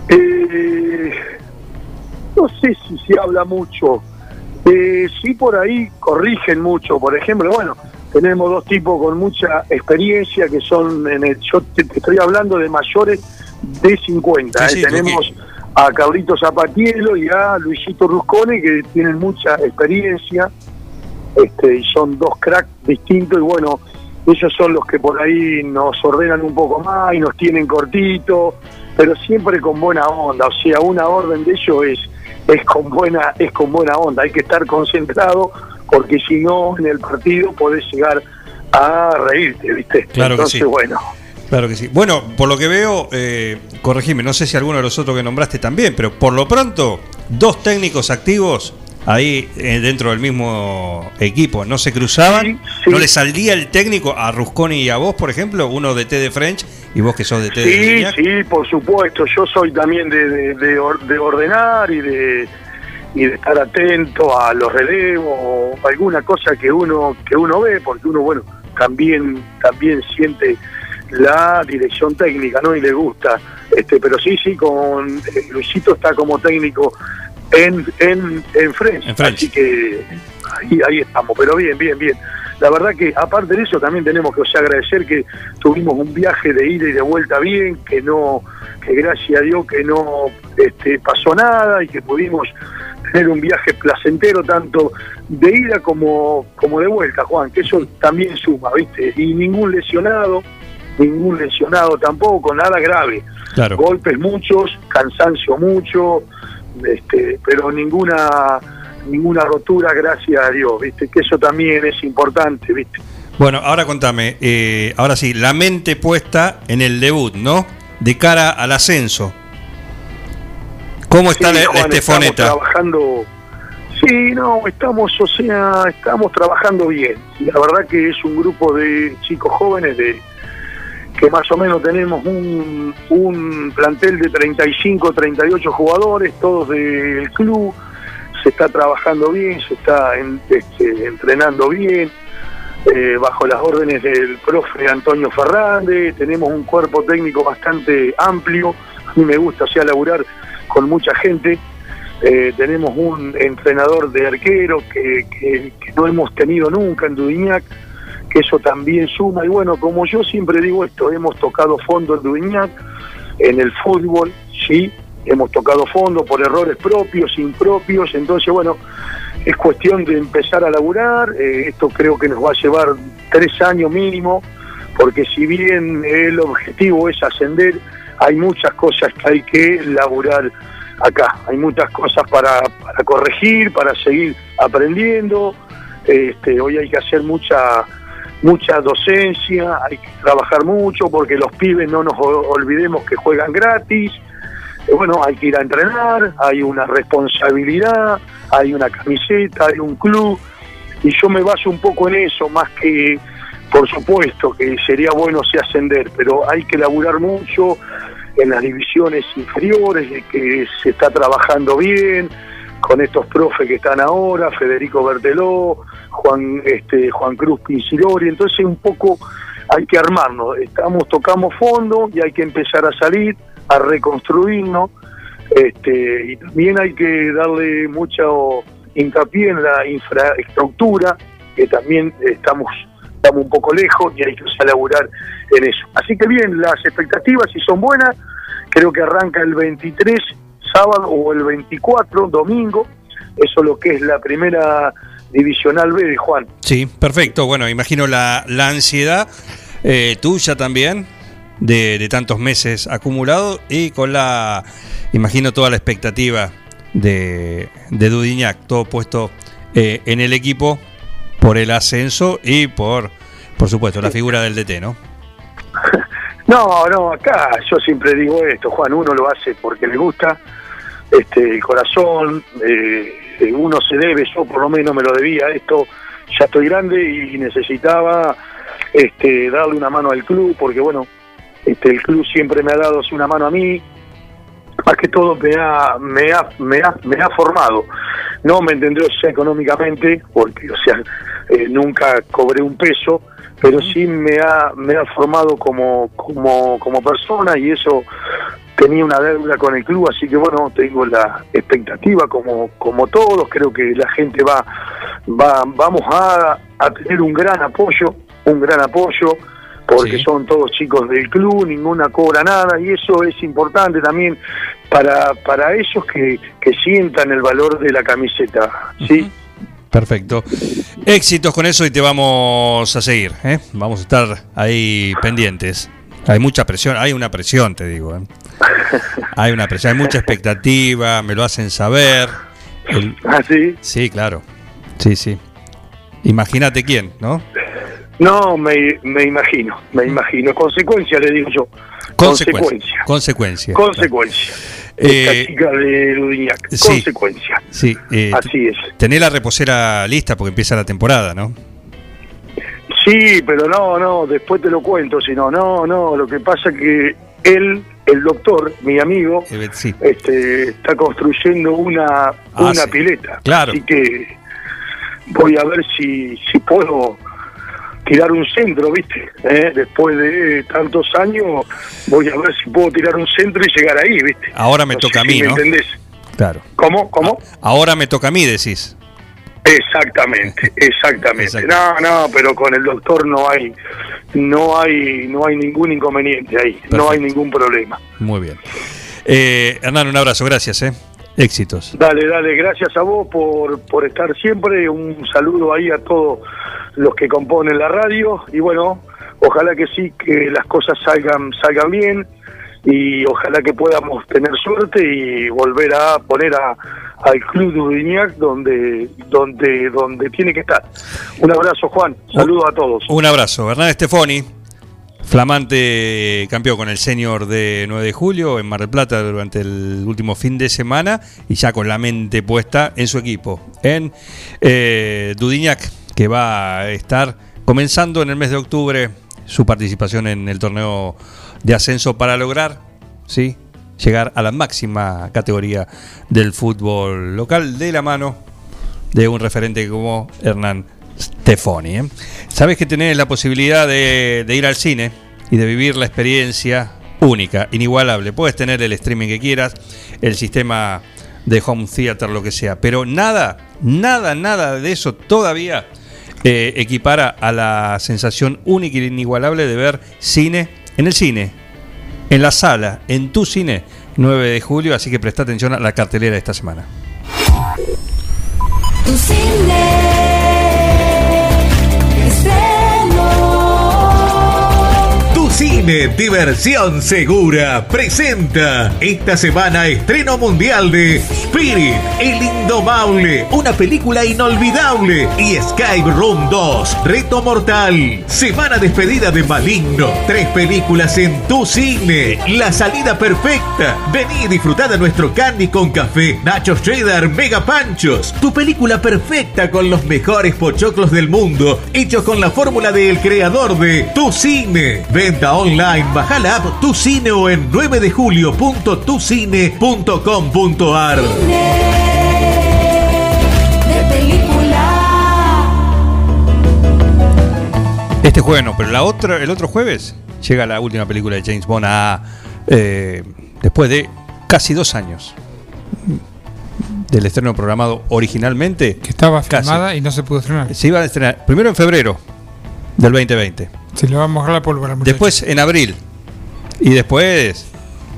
Eh, no sé si se habla mucho, eh, sí por ahí corrigen mucho, por ejemplo, bueno, tenemos dos tipos con mucha experiencia que son, en el, yo te, te estoy hablando de mayores de 50, Sí, ¿eh? sí, tenemos a Carlito Zapatielo y a Luisito Ruscone que tienen mucha experiencia este, y son dos cracks distintos y bueno, ellos son los que por ahí nos ordenan un poco más y nos tienen cortito, pero siempre con buena onda, o sea, una orden de ellos es es con buena es con buena onda, hay que estar concentrado porque si no en el partido podés llegar a reírte, ¿viste? Claro que Entonces, sí. bueno, Claro que sí. Bueno, por lo que veo, eh, corregime, no sé si alguno de los otros que nombraste también, pero por lo pronto, dos técnicos activos ahí eh, dentro del mismo equipo, no se cruzaban, no le salía el técnico a Rusconi y a vos, por ejemplo, uno de T de French y vos que sos de Sí, sí, por supuesto. Yo soy también de, de, de or- de ordenar y de, y de estar atento a los relevos o alguna cosa que uno que uno ve, porque uno, bueno, también también siente la dirección técnica, ¿no? Y le gusta Este, pero sí, sí, con eh, Luisito está como técnico en, en, en French, En French. así que ahí, ahí estamos, pero bien, bien, bien. La verdad que aparte de eso también tenemos que o sea, agradecer que tuvimos un viaje de ida y de vuelta bien, que no, que gracias a Dios que no este, pasó nada y que pudimos tener un viaje placentero tanto de ida como, como de vuelta, Juan, que eso también suma, ¿viste? Y ningún lesionado, ningún lesionado tampoco, nada grave. Claro. Golpes muchos, cansancio mucho, este, pero ninguna ninguna rotura, gracias a Dios, ¿viste? Que eso también es importante, ¿viste? Bueno, ahora contame, eh, ahora sí, la mente puesta en el debut, ¿no? De cara al ascenso. ¿Cómo está Sí, Juan, Estefoneta? Estamos trabajando. Sí, no, estamos, o sea, estamos trabajando bien. La verdad que es un grupo de chicos jóvenes de que más o menos tenemos un, un plantel de 35, 38 jugadores, todos del club. Está trabajando bien, se está este, entrenando bien, eh, bajo las órdenes del profe Antonio Fernández. Tenemos un cuerpo técnico bastante amplio. A mí me gusta, o laburar con mucha gente. Eh, tenemos un entrenador de arquero que, que- que no hemos tenido nunca en Dudignac, que eso también suma. Y bueno, como yo siempre digo esto, hemos tocado fondo en Dudignac, en el fútbol, sí, hemos tocado fondo por errores propios, impropios, entonces bueno, es cuestión de empezar a laburar, eh, esto creo que nos va a llevar tres años mínimo, porque si bien el objetivo es ascender, hay muchas cosas que hay que laburar acá, hay muchas cosas para, para corregir, para seguir aprendiendo, este, hoy hay que hacer mucha mucha docencia, hay que trabajar mucho porque los pibes no nos olvidemos que juegan gratis, bueno, hay que ir a entrenar, hay una responsabilidad, hay una camiseta, hay un club, y yo me baso un poco en eso, más que, por supuesto, que sería bueno si ascender, pero hay que laburar mucho en las divisiones inferiores, de que se está trabajando bien, con estos profes que están ahora, Federico Berteló, Juan este Juan Cruz Pincilori, entonces un poco hay que armarnos, estamos tocamos fondo y hay que empezar a salir, a reconstruirnos, este, y también hay que darle mucho hincapié en la infraestructura, que también estamos estamos un poco lejos y hay que laburar en eso. Así que bien, las expectativas si son buenas, creo que arranca el 23 sábado o el 24 domingo, eso es lo que es la primera divisional B de Juan. Sí, perfecto. Bueno, imagino la, la ansiedad eh, tuya también, de, de tantos meses acumulados, y con la, imagino toda la expectativa de, de Dudignac, todo puesto eh, en el equipo por el ascenso y por, por supuesto, la figura del DT, ¿no? No, no, acá yo siempre digo esto, Juan, uno lo hace porque le gusta, este, el corazón, eh, uno se debe, yo por lo menos me lo debía, esto ya estoy grande y necesitaba este, darle una mano al club, porque bueno, este, el club siempre me ha dado una mano a mí, más que todo me ha, me ha, me ha, me ha formado. No me entendió económicamente, porque o sea, eh, nunca cobré un peso, pero sí me ha, me ha formado como, como, como persona y eso tenía una deuda con el club, así que bueno, tengo la expectativa como, como todos, creo que la gente va, va vamos a, a tener un gran apoyo, un gran apoyo, porque son todos chicos del club, ninguna cobra nada, y eso es importante también para, para ellos que, que sientan el valor de la camiseta, ¿sí? Perfecto. Éxitos con eso y te vamos a seguir. ¿eh? Vamos a estar ahí pendientes. Hay mucha presión, hay una presión, te digo. ¿eh? Hay una presión, hay mucha expectativa, me lo hacen saber. El- ¿Ah, sí? Sí, claro. Sí, sí. Imagínate quién, ¿no? No, me, me imagino, me imagino. Consecuencia, le digo yo. Consecuencia. Consecuencia. Consecuencia. Eh, chica de Ludignac. sí. Consecuencia. Sí, eh, Así es. Tener la reposera lista porque empieza la temporada, ¿no? Sí, pero no, no, después te lo cuento, si no, no, no, lo que pasa que él, el doctor, mi amigo, Eh, sí. este, está construyendo una, Ah, una sí. pileta. Claro. Así que voy a ver si, si puedo tirar un centro, ¿viste? ¿Eh? Después de tantos años, voy a ver si puedo tirar un centro y llegar ahí, ¿viste? Ahora me No toca a si mí, me ¿no? entendés. Claro. ¿Cómo? ¿Cómo? Ahora me toca a mí, decís. Exactamente, exactamente. No, no, pero con el doctor no hay, no hay, no hay ningún inconveniente ahí, no hay ningún problema. Muy bien. Eh, Hernán, un abrazo, gracias, ¿eh? Éxitos. Dale, dale, gracias a vos por, por estar siempre, un saludo ahí a todos los que componen la radio y bueno, ojalá que sí, que las cosas salgan, salgan bien y ojalá que podamos tener suerte y volver a poner a, al Club de Udignac donde, donde, donde tiene que estar. Un abrazo Juan, saludos a todos. Un abrazo. Hernán Stefoni, flamante campeón con el senior de 9 de julio en Mar del Plata durante el último fin de semana y ya con la mente puesta en su equipo, en eh, que va a estar comenzando en el mes de octubre su participación en el torneo de ascenso para lograr, ¿sí? llegar a la máxima categoría del fútbol local de la mano de un referente como Hernán Stefoni. ¿eh? Sabes que tenés la posibilidad de, de ir al cine y de vivir la experiencia única, inigualable. Puedes tener el streaming que quieras, el sistema de home theater, lo que sea, pero nada, nada, nada de eso todavía eh, equipara a la sensación única e inigualable de ver cine en el cine, en la sala, en tu cine, 9 de julio, así que presta atención a la cartelera de esta semana. Tu cine Diversión Segura presenta esta semana estreno mundial de Spirit, el Indomable, una película inolvidable y Skype Room 2, Reto Mortal, semana despedida de Maligno, tres películas en tu cine, la salida perfecta. Vení y disfrutá de nuestro candy con café, nachos cheddar, mega panchos, tu película perfecta con los mejores pochoclos del mundo, hechos con la fórmula del creador de Tu Cine. Venta online, baja la app Tu Cine o en 9 de julio.tucine.com.ar. Este jueves no, pero la otra, el otro jueves llega la última película de James Bond a, eh, después de casi dos años del estreno programado originalmente. Que estaba Casi. filmada y no se pudo estrenar. Se iba a estrenar primero en febrero del 2020, Se le va a mojar la pólvora. muchacho. después en abril y después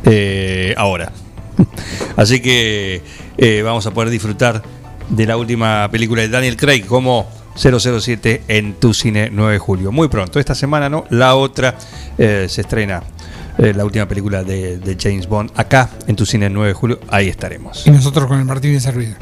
eh, ahora. Así que eh, vamos a poder disfrutar de la última película de Daniel Craig como 007 en tu cine 9 de julio. Muy pronto, esta semana no, la otra eh, se estrena la última película de, de James Bond acá en tu cine 9 de julio. Ahí estaremos. Y nosotros con el Martínez servido.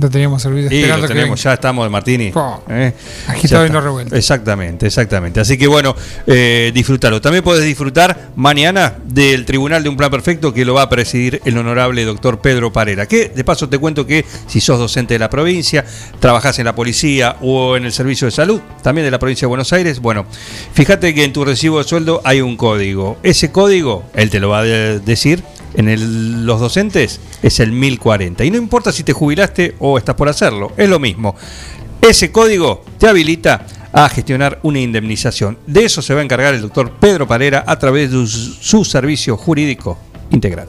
Lo teníamos servido Y lo tenemos, ya estamos de Martini. Po. ¿eh? No está. revuelto. Exactamente, exactamente. Así que bueno, eh, disfrútalo. También podés disfrutar mañana del Tribunal de un Plan Perfecto que lo va a presidir el honorable doctor Pedro Parera. Que de paso te cuento que si sos docente de la provincia, trabajás en la policía o en el servicio de salud, también de la provincia de Buenos Aires, bueno, fíjate que en tu recibo de sueldo hay un código. Ese código, él te lo va a de- decir. En los docentes es el 1040. Y no importa si te jubilaste o estás por hacerlo, es lo mismo. Ese código te habilita a gestionar una indemnización. De eso se va a encargar el doctor Pedro Parera a través de su servicio jurídico integral.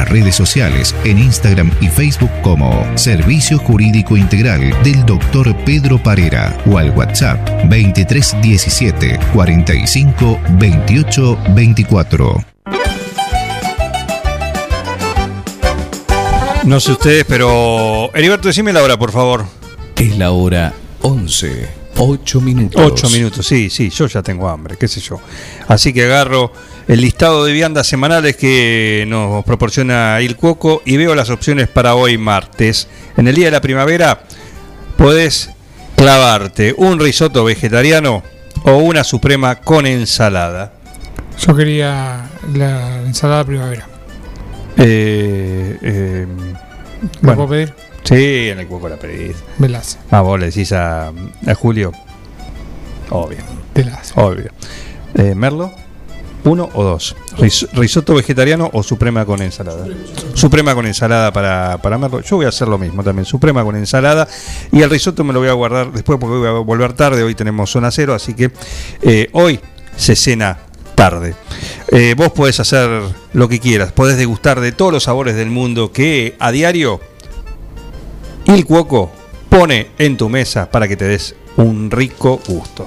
nuestras redes sociales en Instagram y Facebook como Servicio Jurídico Integral del Dr. Pedro Parera o al WhatsApp 2317 45 28 24. No sé ustedes, pero. Heriberto, decime la hora, por favor. Es la hora 11, 8 minutos. Ocho minutos, sí, sí, yo ya tengo hambre, qué sé yo. Así que agarro el listado de viandas semanales que nos proporciona Il Cuoco y veo las opciones para hoy martes. En el día de la primavera, podés clavarte un risotto vegetariano o una suprema con ensalada. Yo quería la ensalada primavera. Eh, eh, ¿Lo bueno. puedo pedir? Sí, en el cuoco la pedís. Me la hace. Ah, vos le decís a, a Julio. Obvio. Te la hace. Obvio. Eh, ¿Merlo? ¿Uno o dos? Ris- ¿Risotto vegetariano o suprema con ensalada? Suprema con ensalada para, para Merlo. Yo voy a hacer lo mismo también. Suprema con ensalada. Y el risotto me lo voy a guardar después porque voy a volver tarde. Hoy tenemos zona cero. Así que eh, hoy se cena tarde. Eh, vos podés hacer lo que quieras. Podés degustar de todos los sabores del mundo que a diario Il Cuoco pone en tu mesa para que te des un rico gusto.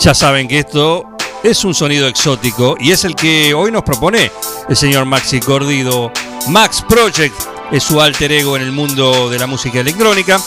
Ya saben que esto es un sonido exótico y es el que hoy nos propone el señor Maxi Cordido. Max Project es su alter ego en el mundo de la música electrónica.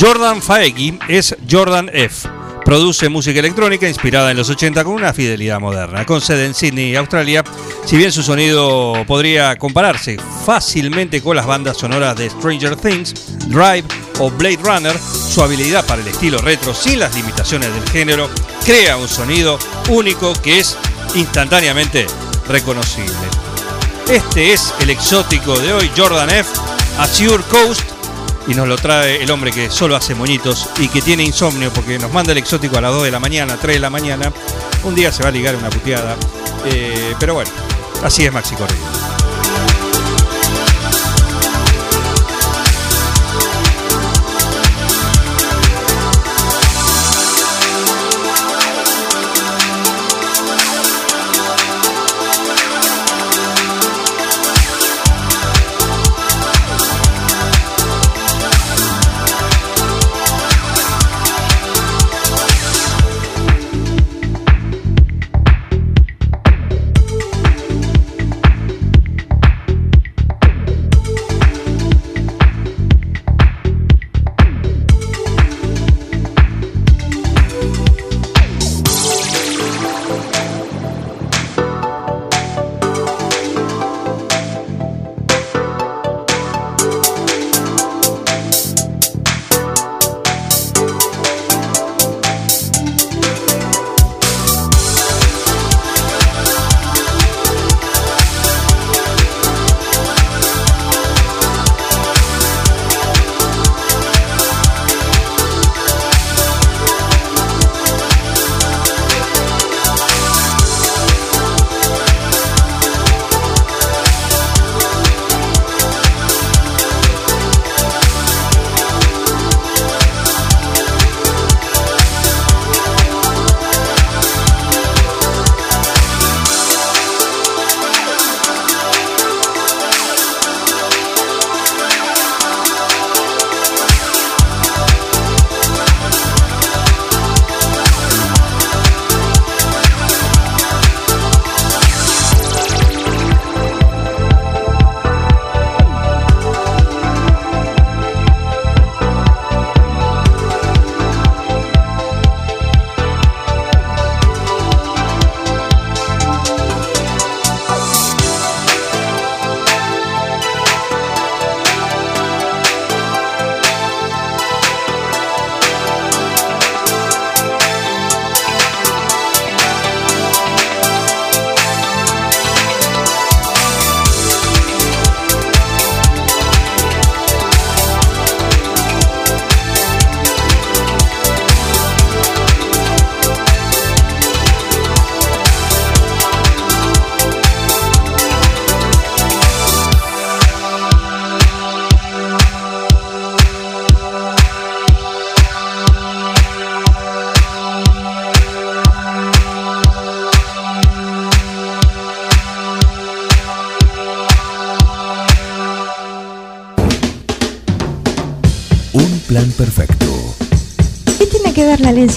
Jordan Faegi es Jordan F. Produce música electrónica inspirada en los 80 con una fidelidad moderna. Con sede en Sydney, Australia, si bien su sonido podría compararse fácilmente con las bandas sonoras de Stranger Things, Drive o Blade Runner, su habilidad para el estilo retro sin las limitaciones del género crea un sonido único que es instantáneamente reconocible. Este es el exótico de hoy, Jordan F. Azure Coast, y nos lo trae el hombre que solo hace moñitos y que tiene insomnio porque nos manda el exótico a las 2 de la mañana, 3 de la mañana. Un día se va a ligar una puteada. Eh, pero bueno, así es Maxi Corrido.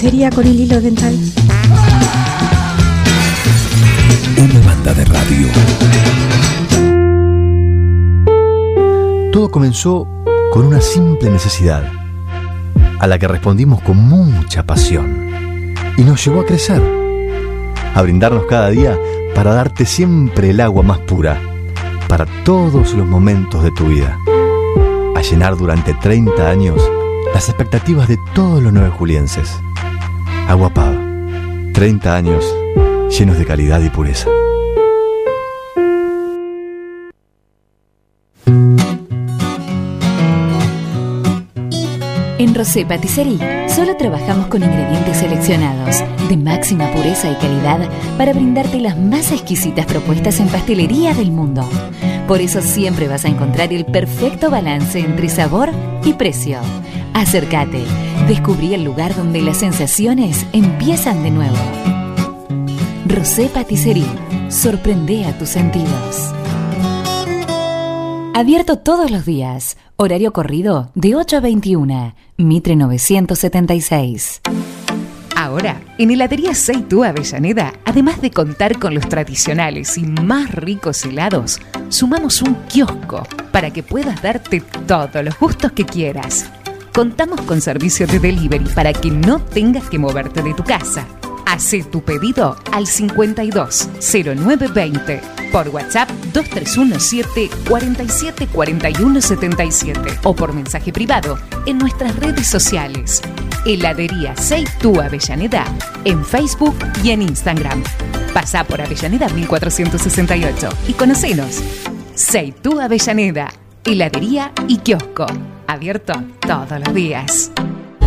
Lencería con el hilo dental? Una banda de radio. Todo comenzó con una simple necesidad, a la que respondimos con mucha pasión, y nos llevó a crecer, a brindarnos cada día para darte siempre el agua más pura, para todos los momentos de tu vida, a llenar durante 30 años las expectativas de todos los nueve julienses. Agua Pava, 30 años llenos de calidad y pureza. En Rosé Patisserie solo trabajamos con ingredientes seleccionados de máxima pureza y calidad para brindarte las más exquisitas propuestas en pastelería del mundo. Por eso siempre vas a encontrar el perfecto balance entre sabor y precio. Acércate, descubrí el lugar donde las sensaciones empiezan de nuevo. Rosé Patisserie, sorprende a tus sentidos. Abierto todos los días. Horario corrido de 8 a 21. Mitre 976. Ahora, en Heladería Seitú Avellaneda, además de contar con los tradicionales y más ricos helados, sumamos un kiosco para que puedas darte todos los gustos que quieras. Contamos con servicio de delivery para que no tengas que moverte de tu casa. Hacé tu pedido al 52 0920 por WhatsApp 2317 47 41 77 o por mensaje privado en nuestras redes sociales. Heladería Seitú Avellaneda en Facebook y en Instagram. Pasá por Avellaneda 1468 y conocenos. Seitú Avellaneda, heladería y kiosco. Abierto todos los días.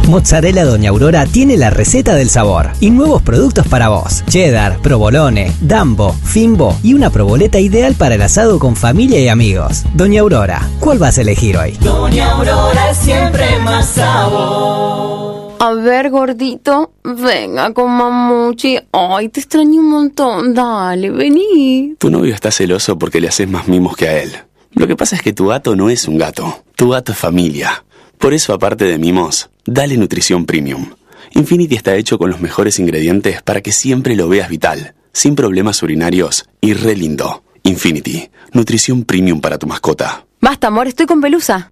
Mozzarella Doña Aurora tiene la receta del sabor y nuevos productos para vos. Cheddar, provolone, dambo, fimbo y una proboleta ideal para el asado con familia y amigos. Doña Aurora, ¿cuál vas a elegir hoy? Doña Aurora es siempre más sabor. A ver, gordito, venga con mamuchi. Ay, te extraño un montón. Dale, vení. Tu novio está celoso porque le haces más mimos que a él. Lo que pasa es que tu gato no es un gato. Tu gato es familia. Por eso, aparte de mimos, dale nutrición premium. Infinity está hecho con los mejores ingredientes para que siempre lo veas vital, sin problemas urinarios y re lindo. Infinity, nutrición premium para tu mascota. Basta, amor, estoy con pelusa.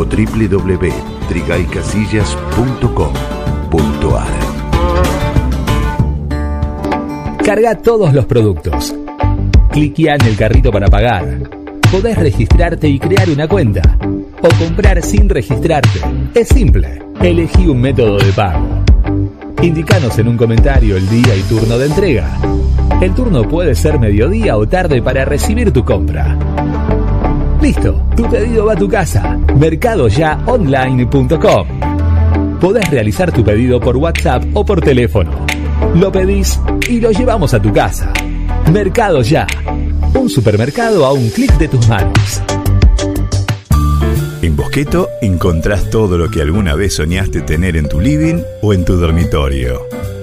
o www.trigaycasillas.com.ar Carga todos los productos. Cliquea en el carrito para pagar. Podés registrarte y crear una cuenta. O comprar sin registrarte. Es simple. Elegí un método de pago. Indicanos en un comentario el día y turno de entrega. El turno puede ser mediodía o tarde para recibir tu compra. Listo, tu pedido va a tu casa. Mercadoyaonline.com. Podés realizar tu pedido por WhatsApp o por teléfono. Lo pedís y lo llevamos a tu casa. Mercado Ya. Un supermercado a un clic de tus manos. En Bosqueto encontrás todo lo que alguna vez soñaste tener en tu living o en tu dormitorio.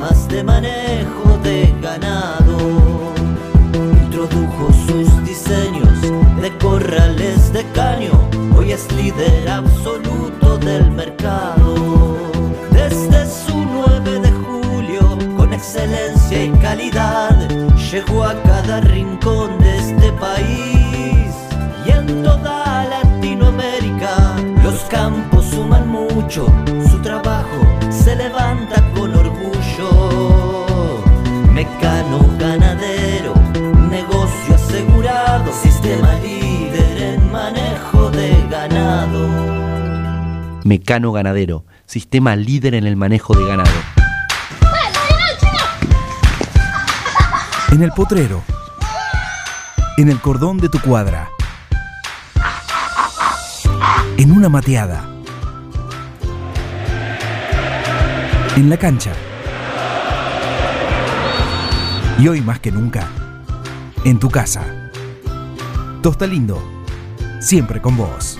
sistemas de manejo de ganado. Introdujo sus diseños de corrales de caño, hoy es líder absoluto del mercado. Desde su 9 de julio, con excelencia y calidad, llegó a cada rincón de este país y en toda Latinoamérica. Los campos suman mucho, ganado. Mecano Ganadero, sistema líder en el manejo de ganado. En el potrero. En el cordón de tu cuadra. En una mateada. En la cancha. Y hoy más que nunca, en tu casa. Tosta Lindo, siempre con vos.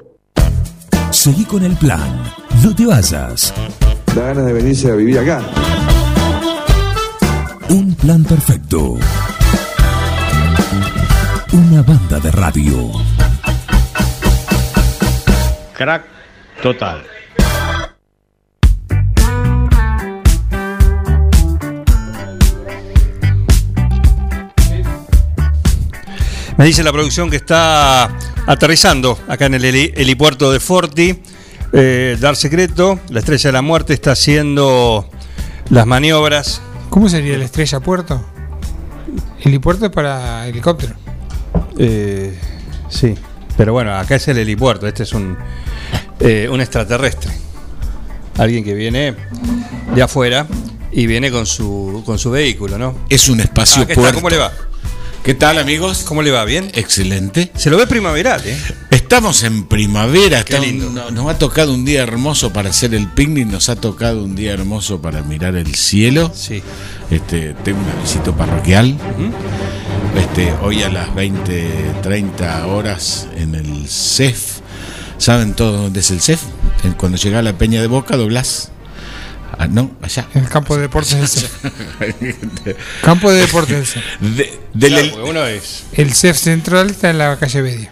Seguí con el plan. No te vayas. Da ganas de venirse a vivir acá. Un plan perfecto. Una banda de radio. Crack total. Me dice la producción que está aterrizando acá en el heli- helipuerto de Forti. Eh, Dar secreto, la estrella de la muerte está haciendo las maniobras. ¿Cómo sería la estrella puerto? Helipuerto es para helicóptero. Eh, sí, pero bueno, acá es el helipuerto, este es un, eh, un extraterrestre. Alguien que viene de afuera y viene con su, con su vehículo, ¿no? Es un espacio Ah, está, puerto. ¿Cómo le va? ¿Qué tal, amigos? ¿Cómo le va? ¿Bien? Excelente. Se lo ve primaveral, ¿eh? Estamos en primavera. Qué lindo. no- nos ha tocado un día hermoso para hacer el picnic. Nos ha tocado un día hermoso para mirar el cielo. Sí. Este, tengo un visito parroquial. Este, hoy a las 20, 30 horas en el CEF. ¿Saben todo dónde es el CEF? Cuando llega a la Peña de Boca, doblás. Ah, no, allá. En el campo de deportes del. Campo de deportes. De- Claro, uno es. El CEF central está en la calle Bedia.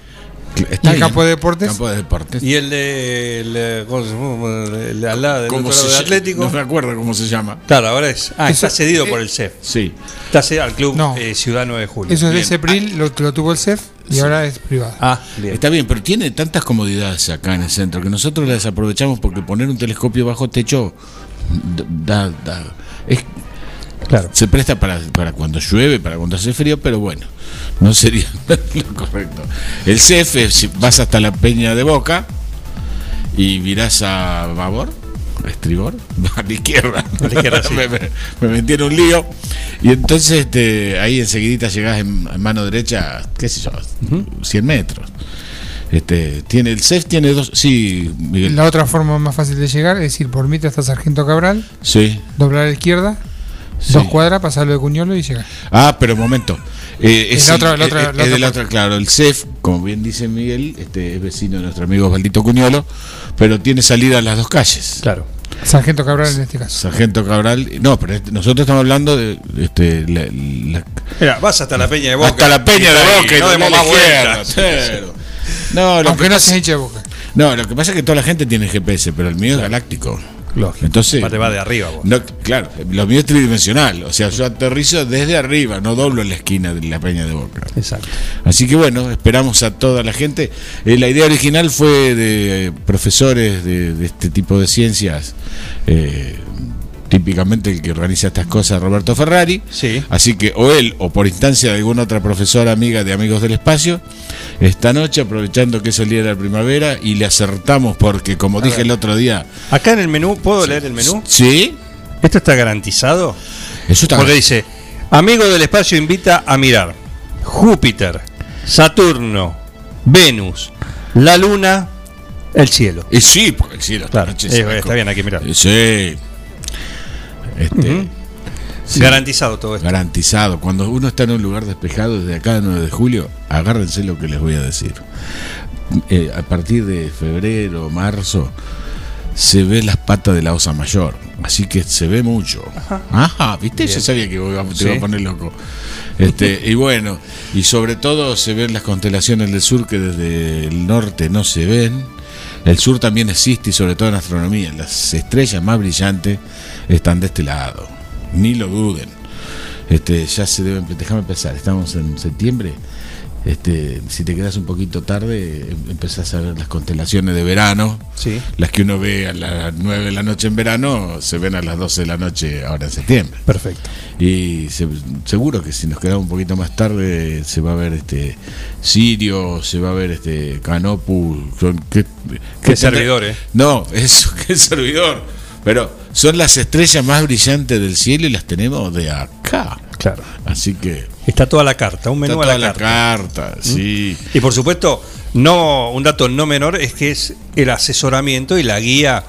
Está ¿Y el bien. campo de deportes? Campo de deportes. Y el de. El, de- ¿cómo se llama? El de al lado del ¿Cómo otro se lado de llama? Atlético. No me acuerdo cómo se llama. Claro, ahora es. Ah, Eso- está cedido eh, por el CEF. Sí. Está cedido al club No. eh, Ciudad 9 de Julio. Eso es de Bien. Cepril, lo, lo tuvo el CEF y Sí. ahora es privado. Ah, bien. Está bien, pero tiene tantas comodidades acá en el centro que nosotros las aprovechamos porque poner un telescopio bajo techo da, da- es- Claro. se presta para, para cuando llueve, para cuando hace frío, pero bueno, no sería lo correcto. El CEF, si vas hasta la Peña de Boca y virás a babor, a estribor, a la izquierda. A la izquierda, sí. me, me- me metí en un lío y entonces este, ahí enseguidita llegás en, en mano derecha, qué sé yo, 100 metros. Este, tiene el CEF tiene dos, sí, Miguel. La otra forma más fácil de llegar es ir por Mita hasta Sargento Cabral, Sí. doblar a la izquierda, Sí. dos cuadras, pasarlo de Cuñolo y llegar. Ah, pero momento. Eh, Es es la el- otra- la otra- eh, la es otra la otra, claro, el CEF, como bien dice Miguel, este es vecino de nuestro amigo Osvaldito Cuñolo, pero tiene salida a las dos calles. Claro. Sargento Cabral en este caso. Sargento Cabral, no, pero este- nosotros estamos hablando de este, la- la- Mira, vas hasta la Peña de Boca. hasta la Peña de Boca y no demos más vueltas. cero. No, lo Aunque que no pasa- hincha de boca. No, lo que pasa es que toda la gente tiene GPS, pero el mío es galáctico. Lógico. Entonces, Aparte va de arriba, vos. No, claro, lo mío es tridimensional. O sea, yo aterrizo desde arriba, no doblo en la esquina de la Peña de Boca. Exacto. Así que bueno, esperamos a toda la gente. Eh, la idea original fue de profesores de, de este tipo de ciencias. eh, típicamente el que organiza estas cosas, Roberto Ferrari. Sí. Así que o él o por instancia de alguna otra profesora amiga de Amigos del Espacio, esta noche aprovechando que es el día de la primavera y le acertamos porque como A dije ver. el otro día, Acá en el menú, ¿puedo leer el menú? Sí. ¿Esto está garantizado? Eso está Porque dice, amigo del espacio invita a mirar Júpiter, Saturno, Venus, la Luna, el cielo. Y sí, porque el cielo Claro, noche eh, se va está bien, hay que mirar. Sí. Este, sí. Garantizado todo esto. Garantizado. Cuando uno está en un lugar despejado desde acá, 9 de julio, agárrense lo que les voy a decir. Eh, a partir de febrero, marzo, se ve las patas de la osa mayor. Así que se ve mucho. Ajá, ¿viste? Bien. Yo sabía que te Sí. iba a poner loco. Este, y bueno, y sobre todo se ven las constelaciones del sur que desde el norte no se ven. El sur también existe y sobre todo en astronomía. Las estrellas más brillantes están de este lado. Ni lo duden. Este, ya se deben, déjame pensar, estamos en septiembre. Este, si te quedas un poquito tarde, em- empezás a ver las constelaciones de verano. Sí. Las que uno ve a las 9 de la noche en verano, se ven a las 12 de la noche ahora en septiembre. Perfecto. Y se- seguro que si nos quedamos un poquito más tarde, se va a ver este Sirio, se va a ver este Canopu. son- ¿Qué, Qué servidor, eh. No, eso, qué servidor. Pero son las estrellas más brillantes del cielo y las tenemos de acá. Claro. Así que. Está toda la carta, un menú Está a la toda la carta. carta, sí. Y por supuesto, no un dato no menor es que es el asesoramiento y la guía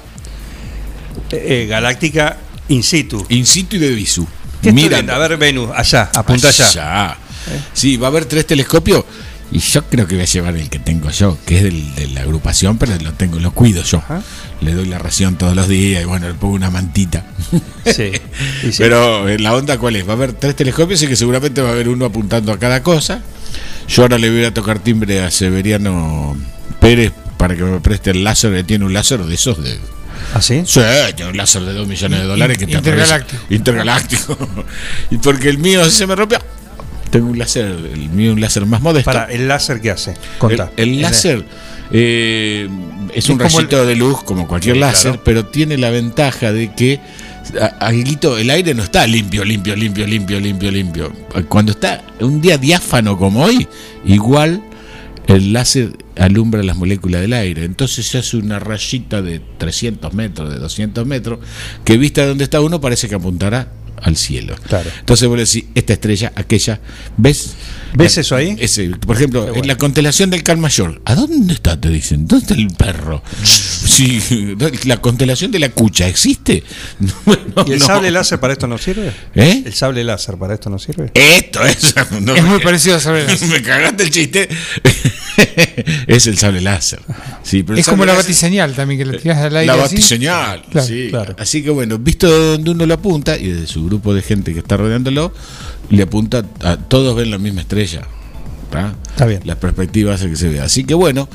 eh, galáctica in situ. In situ y de visu. ¿Qué estoy Mira? A ver, Venus, allá, apunta allá. allá. Sí, va a haber tres telescopios. Y yo creo que voy a llevar el que tengo yo, que es del- de la agrupación, pero lo tengo, lo cuido yo. Le doy la ración todos los días y bueno, le pongo una mantita. Sí. Sí. Pero eh, la onda cuál es? Va a haber tres telescopios y que seguramente va a haber uno apuntando a cada cosa. Yo ahora le voy a tocar timbre a Severiano Pérez para que me preste el láser, que tiene un láser de esos de... ¿Ah, sí? Sí, tiene un láser de 2 millones de dólares que te Intergaláctico. Intergaláctico. y porque el mío se me rompió. Tengo un láser, el mío es un láser más modesto. Para, ¿el láser qué hace? Contá. El, el láser eh, es un Es rayito de luz como cualquier Sí, láser, claro. pero tiene la ventaja de que Aguilito, el aire no está limpio, limpio, limpio, limpio, limpio, limpio. Cuando está un día diáfano como hoy, igual el láser alumbra las moléculas del aire. Entonces se hace una rayita de 300 metros, de 200 metros, que vista de donde está uno parece que apuntará al cielo. Claro. Entonces vos le decís, esta estrella, aquella, ¿ves? ¿Ves eso ahí? Ese, por ejemplo, en la constelación del Cal Mayor, ¿a dónde está? Te dicen, ¿dónde está el perro? Sí, la constelación de la cucha, ¿existe? No, ¿Y el no. sable láser para esto no sirve? ¿Eh? ¿El sable láser para esto no sirve? Esto es. no Es muy parecido al sable láser. Me cagaste el chiste. es el sable láser. Sí, pero el Es como la láser- batiseñal también, que le tiras al aire. La así. batiseñal, Claro, sí. claro. Así que bueno, visto de donde uno lo apunta y de su grupo de gente que está rodeándolo, le apunta a todos ven la misma estrella. ¿tá? Está bien. La perspectiva hace que se vea. Así que bueno,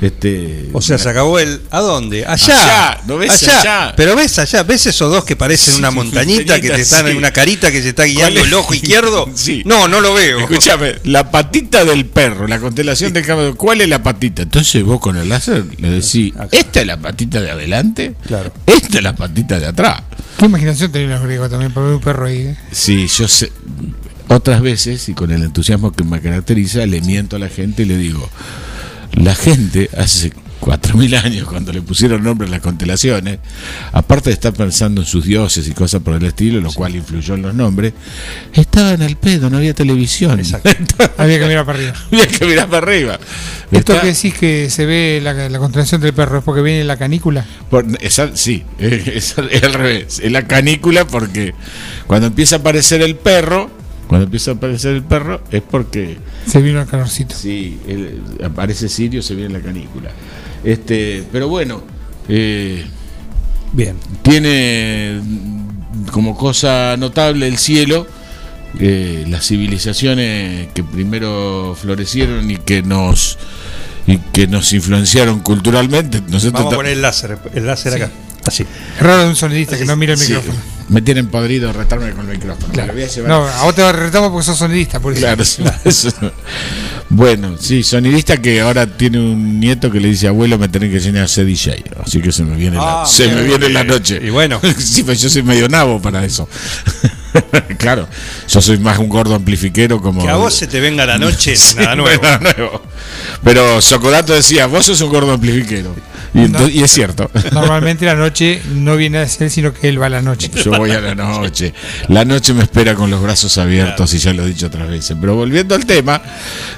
este. O sea, se acabó el. ¿A dónde? Allá. Allá, ¿no ves allá? Pero ves allá, ves esos dos que parecen una montañita que te están sí. en una carita que se está guiando el ojo izquierdo. Sí. No, no lo veo. Escúchame, la patita del perro, la constelación del caballo, ¿cuál es la patita? Entonces vos con el láser le decís, ¿esta es la patita de adelante? Claro. Esta es la patita de atrás. Qué imaginación tenían los griegos también para ver un perro ahí. ¿eh? Sí, yo sé. Otras veces, y con el entusiasmo que me caracteriza, le miento a la gente y le digo, la gente hace 4.000 años, cuando le pusieron nombre a las constelaciones, aparte de estar pensando en sus dioses y cosas por el estilo, lo cual influyó en los nombres, estaban al pedo, no había televisión. Había que mirar para arriba. había que mirar para arriba. Esto Está- que decís que se ve la, la constelación del perro es porque viene la canícula. Por- esa- sí, es al revés. Es la canícula porque cuando empieza a aparecer el perro, cuando empieza a aparecer el perro es porque Se vino el calorcito. sí, aparece Sirio, se viene la canícula. Este, pero bueno, eh, Bien. tiene como cosa notable el cielo. eh, las civilizaciones que primero florecieron y que nos y que nos influenciaron culturalmente nosotros Vamos a poner el láser, el láser acá. Así. Es raro de un sonidista que no mira el Sí, micrófono. Me tienen podrido retarme con el micrófono. Lo voy a llevar No, a vos te retamos porque sos sonidista, por eso. Claro, sí, eso. Bueno, sí, sonidista que ahora tiene un nieto que le dice, abuelo, me tenés que enseñar a ser DJ. Así que se me viene, la, Ah, se me viene la noche. Y bueno. sí, pues yo soy medio nabo para eso. claro, yo soy más un gordo amplifiquero como... Que a vos se te venga la noche, Sí, nada nuevo. nada nuevo. Pero Socodato decía, vos sos un gordo amplifiquero. Y es cierto. Normalmente la noche no viene a ser, sino que él va a la noche. Yo voy a la noche. La noche me espera con los brazos abiertos y ya lo he dicho otras veces. Pero volviendo al tema,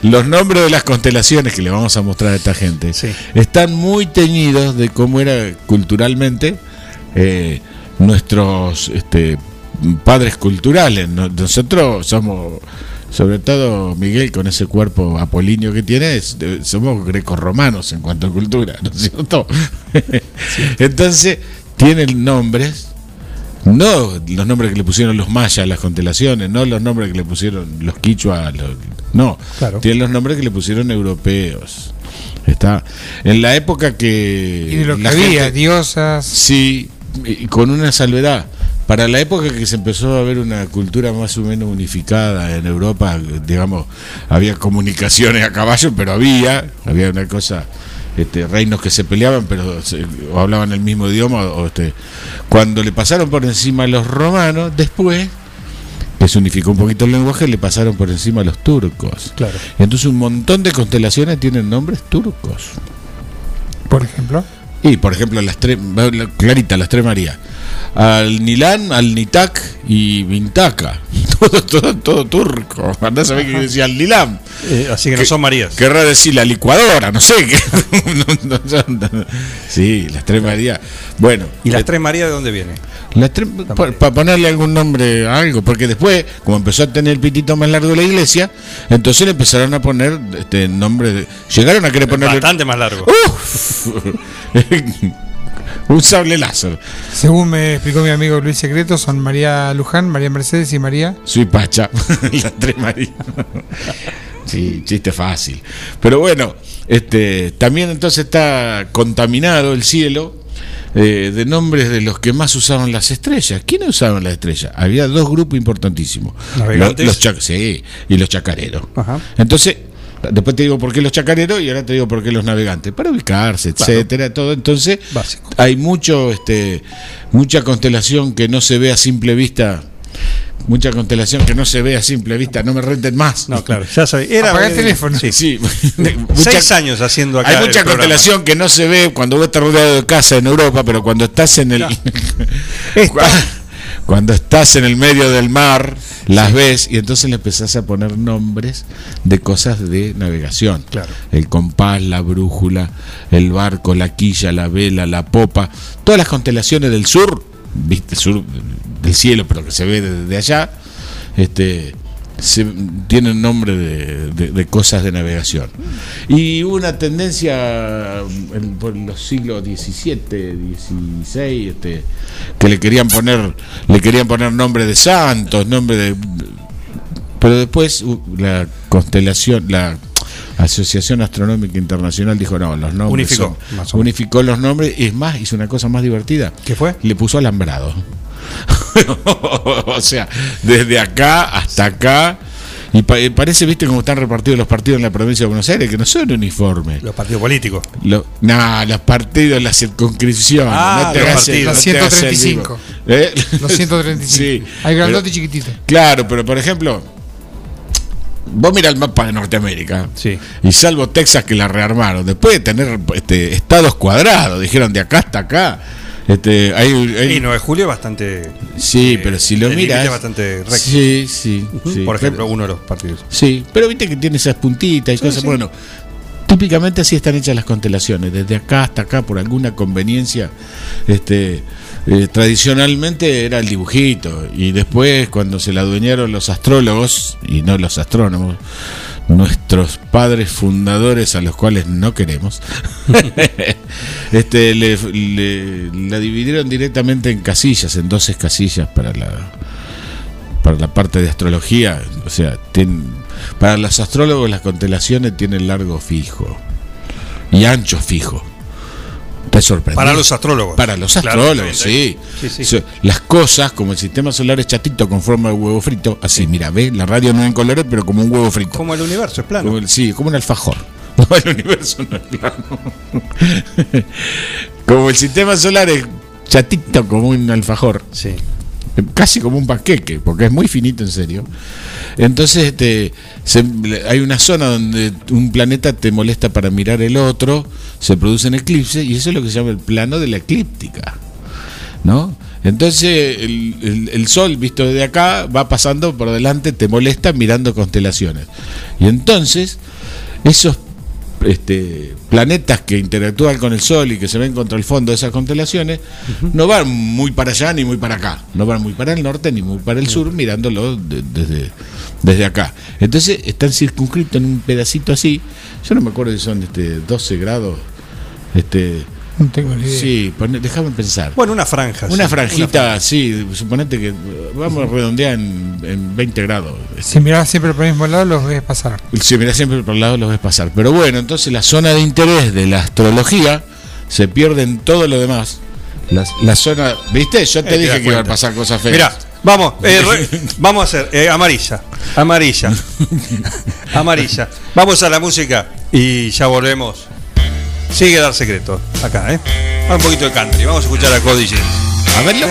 los nombres de las constelaciones que le vamos a mostrar a esta gente están muy teñidos de cómo era culturalmente eh, nuestros este, padres culturales. No- Nosotros somos, sobre todo Miguel con ese cuerpo apolíneo que tiene, somos grecorromanos en cuanto a cultura, ¿no es cierto? Entonces, tienen nombres no los nombres que le pusieron los mayas a las constelaciones, no los nombres que le pusieron los quichua, a los- no, tienen los nombres que le pusieron europeos. Está en la época que Y de lo que había, gente- diosas. Sí, con una salvedad. Para la época que se empezó a ver una cultura más o menos unificada en Europa, digamos, había comunicaciones a caballo, pero había, había una cosa, este, reinos que se peleaban, pero se- o hablaban el mismo idioma, o este, cuando le pasaron por encima a los romanos, después que se unificó un poquito el lenguaje, le pasaron por encima a los turcos. Claro. Y entonces un montón de constelaciones tienen nombres turcos. Por ejemplo. Y por ejemplo, las tres, la- clarita, las tres Marías. Al Nilán, al Nitak y Vintaka. Todo, todo, todo turco. Andás a ver qué decía al Nilán. Eh, así que no son Marías. Querrá decir la licuadora, no sé qué. No, no, no, no. sí, las tres Marías. Bueno. ¿Y las eh, tres Marías de dónde vienen? las tres, para ponerle algún nombre a algo, porque después, como empezó a tener el pitito más largo la iglesia, entonces le empezaron a poner este nombre de. Llegaron a querer ponerle. Bastante más largo. ¡Uf! Un sable láser. Según me explicó mi amigo Luis Secreto, son María Luján, María Mercedes y María. Soy Pacha. Las tres Marías. Sí, chiste fácil. Pero bueno, este, también entonces está contaminado el cielo eh, de nombres de los que más usaban las estrellas. ¿Quiénes usaban las estrellas? Había dos grupos importantísimos. Los, chac- sí, y los chacareros. Ajá. Entonces, después te digo por qué los chacareros y ahora te digo por qué los navegantes. Para ubicarse, Claro. etcétera, todo. Entonces, hay mucho, este, mucha constelación que no se ve a simple vista. Mucha constelación que no se ve a simple vista, no me renten más. No, claro, ya sabía. Era, Apaga el teléfono. Sí, sí. Seis años haciendo acá. Hay el mucha programa. constelación que no se ve cuando vos estás rodeado de casa en Europa, pero cuando estás en el cuando estás en el medio del mar, las ves y entonces le empezás a poner nombres de cosas de navegación. Claro. El compás, la brújula, el barco, la quilla, la vela, la popa, todas las constelaciones del sur, viste, sur del cielo, pero que se ve desde allá, este se, tienen nombre de, de- de cosas de navegación. Y hubo una tendencia en- por los siglos XVII, XVI, este, que le querían poner, le querían poner nombre de santos, nombre de pero después uh, la constelación, la Asociación Astronómica Internacional dijo no, los nombres Unificó, son- unificó los nombres y es más, hizo una cosa más divertida. ¿Qué fue? Le puso alambrado. o sea, desde acá hasta acá. Y pa- parece, viste, cómo están repartidos los partidos en la provincia de Buenos Aires, que no son uniformes. Los partidos políticos. Lo- no, los partidos, las circunscripciones. Ah, no te los hagas el- partidos. no el 135. vivo. ¿Eh? Los 135. Sí. Hay grandote Pero- y chiquitito. Claro, pero por ejemplo, vos mira el mapa de Norteamérica. Sí. Y salvo Texas que la rearmaron, después de tener este, estados cuadrados, dijeron de acá hasta acá. Este, hay, hay- Y 9 de julio es bastante. Sí, pero si lo miras. es bastante recto. Sí, sí, sí. Por ejemplo, Pero- uno de los partidos. Sí, pero viste que tiene esas puntitas y Sí, cosas. sí. Bueno, típicamente así están hechas las constelaciones, desde acá hasta acá, por alguna conveniencia. Este, eh, tradicionalmente era el dibujito, y después, cuando se la adueñaron los astrólogos, y no los astrónomos, nuestros padres fundadores a los cuales no queremos, este, le, la dividieron directamente en casillas, en 12 casillas para la, para la parte de astrología, o sea, tienen- para los astrólogos las constelaciones tienen largo fijo y ancho fijo. Te. Para los astrólogos. Para los Claro, astrólogos, sí. sí, sí. So- Las cosas, como el sistema solar es chatito con forma de huevo frito, así, mira, ve, la radio no en colores, pero como un huevo frito. Como el universo, es plano. Como el- sí, como un alfajor. No, el universo no es plano. como el sistema solar es chatito como un alfajor. Sí. Casi como un panqueque, porque es muy finito en serio. Entonces este, se- hay una zona donde un planeta te molesta para mirar el otro, se producen eclipses y eso es lo que se llama el plano de la eclíptica. ¿no? Entonces el, el- el sol visto desde acá va pasando por delante, te molesta mirando constelaciones. Y entonces esos este, planetas que interactúan con el sol y que se ven contra el fondo de esas constelaciones no van muy para allá ni muy para acá, no van muy para el norte ni muy para el sur mirándolo de- desde, desde acá. Entonces están circunscritos en un pedacito así, yo no me acuerdo si son este, 12 grados. Este, No tengo ni idea. Sí, pone- déjame pensar. Bueno, una franja. Una sí, franjita, sí, suponete que vamos a redondear en, en 20 grados. Si mirás siempre por el mismo lado, los ves pasar. Si mirás siempre por el lado los ves pasar. Pero bueno, entonces la zona de interés de la astrología se pierde en todo lo demás. La, la zona, ¿viste? Yo te Eh, te dije que iban a pasar cosas feas. Mira, vamos, eh, re- vamos a hacer eh, amarilla, amarilla, amarilla. Vamos a la música y ya volvemos. Sigue dar secreto acá, ¿eh? Un poquito de country. Vamos a escuchar a Cody James. A verlo.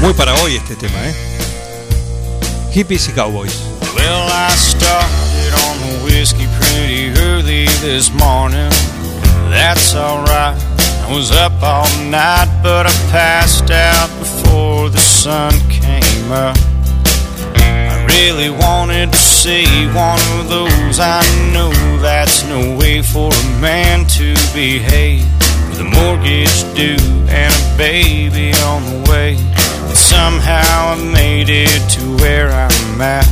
Muy para hoy este tema, ¿eh? Hippies y Cowboys. Well, I started on the whiskey pretty early this morning. That's alright. I was up all night, but I passed out before the sun came up. I really wanted to see one of those. I know that's no way for a man to behave. With a mortgage due and a baby on the way. And somehow I made it to where I'm at.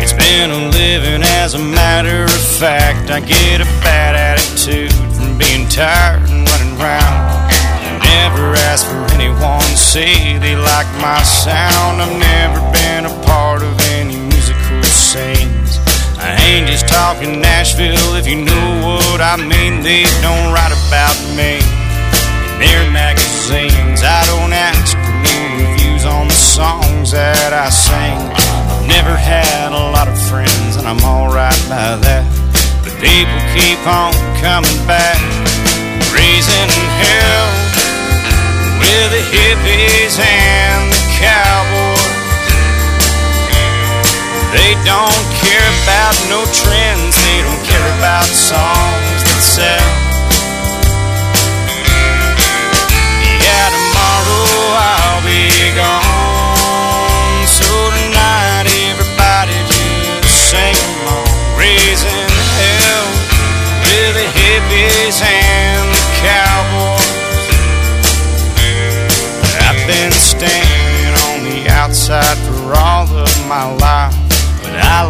It's been a living as a matter of fact. I get a bad attitude from being tired and running around. Never ask for anyone say they like my sound. I've never been a part of any musical scenes. I ain't just talking Nashville if you know what I mean. They don't write about me in their magazines. I don't ask for no reviews on the songs that I sing. I've never had a lot of friends, and I'm alright by that. But people keep on coming back, raising hell with the hippies and the cowboys. They don't care about no trends, they don't care about songs that sell.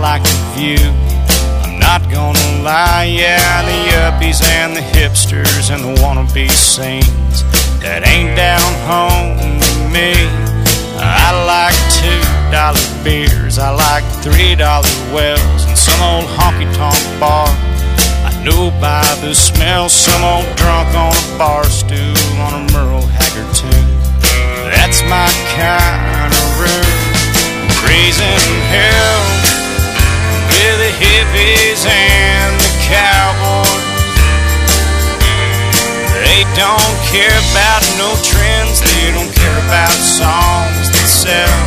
But I like the view. I'm not gonna lie, yeah, the yuppies and the hipsters and the wannabe scenes that ain't down home with me. I like two dollar beers, I like three dollar wells, and some old honky tonk bar. I know by the smell, some old drunk on a bar stool on a Merle Haggard tune. That's my kind of room, raising hell hippies and the cowboys. They don't care about no trends, they don't care about songs that sell.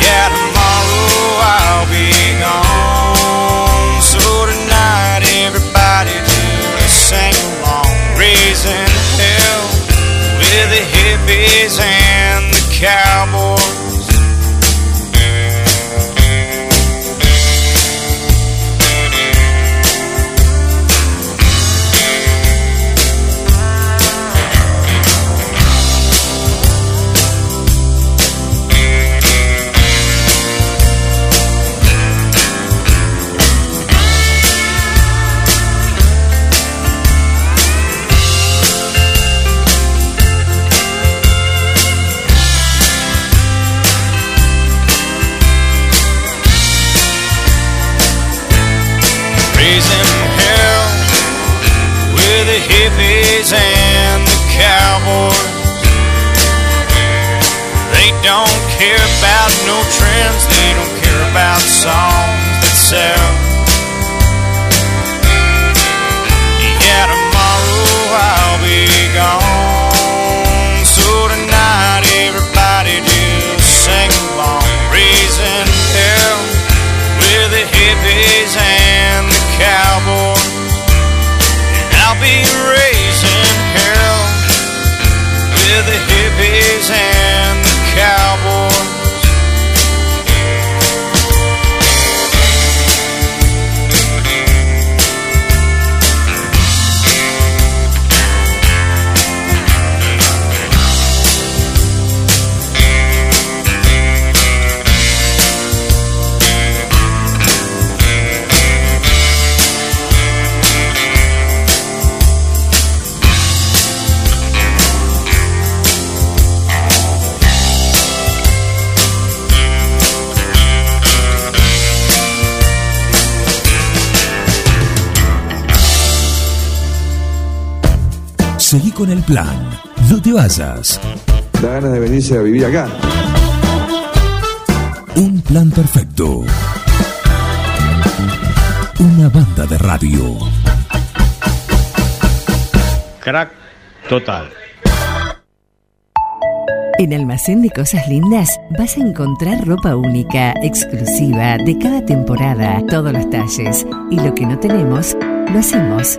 Yeah, tomorrow I'll be gone. So tonight, everybody just sing along, raising hell with the hippies and the cowboys. Care about no trends, plan. No te vayas. Da ganas de venirse a vivir acá. Un plan perfecto. Una banda de radio. Crack total. En Almacén de Cosas Lindas vas a encontrar ropa única, exclusiva, de cada temporada, todos los talles. Y lo que no tenemos, lo hacemos.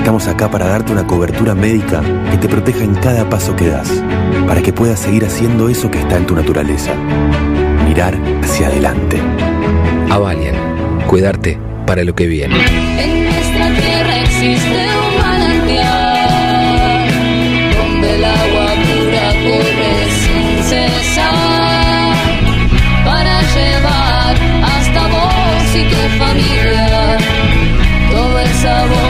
Estamos acá para darte una cobertura médica que te proteja en cada paso que das, para que puedas seguir haciendo eso que está en tu naturaleza. Mirar hacia adelante. Avalian, cuidarte para lo que viene. En nuestra tierra existe un manantial donde el agua pura corre sin cesar para llevar hasta vos y tu familia todo el sabor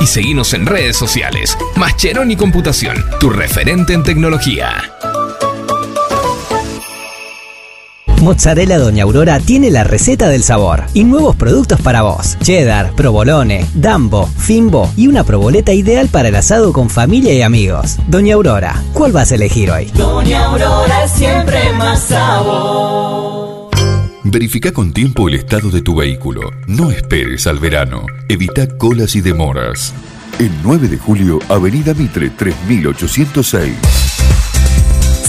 y seguinos en redes sociales. Mascheroni Computación, tu referente en tecnología. Mozzarella Doña Aurora tiene la receta del sabor y nuevos productos para vos. Cheddar, provolone, dambo, fimbo y una proboleta ideal para el asado con familia y amigos. Doña Aurora, ¿cuál vas a elegir hoy? Doña Aurora es siempre más sabor. Verifica con tiempo el estado de tu vehículo. No esperes al verano. Evita colas y demoras. El 9 de julio, Avenida Mitre 3806.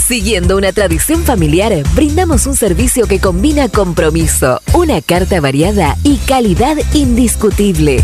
Siguiendo una tradición familiar, brindamos un servicio que combina compromiso, una carta variada y calidad indiscutible.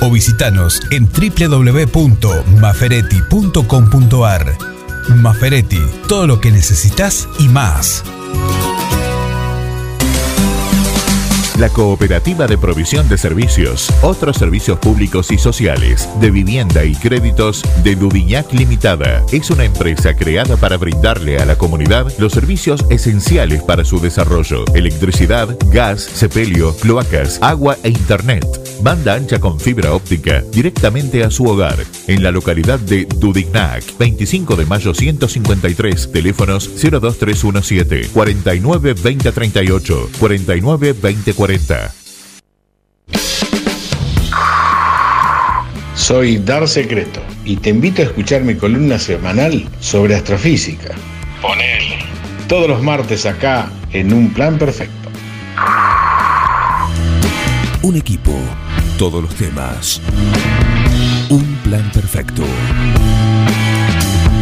o visitanos en www.maferetti.com.ar. Maferetti, todo lo que necesitas y más. La Cooperativa de Provisión de Servicios, otros servicios públicos y sociales, de vivienda y créditos de Dudignac Limitada, es una empresa creada para brindarle a la comunidad los servicios esenciales para su desarrollo: electricidad, gas, sepelio, cloacas, agua e internet. Banda ancha con fibra óptica directamente a su hogar, en la localidad de Dudignac, 25 de mayo 153, teléfonos 02317 49 2038, 49 2040. Soy Dar Secreto y te invito a escuchar mi columna semanal sobre astrofísica. Ponele. Todos los martes acá en Un Plan Perfecto. Un equipo, todos los temas. Un plan perfecto.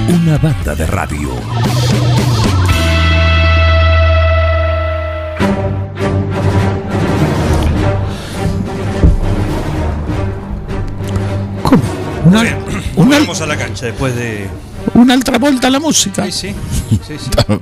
Una banda de radio. Una, Volvemos a la cancha después de. Una altra vuelta a la música. Sí, sí. sí, sí.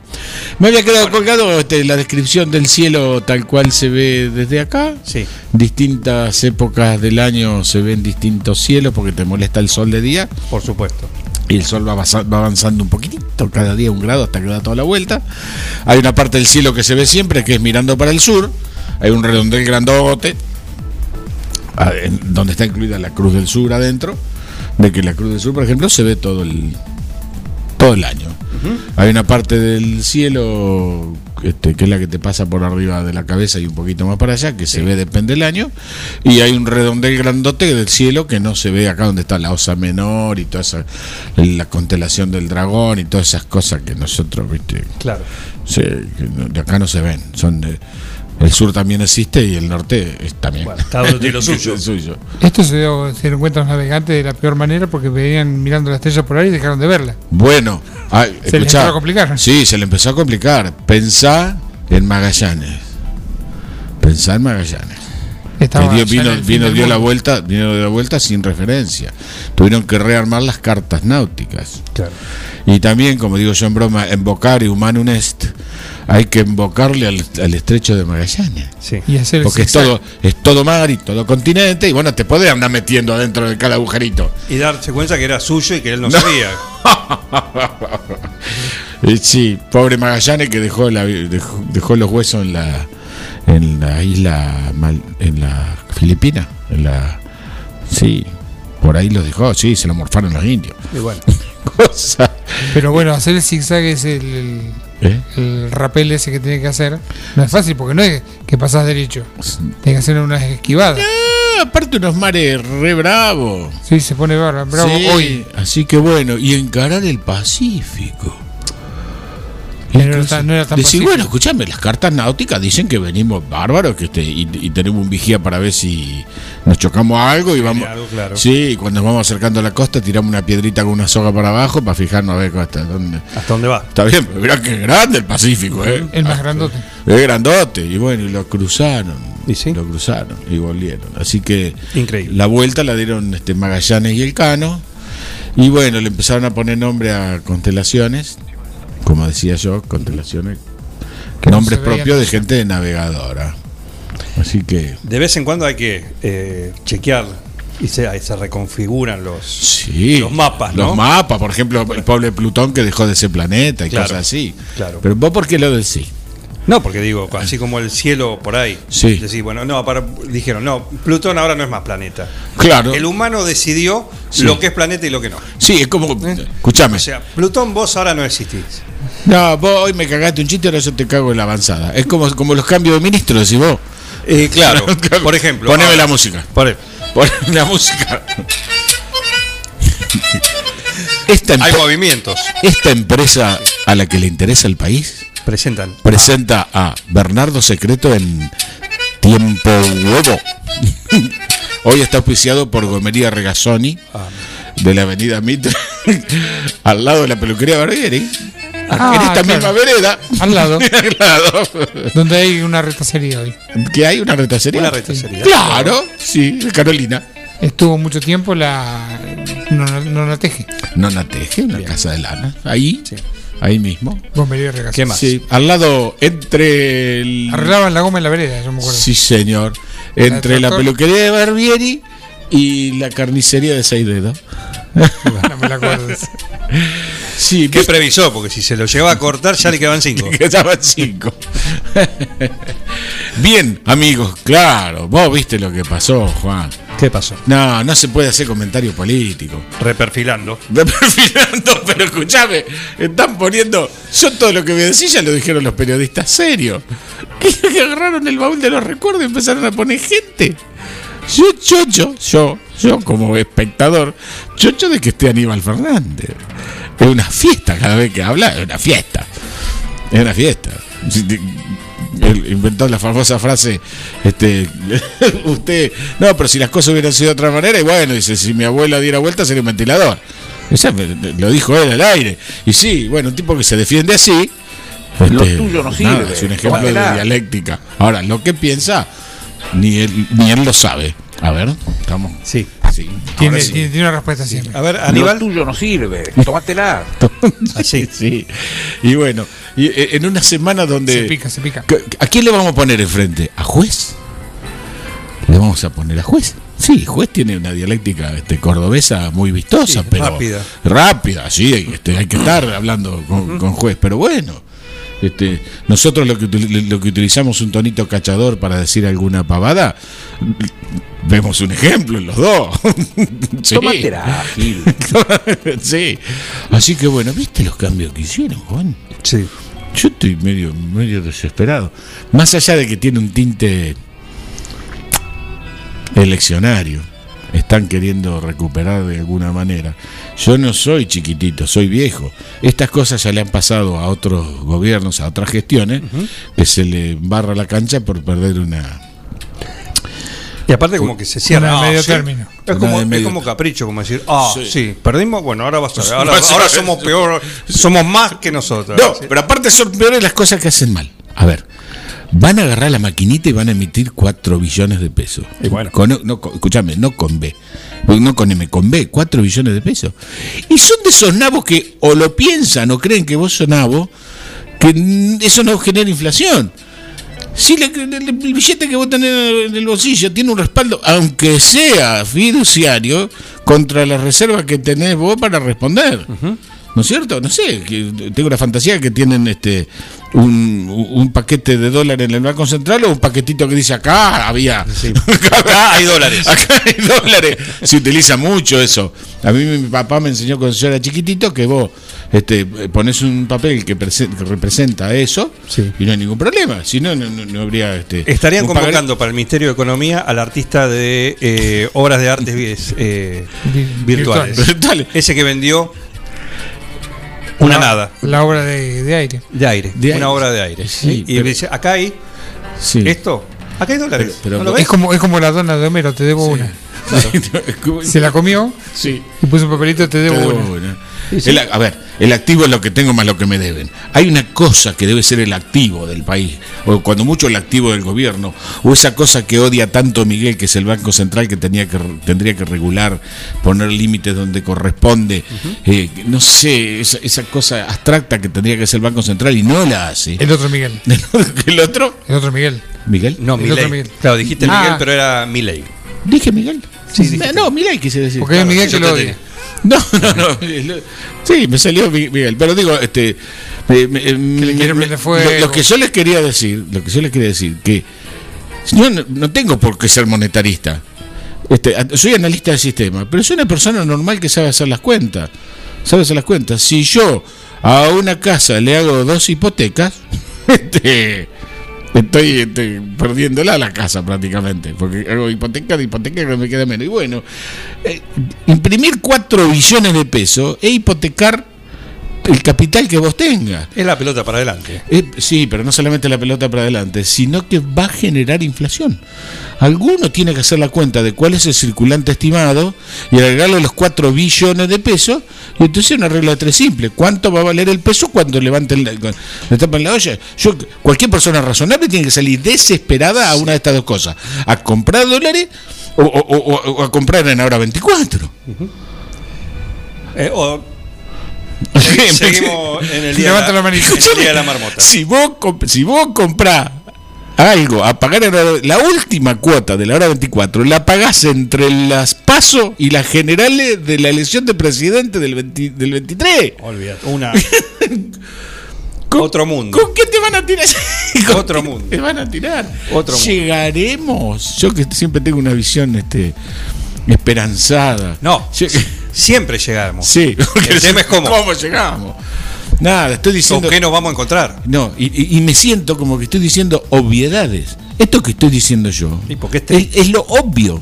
Me había quedado colgado este, la descripción del cielo tal cual se ve desde acá. Sí. Distintas épocas del año se ven distintos cielos porque te molesta el sol de día. Por supuesto. Y el sol va, avanzando un poquitito, cada día un grado hasta que da toda la vuelta. Hay una parte del cielo que se ve siempre, que es mirando para el sur. Hay un redondel grandote, ah, donde está incluida la Cruz del Sur adentro. De que la Cruz del Sur, por ejemplo, se ve todo el, todo el año. Hay una parte del cielo este, que es la que te pasa por arriba de la cabeza y un poquito más para allá, que se ve depende del año. Y hay un redondel grandote del cielo que no se ve acá donde está la osa menor y toda esa, la constelación del dragón y todas esas cosas que nosotros, viste, Claro. se- de acá no se ven. Son de- el sur también existe y el norte es también. cada uno tiene lo suyo. El suyo. Esto se, dio, se dieron cuenta los navegantes de la peor manera porque venían mirando la estrella por ahí y dejaron de verla. Bueno, ah, Se les escuchá. empezó a complicar. Sí, se le empezó a complicar. Pensá en Magallanes. Pensá en Magallanes. Estaba dio- vino, en vino- dio la vuelta, vino de la vuelta sin referencia. Tuvieron que rearmar las cartas náuticas. Claro. Y también, como digo yo en broma, invocar y humanum est, hay que invocarle al, al estrecho de Magallanes. Sí. Y hacer el Porque es todo, es todo mar y todo continente, y bueno, te podés andar metiendo adentro de cada agujerito. Y darse cuenta que era suyo y que él no, sabía. Eh, sí, pobre Magallanes que dejó, la, dejó, dejó los huesos en la en la isla Mal- en la Filipina, en la sí, por ahí los dejó, sí, se lo morfaron los indios. Y bueno. Cosa. Pero bueno, hacer el zigzag es el, el, ¿Eh? el rapel ese que tiene que hacer. No es fácil porque no es que pasás derecho. Tienes que hacer unas esquivadas. Ah, aparte unos mares re bravos. Sí, se pone bravo, bravo Sí, hoy. Así que bueno, y encarar el Pacífico. No era tan pacífico. bueno, escúchame, las cartas náuticas dicen que venimos bárbaros que este, y, y tenemos un vigía para ver si nos chocamos a algo y vamos. claro. Sí, cuando nos vamos acercando a la costa, tiramos una piedrita con una soga para abajo para fijarnos a ver hasta dónde. ¿Hasta dónde va? Está bien, pero mirá que grande el Pacífico, ¿eh? El más grandote. Es grandote, y bueno, y lo cruzaron. Y sí. Lo cruzaron y volvieron. Así que Increíble. la vuelta la dieron este, Magallanes y el Cano. Y bueno, le empezaron a poner nombre a constelaciones, como decía yo, constelaciones, no nombres propios de gente de navegadora. Así que De vez en cuando hay que eh, chequear Y se, se reconfiguran los, Sí. los mapas, ¿no? Los mapas, por ejemplo, el pobre Plutón que dejó de ser planeta y Claro, cosas así. claro. Pero vos, ¿por qué lo decís? No, porque digo, así como el cielo por ahí. Sí. Decís, bueno, no, para, dijeron, no, Plutón ahora no es más planeta. Claro. El humano decidió Sí. lo que es planeta y lo que no. Sí, es como. Escuchame. O sea, Plutón vos ahora no existís. No, vos hoy me cagaste un chiste, ahora yo te cago en la avanzada. Es como, como los cambios de ministro, decís vos. Eh, claro, por ejemplo. Poneme ahora- la música. Por- Poneme la música. Esta Hay movimientos. Esta empresa a la que le interesa el país Presentan. presenta a Bernardo Secreto en Tiempo Huevo. Hoy está auspiciado por Gomería Regazzoni de la avenida Mitre, al lado de la peluquería Barbieri. Ah, en esta claro. misma vereda. Al lado. Al lado. Donde hay una retacería hoy. ¿Que hay una retacería? Una retacería. Claro, sí, Carolina. Estuvo mucho tiempo la. No, no, no la teje. Nona Teje, una casa de lana. Ahí, ahí mismo. Gomería. ¿Qué más? Sí, al lado, entre el. Arreglaban la goma en la vereda, yo me acuerdo. Sí, señor. Entre la peluquería de Barbieri y la carnicería de seis dedos. No me la acuerdo. Sí, ¿Qué previsó? Porque si se lo llevaba a cortar ya le quedaban cinco. Quedaban cinco. Bien, amigos, claro. Vos viste lo que pasó, Juan. ¿Qué pasó? No, no se puede hacer comentario político. Reperfilando. Reperfilando, pero escuchame, están poniendo. Yo todo lo que me decís ya lo dijeron los periodistas serios. Que, que agarraron el baúl de los recuerdos y empezaron a poner gente. Yo, chocho, yo, yo como espectador, chocho de que esté Aníbal Fernández. Es una fiesta cada vez que habla, es una fiesta. Es una fiesta. Él inventó la famosa frase, este, usted, no, pero si las cosas hubieran sido de otra manera, y bueno, dice, si mi abuela diera vuelta sería un ventilador. Esa lo dijo él al aire. Y sí, bueno, un tipo que se defiende así. Lo este, tuyo no nada, sirve, Es un ejemplo de dialéctica. Ahora, lo que piensa, ni él, ni él lo sabe. A ver, estamos. Sí. sí. Tiene, sí. tiene, tiene una respuesta siempre. A ver, Lo Aníbal. tuyo no sirve, tómatela. Así, sí. Y bueno, y eh, en una semana donde. Se pica, se pica. ¿A quién le vamos a poner enfrente? ¿A juez? Le vamos a poner a juez. Sí, juez tiene una dialéctica este, cordobesa muy vistosa, Sí, pero rápida. rápida, sí, este, hay que estar hablando con, con juez, pero bueno. Este, nosotros lo que, lo que utilizamos un tonito cachador para decir alguna pavada, vemos un ejemplo en los dos. Sí. Tómatela, Gil. sí. Así que bueno, ¿viste los cambios que hicieron, Juan? Sí. Yo estoy medio, medio desesperado. Más allá de que tiene un tinte eleccionario, están queriendo recuperar de alguna manera. Yo no soy chiquitito, soy viejo. Estas cosas ya le han pasado a otros gobiernos, a otras gestiones, que se le barra la cancha por perder una... Y aparte como que se cierra. De Ah, medio sí. término. Es como, es como capricho, como decir, ah, Sí. sí, perdimos, bueno, ahora vas a ver, ahora, a ahora somos peor, somos más que nosotros. No, pero aparte son peores las cosas que hacen mal. A ver, van a agarrar la maquinita y van a emitir 4 billones de pesos. Y bueno. Con- no, con- escúchame, no con B. No con M, con B, 4 billones de pesos. Y son de esos nabos que o lo piensan o creen que vos sos nabo, que eso no genera inflación. Si le- el, el billete que vos tenés en el bolsillo tiene un respaldo, aunque sea fiduciario, contra la reserva que tenés vos para responder. ¿No es cierto? No sé, que tengo la fantasía que tienen este un, un paquete de dólares en el Banco Central o un paquetito que dice acá había. Acá hay dólares. Acá hay dólares. Se utiliza mucho eso. A mí mi papá me enseñó cuando yo era chiquitito que vos este, pones un papel que, prese- que representa eso y no hay ningún problema. Si no, no, no- habría. Este, Estarían convocando para el Ministerio de Economía al artista de eh, obras de arte vi- eh, virtuales. Virtuales. Ese que vendió una La- nada La obra de, de aire. de aire. De una aire. obra de aire. Sí, y pero- dice, acá hay Sí. esto, acá hay dólares. Pero- ¿No lo Es como, es como la dona de Homero, te debo una. Se la comió Sí. y puso un papelito, te debo Te debo una. una. El- a ver, el activo es lo que tengo más lo que me deben. Hay una cosa que debe ser el activo del país, o cuando mucho el activo del gobierno, o esa cosa que odia tanto Miguel, que es el Banco Central que, tenía que re- tendría que regular, poner límites donde corresponde. Eh, no sé, esa, esa cosa abstracta que tendría que ser el Banco Central y no la hace. El otro Miguel. ¿El otro? El otro Miguel. ¿Miguel? No, El otro Miguel. Claro, dijiste Ah. Miguel, pero era Milei. Dije Miguel. Sí, no, Miguel quise decir. Porque es Miguel que yo lo te- odia. No, no, no. Sí, me salió Mi- Miguel. Pero digo, este. me- me- me- quiere me- prender fuego. lo, lo que yo les quería decir, lo que yo les quería decir, que yo no, no tengo por qué ser monetarista. Este, soy analista del sistema, pero soy una persona normal que sabe hacer las cuentas. Sabe hacer las cuentas. Si yo a una casa le hago dos hipotecas, este, estoy, este, perdiéndola la casa prácticamente, porque hago hipoteca de hipoteca que me queda menos. Y bueno, eh, imprimir 4 billones de pesos es hipotecar el capital que vos tengas. Es la pelota para adelante. Eh, sí, pero no solamente la pelota para adelante, sino que va a generar inflación. Alguno tiene que hacer la cuenta de cuál es el circulante estimado y agregarle los 4 billones de pesos. Y entonces una regla de tres simple. ¿Cuánto va a valer el peso cuando levanten la, cuando le tapan la olla? Yo, cualquier persona razonable tiene que salir desesperada a una de estas dos cosas. A comprar dólares o, o- o- o a comprar en ahora 24. Eh, o- segui- seguimos en el día, Levanta la la, el día de la marmota. Si vos, si vos comprás algo a pagar en la, la última cuota de la hora 24, la pagás entre las pasos y las generales de la elección de presidente del, 20 del 23. Olvídate. Una. Otro mundo. ¿Con qué te van a tirar? ¿Con Otro mundo. Te van a tirar. Otro mundo. Llegaremos. Yo que siempre tengo una visión este, esperanzada. No. Siempre llegamos. Sí, porque El tema es cómo. ¿Cómo llegamos? Nada, estoy diciendo. ¿Con qué nos vamos a encontrar? No, y, y- me siento como que estoy diciendo obviedades. Esto que estoy diciendo yo ¿Y por qué este? es, es lo obvio.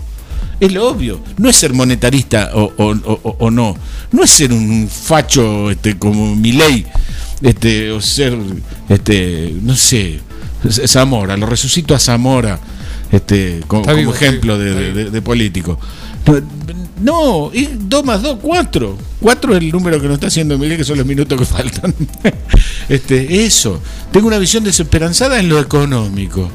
Es lo obvio. No es ser monetarista o, o- o- o no. No es ser un facho este, como Milei. Este, o ser, este, no sé, Zamora. Lo resucito a Zamora este, como ejemplo de político. No, es 2 más 2, 4. 4 es el número que nos está haciendo Miguel, que son los minutos que faltan. este, eso. Tengo una visión desesperanzada en lo económico.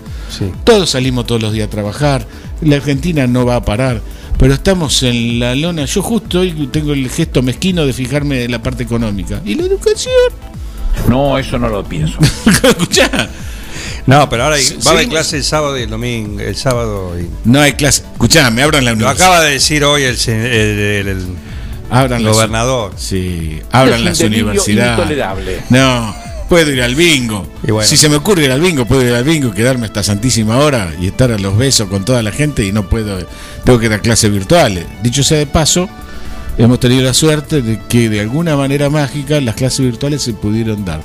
Todos salimos todos los días a trabajar. La Argentina no va a parar. Pero estamos en la lona. Yo justo hoy tengo el gesto mezquino de fijarme en la parte económica. ¿Y la educación? No, eso no lo pienso. Escuchá. No, pero ahora hay- va a haber clase el sábado y el domingo. El sábado y. No hay clase. Escuchá, me abran la Lo universidad. acaba de decir hoy el, el- el- el Abran las- gobernador. Sí, abran las universidades. intolerable. No, puedo ir al bingo. Y bueno. Si se me ocurre ir al bingo, puedo ir al bingo y quedarme hasta santísima hora y estar a los besos con toda la gente y no puedo, tengo que a clases virtuales. Dicho sea de paso, hemos tenido la suerte de que de alguna manera mágica las clases virtuales se pudieron dar.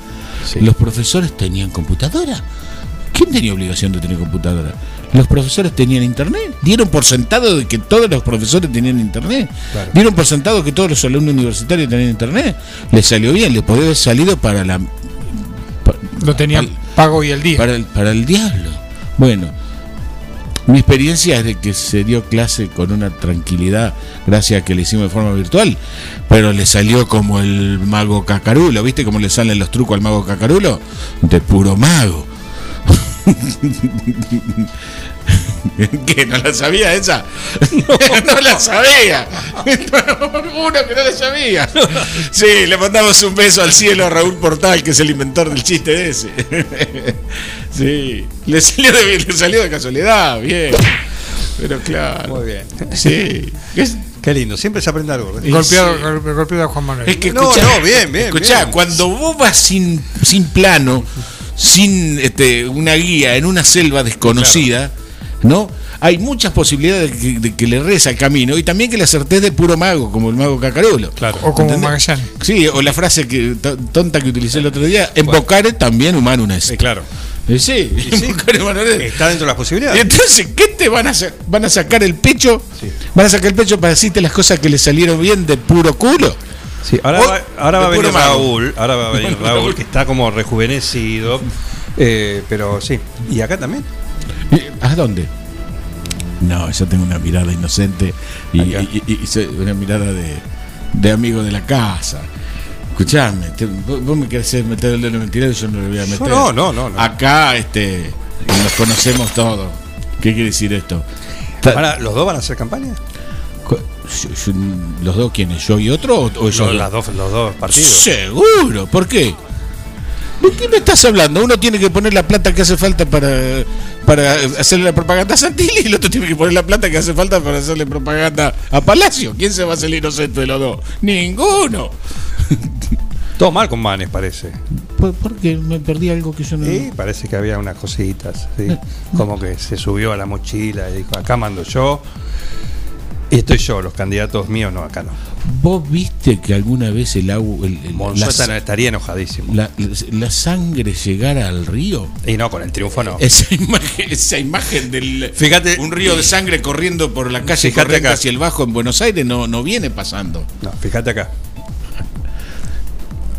Los profesores tenían computadora. ¿Quién tenía obligación de tener computadora? Los profesores tenían internet. Dieron por sentado de que todos los profesores tenían internet. Dieron por sentado que todos los alumnos universitarios tenían internet. Les salió bien, les podía haber salido para la Lo tenían pago y el día. para el, para el diablo. Bueno, mi experiencia es de que se dio clase con una tranquilidad gracias a que le hicimos de forma virtual, pero le salió como el mago cacarulo, ¿viste cómo le salen los trucos al mago cacarulo? De puro mago. ¿Qué? ¿No la sabía esa? No, la sabía. Uno que no la sabía. Sí, le mandamos un beso al cielo a Raúl Portal, que es el inventor del chiste ese. Sí, le salió de, le salió de casualidad, bien. Pero claro. Muy bien. Sí. Qué lindo, siempre se aprende algo. Y Golpeado, sí. golpe- golpeado a Juan Manuel. Es que No, escuchá, no, bien, bien, escuchá, bien. cuando vos vas sin, sin plano, sin este, una guía, en una selva desconocida, ¿no? Hay muchas posibilidades de que, de que le reza el camino y también que le acertés de puro mago, como el mago Cacarulo. O como Magallanes. Sí, o la frase que to- tonta que utilicé el otro día, embocare también humano es. Sí, claro. Sí, est. Está dentro de las Y posibilidades. entonces, ¿qué te van a hacer? ¿Van a sacar el pecho? ¿Van a sacar el pecho para decirte las cosas que le salieron bien de puro culo? Sí, ahora, va, ahora va a venir. Raúl, ahora va a venir Raúl, que está como rejuvenecido, eh, pero sí. ¿Y acá también? ¿Y ¿A dónde? No, yo tengo una mirada inocente y, y- y- y una mirada de, de amigo de la casa. Escuchame, te- vos, vos me querés meter el dedo en el mentiroso y yo no le voy a meter. no, no, no, no. Acá este, nos conocemos todos. ¿Qué quiere decir esto? Ahora, ¿Los dos van a hacer campaña? yo- yo- ¿Los dos quiénes? ¿Yo y otro? ¿O, o Los, dos? las dos, los dos partidos. Seguro, ¿por qué? ¿De qué me estás hablando? Uno tiene que poner la plata que hace falta para, para hacerle la propaganda a Santilli y el otro tiene que poner la plata que hace falta para hacerle propaganda a Palacio. ¿Quién se va a hacer inocente de los dos? Ninguno. Todo mal con Manes, parece. ¿Por, porque me perdí algo que yo no. Sí, parece que había unas cositas. ¿sí? Como que se subió a la mochila y dijo: Acá mando yo. Y estoy yo, los candidatos míos no, acá no. ¿Vos viste que alguna vez el agua. El, el- la, estaría enojadísimo. la- la sangre llegara al río? Y no, con el triunfo no. Esa imagen, esa imagen del. Fíjate- Un río de sangre corriendo por la calle corriente acá. hacia el bajo en Buenos Aires no, no viene pasando. No, fíjate acá.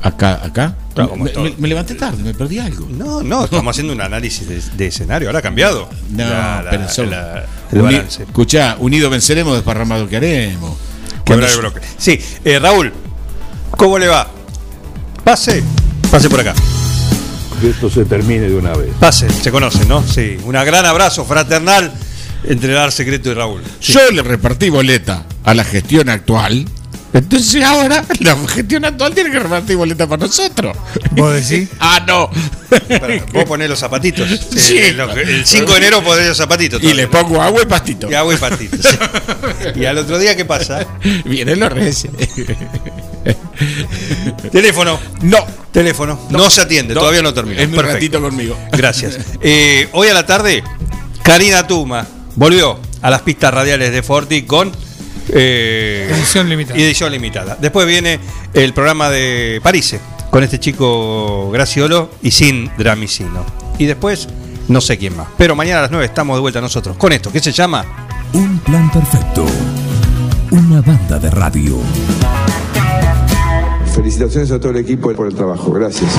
Acá, acá. Claro, me, todo. me- me levanté tarde, me perdí algo. No, no, estamos haciendo un análisis de, de escenario. Ahora ha cambiado. No, La- la- pero solo- la- el Uni- balance. Escuchá, unido venceremos, desparramado que haremos. Cuando el bloque. Sí, eh, Raúl, ¿cómo le va? Pase, pase por acá. Que esto se termine de una vez. Pase, se conocen, ¿no? Sí, un gran abrazo fraternal entre el Ar Secreto y Raúl. Sí. Yo le repartí boleta a la gestión actual. Entonces ahora la gestión actual tiene que repartir boleta para nosotros. ¿Vos decís? ah, no. Vos ponés los zapatitos. Sí. Eh, lo que- el 5 de enero ponés los zapatitos. Y le pongo agua y pastito. Y agua y patitos. sí. Y al otro día, ¿qué pasa? Vienen los reyes. Teléfono. No. Teléfono. No, se atiende, No. todavía no termina. Es mi ratito conmigo. Gracias. Eh, hoy a la tarde, Karina Tuma volvió a las pistas radiales de Forti con eh, Edición limitada. edición limitada. Después viene el programa de Parise con este chico Graciolo y sin Dramicino. Y después, no sé quién más. Pero mañana a las 9 estamos de vuelta nosotros con esto, que se llama Un plan perfecto. Una banda de radio. Felicitaciones a todo el equipo por el trabajo. Gracias.